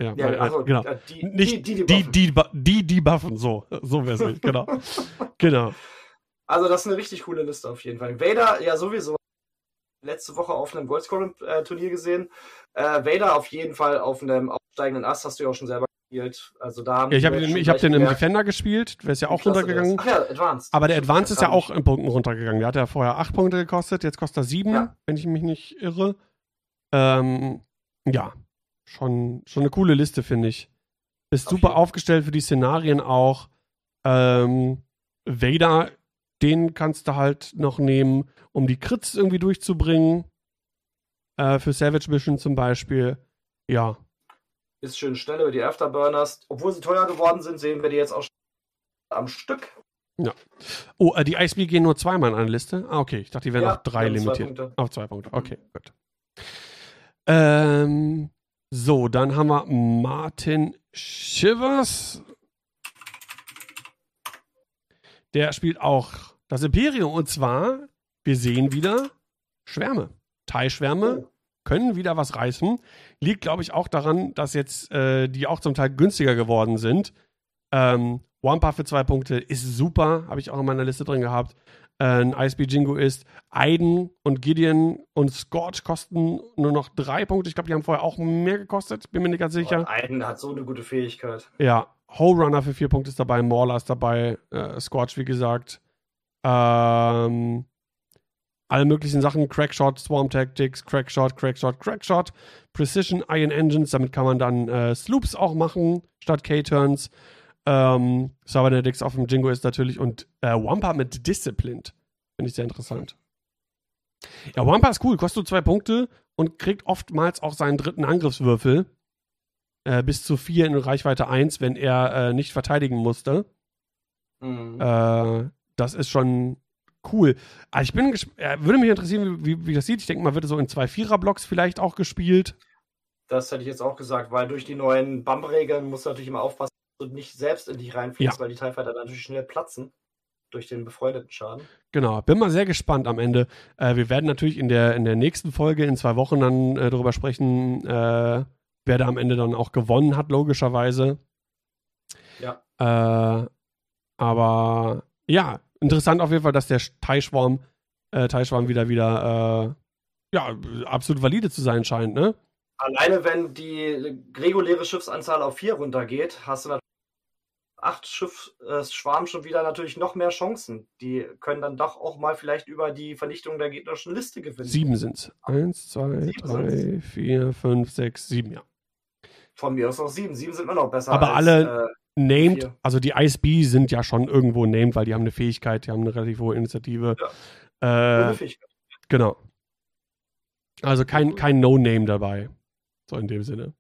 Speaker 1: Ja, ja weil, äh, also, genau. Äh, die, nicht die, die, die, die, buffen. die, die buffen. So, so wäre es nicht. Genau.
Speaker 3: *laughs* genau. Also das ist eine richtig coole Liste auf jeden Fall. Vader ja sowieso letzte Woche auf einem goldscoring turnier gesehen. Äh, Vader auf jeden Fall auf einem aufsteigenden Ast, hast du ja auch schon selber
Speaker 1: gespielt. Also da haben ja, ich habe den, hab den im Defender gespielt, der ist ja auch runtergegangen. Ach ja, Advanced. Aber der Advanced ist ja auch in Punkten runtergegangen. Der hat ja vorher acht Punkte gekostet, jetzt kostet er sieben, ja. wenn ich mich nicht irre. Ähm, ja, schon, schon eine coole Liste, finde ich. Ist okay. super aufgestellt für die Szenarien auch. Ähm, Vader den kannst du halt noch nehmen, um die Crits irgendwie durchzubringen. Äh, für Savage Mission zum Beispiel. Ja.
Speaker 3: Ist schön schnell über die Afterburners. Obwohl sie teuer geworden sind, sehen wir die jetzt auch am Stück.
Speaker 1: Ja. Oh, äh, die ISB gehen nur zweimal in eine Liste. Ah, okay. Ich dachte, die wären ja, auf drei limitiert. Zwei auf zwei Punkte. Okay, mhm. gut. Ähm, so, dann haben wir Martin Shivers. Der spielt auch das Imperium. Und zwar, wir sehen wieder Schwärme. Teilschwärme können wieder was reißen. Liegt, glaube ich, auch daran, dass jetzt äh, die auch zum Teil günstiger geworden sind. Ähm, Wampa für zwei Punkte ist super, habe ich auch in meiner Liste drin gehabt. Äh, ein ISB Jingo ist. Aiden und Gideon und Scorch kosten nur noch drei Punkte. Ich glaube, die haben vorher auch mehr gekostet, bin mir nicht ganz sicher. Oh, Aiden hat so eine gute Fähigkeit. Ja, Ho Runner für vier Punkte ist dabei, Mauler ist dabei, äh, Scorch, wie gesagt. Ähm, alle möglichen Sachen, Crackshot, Swarm Tactics, Crackshot, Crackshot, Crackshot, Precision Iron Engines, damit kann man dann äh, Sloops auch machen, statt K-Turns. Ähm, Cybernetics auf dem Jingo ist natürlich und äh, Wampa mit Disciplined. Finde ich sehr interessant. Ja, Wampa ist cool, kostet zwei Punkte und kriegt oftmals auch seinen dritten Angriffswürfel. Äh, bis zu vier in Reichweite 1, wenn er äh, nicht verteidigen musste. Mhm. Äh, das ist schon cool. Also ich bin würde mich interessieren, wie, wie das sieht. Ich denke mal, wird so in zwei Vierer-Blocks vielleicht auch gespielt.
Speaker 3: Das hätte ich jetzt auch gesagt, weil durch die neuen Bump-Regeln musst du natürlich immer aufpassen dass du nicht selbst in dich reinfließt, ja. weil die TIE dann natürlich schnell platzen durch den befreundeten Schaden.
Speaker 1: Genau, bin mal sehr gespannt am Ende. Äh, wir werden natürlich in der, in der nächsten Folge in zwei Wochen dann äh, darüber sprechen, äh, wer da am Ende dann auch gewonnen hat, logischerweise. Ja. Äh, aber ja, Interessant auf jeden Fall, dass der Teichschwarm, äh, wieder, wieder, äh, ja, absolut valide zu sein scheint, ne?
Speaker 3: Alleine wenn die reguläre Schiffsanzahl auf vier runtergeht, hast du natürlich acht Schiffsschwarm äh, schon wieder natürlich noch mehr Chancen. Die können dann doch auch mal vielleicht über die Vernichtung der gegnerischen Liste
Speaker 1: gewinnen. Sieben sind es. Eins, zwei, sieben drei, sind's. vier, fünf, sechs, sieben, ja. Von mir aus noch sieben. Sieben sind immer noch besser. Aber als, alle, äh, named, Vier. also die ISB sind ja schon irgendwo named, weil die haben eine Fähigkeit, die haben eine relativ hohe Initiative. Ja. Äh, genau. Also kein, kein No-Name dabei. So in dem Sinne.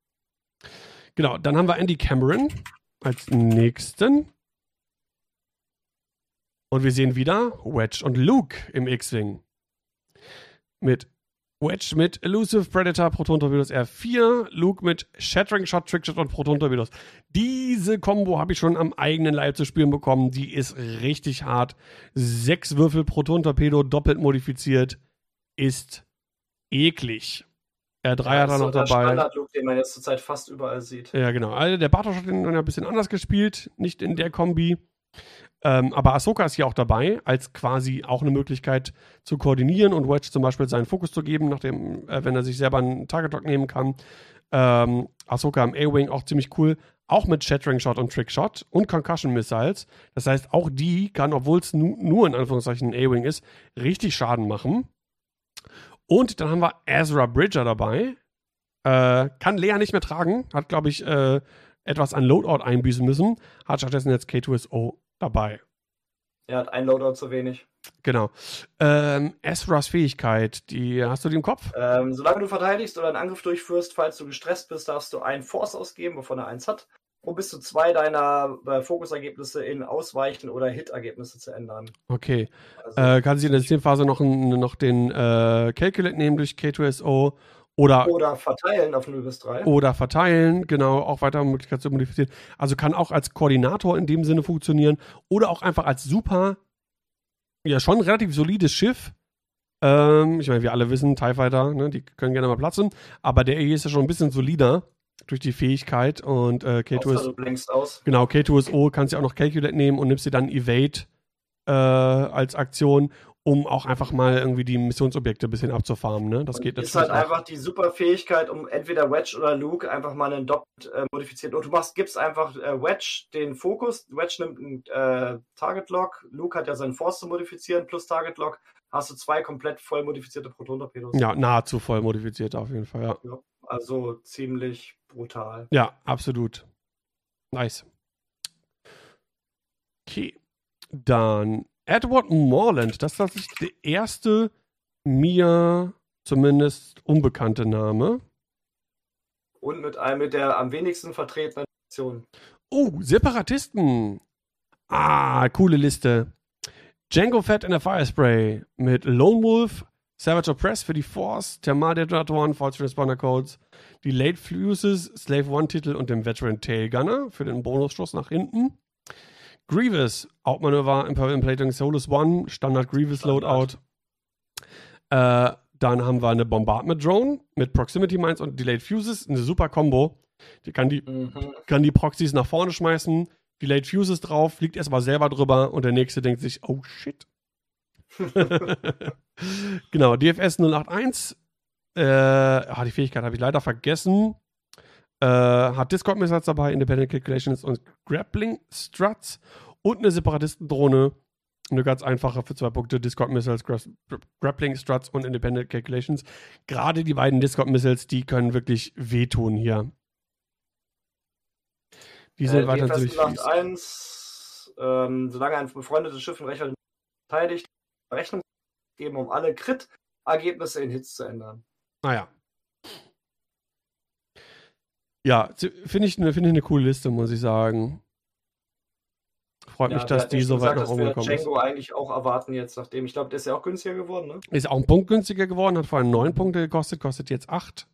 Speaker 1: Genau, dann haben wir Andy Cameron als nächsten. Und wir sehen wieder Wedge und Luke im X-Wing. Mit Wedge mit Elusive Predator, Proton Torpedos R4, Luke mit Shattering Shot, Trickshot und Proton Torpedos. Diese Combo habe ich schon am eigenen Leib zu spielen bekommen. Die ist richtig hart. Sechs Würfel Proton Torpedo doppelt modifiziert ist eklig. R3 ja, hat er noch
Speaker 3: der dabei. Standard-Look, den man jetzt zurzeit fast überall sieht.
Speaker 1: Ja, genau. Also der Bartosch hat den dann ein bisschen anders gespielt, nicht in der Kombi. Ähm, aber Ahsoka ist hier auch dabei, als quasi auch eine Möglichkeit zu koordinieren und Wedge zum Beispiel seinen Fokus zu geben, nachdem, äh, wenn er sich selber einen Target Lock nehmen kann. Ähm, Ahsoka im A-Wing auch ziemlich cool. Auch mit Shattering Shot und Trick Shot und Concussion Missiles. Das heißt, auch die kann, obwohl es nu nur in Anführungszeichen ein A-Wing ist, richtig Schaden machen. Und dann haben wir Ezra Bridger dabei. Äh, kann Lea nicht mehr tragen. Hat, glaube ich, äh, etwas an Loadout einbüßen müssen. Hat stattdessen jetzt K2SO dabei.
Speaker 3: Er hat ein Loadout zu wenig.
Speaker 1: Genau. Ähm, Ezras Fähigkeit, die hast du die im Kopf?
Speaker 3: Ähm, solange du verteidigst oder einen Angriff durchführst, falls du gestresst bist, darfst du einen Force ausgeben, wovon er eins hat, um bis zu zwei deiner äh, Fokusergebnisse in Ausweichen oder Hit-Ergebnisse zu ändern.
Speaker 1: Okay. Also, äh, kann sie in der Systemphase noch, noch den äh, Calculate nehmen durch K2SO oder, oder verteilen auf 0 bis 3. Oder verteilen, genau, auch weitere Möglichkeiten zu modifizieren. Also kann auch als Koordinator in dem Sinne funktionieren oder auch einfach als super, ja, schon relativ solides Schiff. Ähm, ich meine, wir alle wissen, TIE Fighter, ne, die können gerne mal platzen, aber der E ist ja schon ein bisschen solider durch die Fähigkeit und äh, K2 ist, also aus. genau, K2SO kannst du ja auch noch Calculate nehmen und nimmst dir dann Evade äh, als Aktion um auch einfach mal irgendwie die Missionsobjekte ein bisschen abzufarmen. Ne? Das und geht
Speaker 3: natürlich. Ist
Speaker 1: halt
Speaker 3: auch. einfach die super Fähigkeit, um entweder Wedge oder Luke einfach mal einen doppelt äh, modifiziert. Und du machst, gibst einfach äh, Wedge den Fokus. Wedge nimmt einen äh, Target Lock. Luke hat ja seinen Force zu modifizieren plus Target Lock. Hast du zwei komplett voll modifizierte Proton-Torpedos.
Speaker 1: Ja, nahezu voll modifiziert auf jeden Fall, ja. ja.
Speaker 3: Also ziemlich brutal.
Speaker 1: Ja, absolut. Nice. Okay. Dann Edward Morland, das ist tatsächlich der erste mir zumindest unbekannte Name.
Speaker 3: Und mit einem mit der am wenigsten vertretenen
Speaker 1: Nation. Oh, Separatisten. Ah, coole Liste. Django Fett in der Firespray mit Lone Wolf, Savage Press für die Force, Thermaldetonatoren, False Responder Codes, die Late Fuses, Slave One Titel und dem Veteran Tail Gunner für den Bonusschuss nach hinten. Grievous, Hauptmanöver, Imperial Plating, Solus One, Standard Grievous Standard. Loadout. Äh, dann haben wir eine Bombardment Drone mit Proximity Mines und Delayed Fuses, eine super Combo. Die kann die, mhm. kann die Proxys nach vorne schmeißen, Delayed Fuses drauf, fliegt erstmal selber drüber und der nächste denkt sich, oh shit. *laughs* *laughs* genau, DFS 081. Äh, ah, die Fähigkeit habe ich leider vergessen. Äh, hat Discord Missiles dabei, Independent Calculations und Grappling Struts und eine Separatistendrohne. Eine ganz einfache für zwei Punkte: Discord Missiles, Gra Grappling Struts und Independent Calculations. Gerade die beiden Discord Missiles, die können wirklich wehtun hier. Die sind äh, weiter ziemlich fies.
Speaker 3: ähm, solange ein befreundetes Schiff in Rechner verteidigt, Rechnung geben, um alle Crit-Ergebnisse in Hits zu ändern.
Speaker 1: Naja, ah ja, finde ich, ne, find ich eine coole Liste, muss ich sagen. Freut ja, mich, dass die so weit
Speaker 3: nach oben gekommen ist. Django eigentlich auch erwarten jetzt, nachdem ich glaube, der ist ja auch günstiger geworden,
Speaker 1: ne? Ist auch ein Punkt günstiger geworden, hat vorhin neun Punkte gekostet, kostet jetzt acht.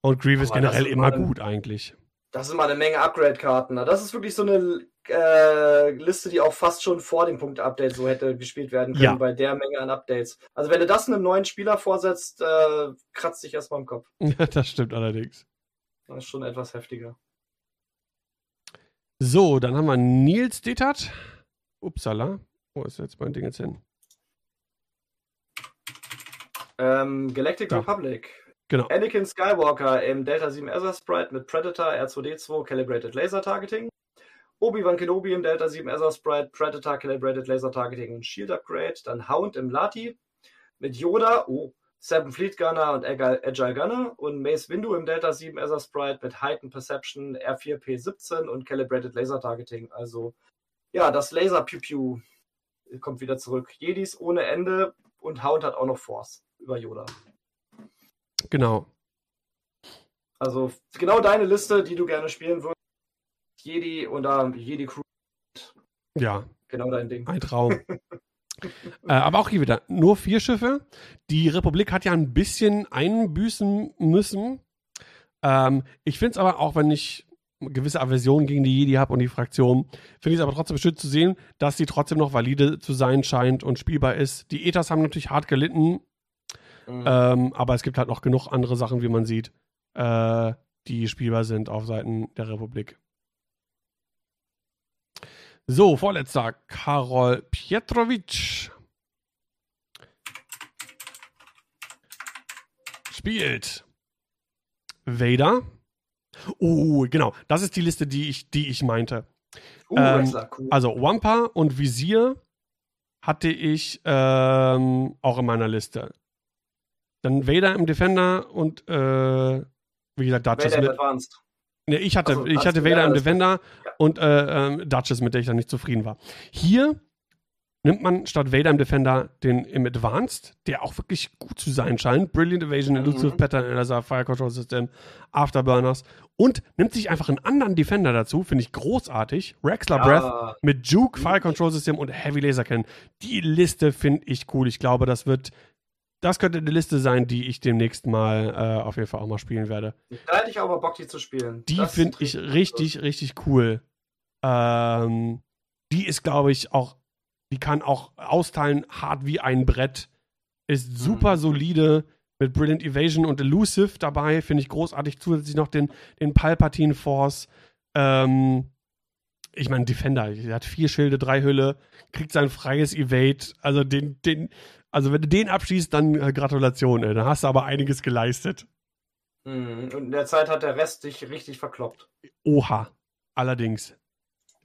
Speaker 1: Und Grievous Aber generell immer eine, gut eigentlich.
Speaker 3: Das ist mal eine Menge Upgrade-Karten. Ne? Das ist wirklich so eine äh, Liste, die auch fast schon vor dem Punkt-Update so hätte gespielt werden können, ja. bei der Menge an Updates. Also wenn du das einem neuen Spieler vorsetzt, äh, kratzt dich erstmal im Kopf. *laughs*
Speaker 1: das stimmt allerdings.
Speaker 3: Das ist schon etwas heftiger.
Speaker 1: So, dann haben wir Nils Detert. Upsala. Wo ist jetzt mein Ding jetzt hin? Ähm,
Speaker 3: Galactic da. Republic. Genau. Anakin Skywalker im Delta 7 Ezra Sprite mit Predator R2D2 Calibrated Laser Targeting. Obi-Wan Kenobi im Delta 7 Ezra Sprite, Predator Calibrated Laser Targeting und Shield Upgrade. Dann Hound im Lati mit Yoda. Oh, Seven Fleet Gunner und Agile Gunner und Mace Windu im Delta 7 Ether Sprite mit Heightened Perception R4P17 und Calibrated Laser Targeting. Also ja, das Laser Pew Pew kommt wieder zurück. Jedis ohne Ende und Hound hat auch noch Force über Yoda.
Speaker 1: Genau.
Speaker 3: Also genau deine Liste, die du gerne spielen würdest. Jedi und um, ähm, Jedi Crew.
Speaker 1: Ja. Genau dein Ding. Ein Traum. *laughs* Äh, aber auch hier wieder nur vier Schiffe. Die Republik hat ja ein bisschen einbüßen müssen. Ähm, ich finde es aber auch, wenn ich gewisse Aversionen gegen die Jedi habe und die Fraktion, finde ich es aber trotzdem schön zu sehen, dass sie trotzdem noch valide zu sein scheint und spielbar ist. Die Ethas haben natürlich hart gelitten, mhm. ähm, aber es gibt halt noch genug andere Sachen, wie man sieht, äh, die spielbar sind auf Seiten der Republik. So, vorletzter, Karol Pietrovic. Spielt Vader. Oh, genau. Das ist die Liste, die ich, die ich meinte. Uh, ähm, cool. Also Wampa und Visier hatte ich ähm, auch in meiner Liste. Dann Vader im Defender und äh, wie gesagt, Duchess Vader Advanced. Nee, ich hatte, also, ich hatte Vader ja, im Defender ja. und äh, ähm, Duchess, mit der ich dann nicht zufrieden war. Hier nimmt man statt Vader im Defender den im Advanced, der auch wirklich gut zu sein scheint. Brilliant Evasion, mhm. Elusive Pattern Analyzer, Fire Control System, Afterburners und nimmt sich einfach einen anderen Defender dazu, finde ich großartig. Rexler ja. Breath mit Juke, Fire Control System und Heavy Laser Cannon. Die Liste finde ich cool. Ich glaube, das wird das könnte eine Liste sein, die ich demnächst mal äh, auf jeden Fall auch mal spielen werde.
Speaker 3: Da hätte ich aber Bock, die zu spielen.
Speaker 1: Die finde ich richtig, richtig cool. Ähm, die ist, glaube ich, auch, die kann auch austeilen, hart wie ein Brett. Ist mhm. super mhm. solide mit Brilliant Evasion und Elusive dabei, finde ich großartig. Zusätzlich noch den, den Palpatine Force. Ähm, ich meine, Defender, der hat vier Schilde, drei Hülle, kriegt sein freies Evade. Also den, den, also wenn du den abschießt, dann äh, Gratulation, ey. Da hast du aber einiges geleistet.
Speaker 3: Mhm. Und in der Zeit hat der Rest dich richtig verkloppt.
Speaker 1: Oha. Allerdings.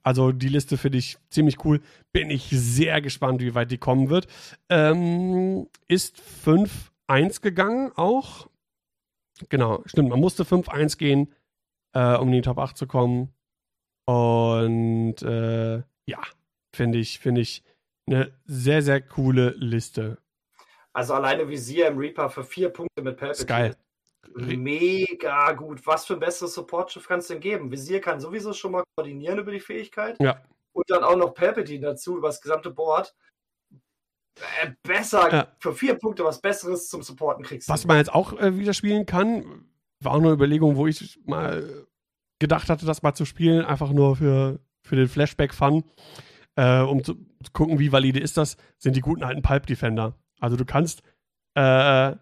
Speaker 1: Also die Liste finde ich ziemlich cool. Bin ich sehr gespannt, wie weit die kommen wird. Ähm, ist 5-1 gegangen auch. Genau, stimmt. Man musste 5-1 gehen, äh, um in die Top 8 zu kommen. Und äh, ja, finde ich, finde ich eine sehr, sehr coole Liste.
Speaker 3: Also alleine Visier im Reaper für vier Punkte mit Palpatine. Ist geil. Mega gut. Was für ein besseres Support-Schiff kannst du denn geben? Visier kann sowieso schon mal koordinieren über die Fähigkeit. Ja. Und dann auch noch Palpatine dazu über das gesamte Board. Äh, besser, ja. für vier Punkte was Besseres zum Supporten kriegst.
Speaker 1: du. Was man jetzt auch äh, wieder spielen kann, war auch eine Überlegung, wo ich mal gedacht hatte, das mal zu spielen, einfach nur für, für den Flashback-Fun äh, um zu gucken, wie valide ist das, sind die guten alten Pulp Defender. Also du kannst, äh,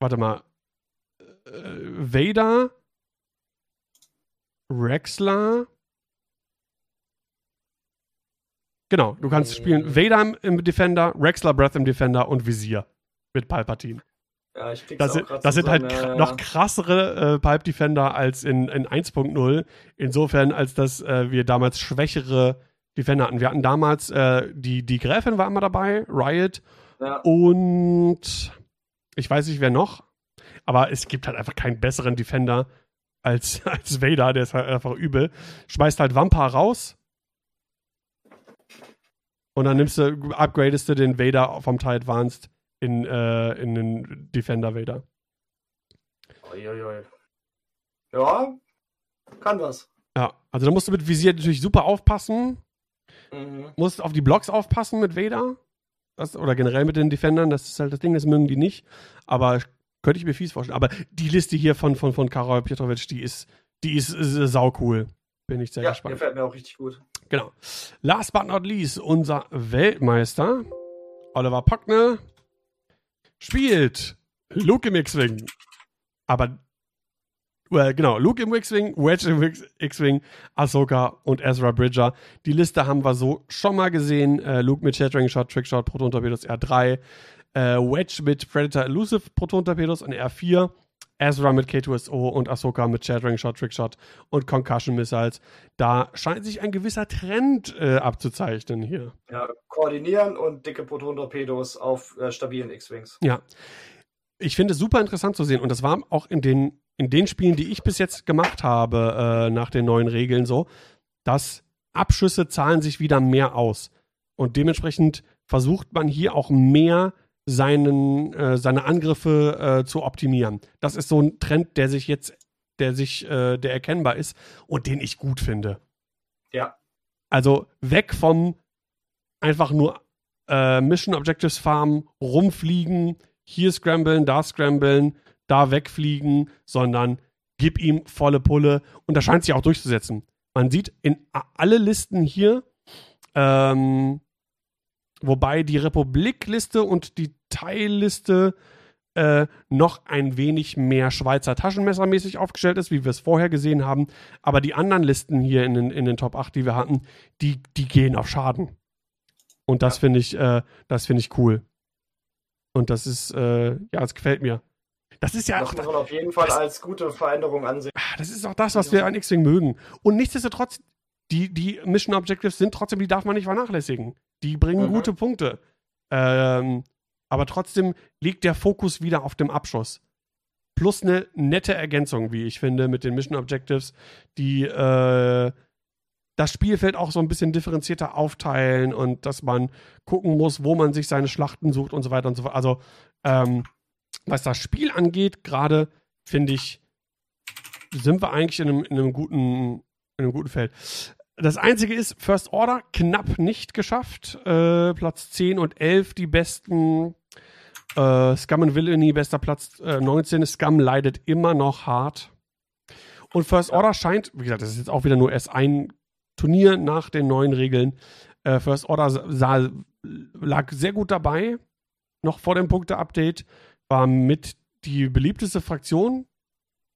Speaker 1: warte mal, äh, Vader, Rexler, genau, du kannst äh. spielen Vader im, im Defender, Rexler Breath im Defender und Visier mit Palpatine. Ja, ich krieg's das sind, das sind halt ja, noch krassere äh, Pipe Defender als in, in 1.0. Insofern, als dass äh, wir damals schwächere Defender hatten. Wir hatten damals, äh, die, die Gräfin war immer dabei, Riot. Ja. Und ich weiß nicht, wer noch. Aber es gibt halt einfach keinen besseren Defender als, *laughs* als Vader. Der ist halt einfach übel. Schmeißt halt Vampa raus. Und dann nimmst du, upgradest du den Vader vom TIE Advanced in, äh, in den Defender Vader.
Speaker 3: Uiuiui. Ja, kann was.
Speaker 1: Ja, also da musst du mit Visier natürlich super aufpassen. Mhm. Musst auf die Blocks aufpassen mit Vader. Das, oder generell mit den Defendern, das ist halt das Ding, das mögen die nicht. Aber könnte ich mir fies vorstellen. Aber die Liste hier von, von, von Karol Pietrowitsch, die ist, die ist, ist, ist saucool. Bin ich sehr ja, gespannt. Gefällt mir auch richtig gut. Genau. Last but not least, unser Weltmeister, Oliver Pockner, spielt Luke im X-Wing. Aber äh, genau, Luke im X-Wing, Wedge im X-Wing, Ahsoka und Ezra Bridger. Die Liste haben wir so schon mal gesehen. Äh, Luke mit Shattering Shot, Trickshot, Proton Torpedos R3, äh, Wedge mit Predator Elusive, Proton Torpedos und R4. Ezra mit K2SO und Ahsoka mit Shattering Shot, Trickshot und Concussion Missiles. Da scheint sich ein gewisser Trend äh, abzuzeichnen hier.
Speaker 3: Ja, koordinieren und dicke Proton-Torpedos auf äh, stabilen X-Wings.
Speaker 1: Ja. Ich finde es super interessant zu sehen und das war auch in den in den Spielen, die ich bis jetzt gemacht habe, äh, nach den neuen Regeln so, dass Abschüsse zahlen sich wieder mehr aus. Und dementsprechend versucht man hier auch mehr seinen, äh, seine Angriffe äh, zu optimieren. Das ist so ein Trend, der sich jetzt, der sich, äh, der erkennbar ist und den ich gut finde. Ja. Also weg vom einfach nur äh, Mission Objectives Farm rumfliegen, hier scramblen, da scramblen, da wegfliegen, sondern gib ihm volle Pulle. Und das scheint sich auch durchzusetzen. Man sieht in alle Listen hier, ähm, wobei die Republikliste und die Teilliste äh, noch ein wenig mehr Schweizer Taschenmessermäßig aufgestellt ist, wie wir es vorher gesehen haben. Aber die anderen Listen hier in den, in den Top 8, die wir hatten, die, die gehen auf Schaden. Und das ja. finde ich, äh, das finde ich cool. Und das ist, äh, ja, es gefällt mir. Das ist ja. Das muss man auf jeden Fall das, als gute Veränderung ansehen. Ah, das ist auch das, was wir an X-Wing mögen. Und nichtsdestotrotz, die, die Mission Objectives sind trotzdem, die darf man nicht vernachlässigen. Die bringen mhm. gute Punkte. Ähm, aber trotzdem liegt der Fokus wieder auf dem Abschuss. Plus eine nette Ergänzung, wie ich finde, mit den Mission Objectives, die äh, das Spielfeld auch so ein bisschen differenzierter aufteilen und dass man gucken muss, wo man sich seine Schlachten sucht und so weiter und so fort. Also ähm, was das Spiel angeht, gerade finde ich, sind wir eigentlich in einem, in einem, guten, in einem guten Feld. Das einzige ist, First Order knapp nicht geschafft. Äh, Platz 10 und 11 die besten. Äh, Scum and Villainy, bester Platz äh, 19. Scum leidet immer noch hart. Und First Order scheint, wie gesagt, das ist jetzt auch wieder nur erst ein Turnier nach den neuen Regeln. Äh, First Order sah, lag sehr gut dabei, noch vor dem Punkte-Update war mit die beliebteste Fraktion,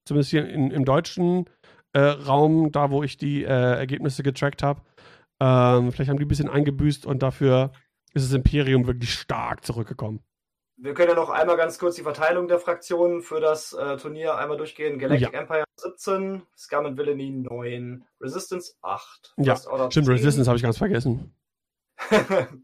Speaker 1: zumindest hier in, im deutschen äh, Raum, da wo ich die äh, Ergebnisse getrackt habe. Ähm, vielleicht haben die ein bisschen eingebüßt und dafür ist das Imperium wirklich stark zurückgekommen.
Speaker 3: Wir können ja noch einmal ganz kurz die Verteilung der Fraktionen für das äh, Turnier einmal durchgehen. Galactic ja. Empire 17, Scum and Villainy 9, Resistance 8. Ja,
Speaker 1: stimmt, Resistance habe ich ganz vergessen.
Speaker 3: *laughs*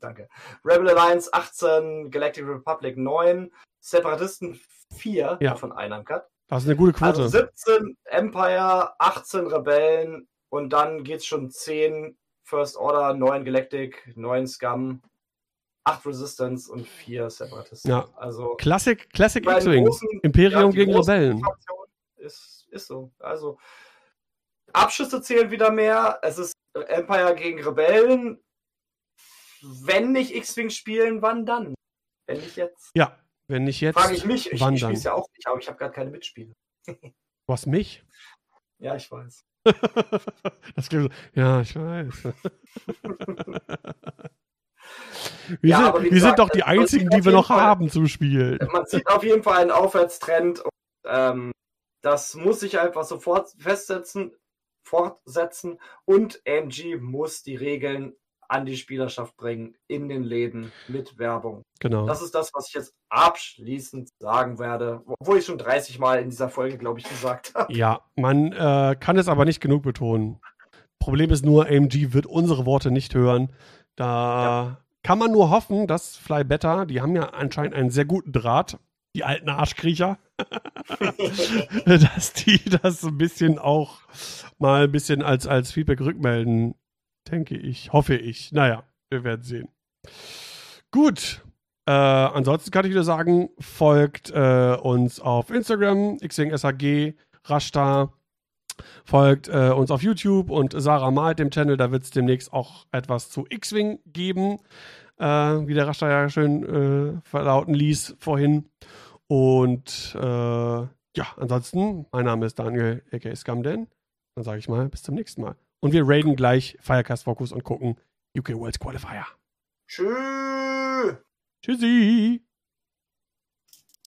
Speaker 3: Danke. Rebel Alliance 18, Galactic Republic 9, Separatisten 4
Speaker 1: ja. von einem
Speaker 3: Cut. Das ist eine gute Quote. Also 17 Empire, 18 Rebellen und dann geht es schon 10 First Order, 9 Galactic, 9 Scum, 8 Resistance und 4 Separatisten. Ja. Also Classic, Classic X-Wing.
Speaker 1: Imperium ja, gegen Rebellen.
Speaker 3: ist, ist so. Also Abschüsse zählen wieder mehr. Es ist Empire gegen Rebellen. Wenn nicht X-Wing spielen, wann dann? Wenn nicht jetzt.
Speaker 1: Ja, wenn ich jetzt. Frage
Speaker 3: ich
Speaker 1: mich.
Speaker 3: Ich, wandern. ich spiele es ja auch nicht, aber ich habe gerade keine Mitspieler.
Speaker 1: Du hast mich?
Speaker 3: Ja, ich weiß. *laughs* das klingt so. Ja, ich weiß.
Speaker 1: *laughs* Wir, ja, sind, wir gesagt, sind doch die einzigen, die wir noch Fall, haben zum Spiel.
Speaker 3: *laughs* Man sieht auf jeden Fall einen Aufwärtstrend. Und, ähm, das muss sich einfach sofort festsetzen, fortsetzen und AMG muss die Regeln an die Spielerschaft bringen, in den Läden, mit Werbung.
Speaker 1: Genau. Das ist das, was ich jetzt abschließend sagen werde, obwohl ich schon 30 Mal in dieser Folge, glaube ich, gesagt habe. Ja, man äh, kann es aber nicht genug betonen. Problem ist nur, AMG wird unsere Worte nicht hören. Da ja. kann man nur hoffen, dass Fly Better, die haben ja anscheinend einen sehr guten Draht, die alten Arschkriecher, *laughs* *laughs* dass die das ein bisschen auch mal ein bisschen als, als Feedback rückmelden Denke ich, hoffe ich. Naja, wir werden sehen. Gut. Äh, ansonsten kann ich wieder sagen, folgt äh, uns auf Instagram, xwingshg, Rashta, folgt äh, uns auf YouTube und Sarah malt dem Channel, da wird es demnächst auch etwas zu X-Wing geben, äh, wie der Rashta ja schön äh, verlauten ließ vorhin. Und äh, ja, ansonsten, mein Name ist Daniel, aka Scamden. Dann sage ich mal, bis zum nächsten Mal. Und wir raiden gleich Firecast Focus und gucken UK Worlds Qualifier. Tschüss. Tschüssi.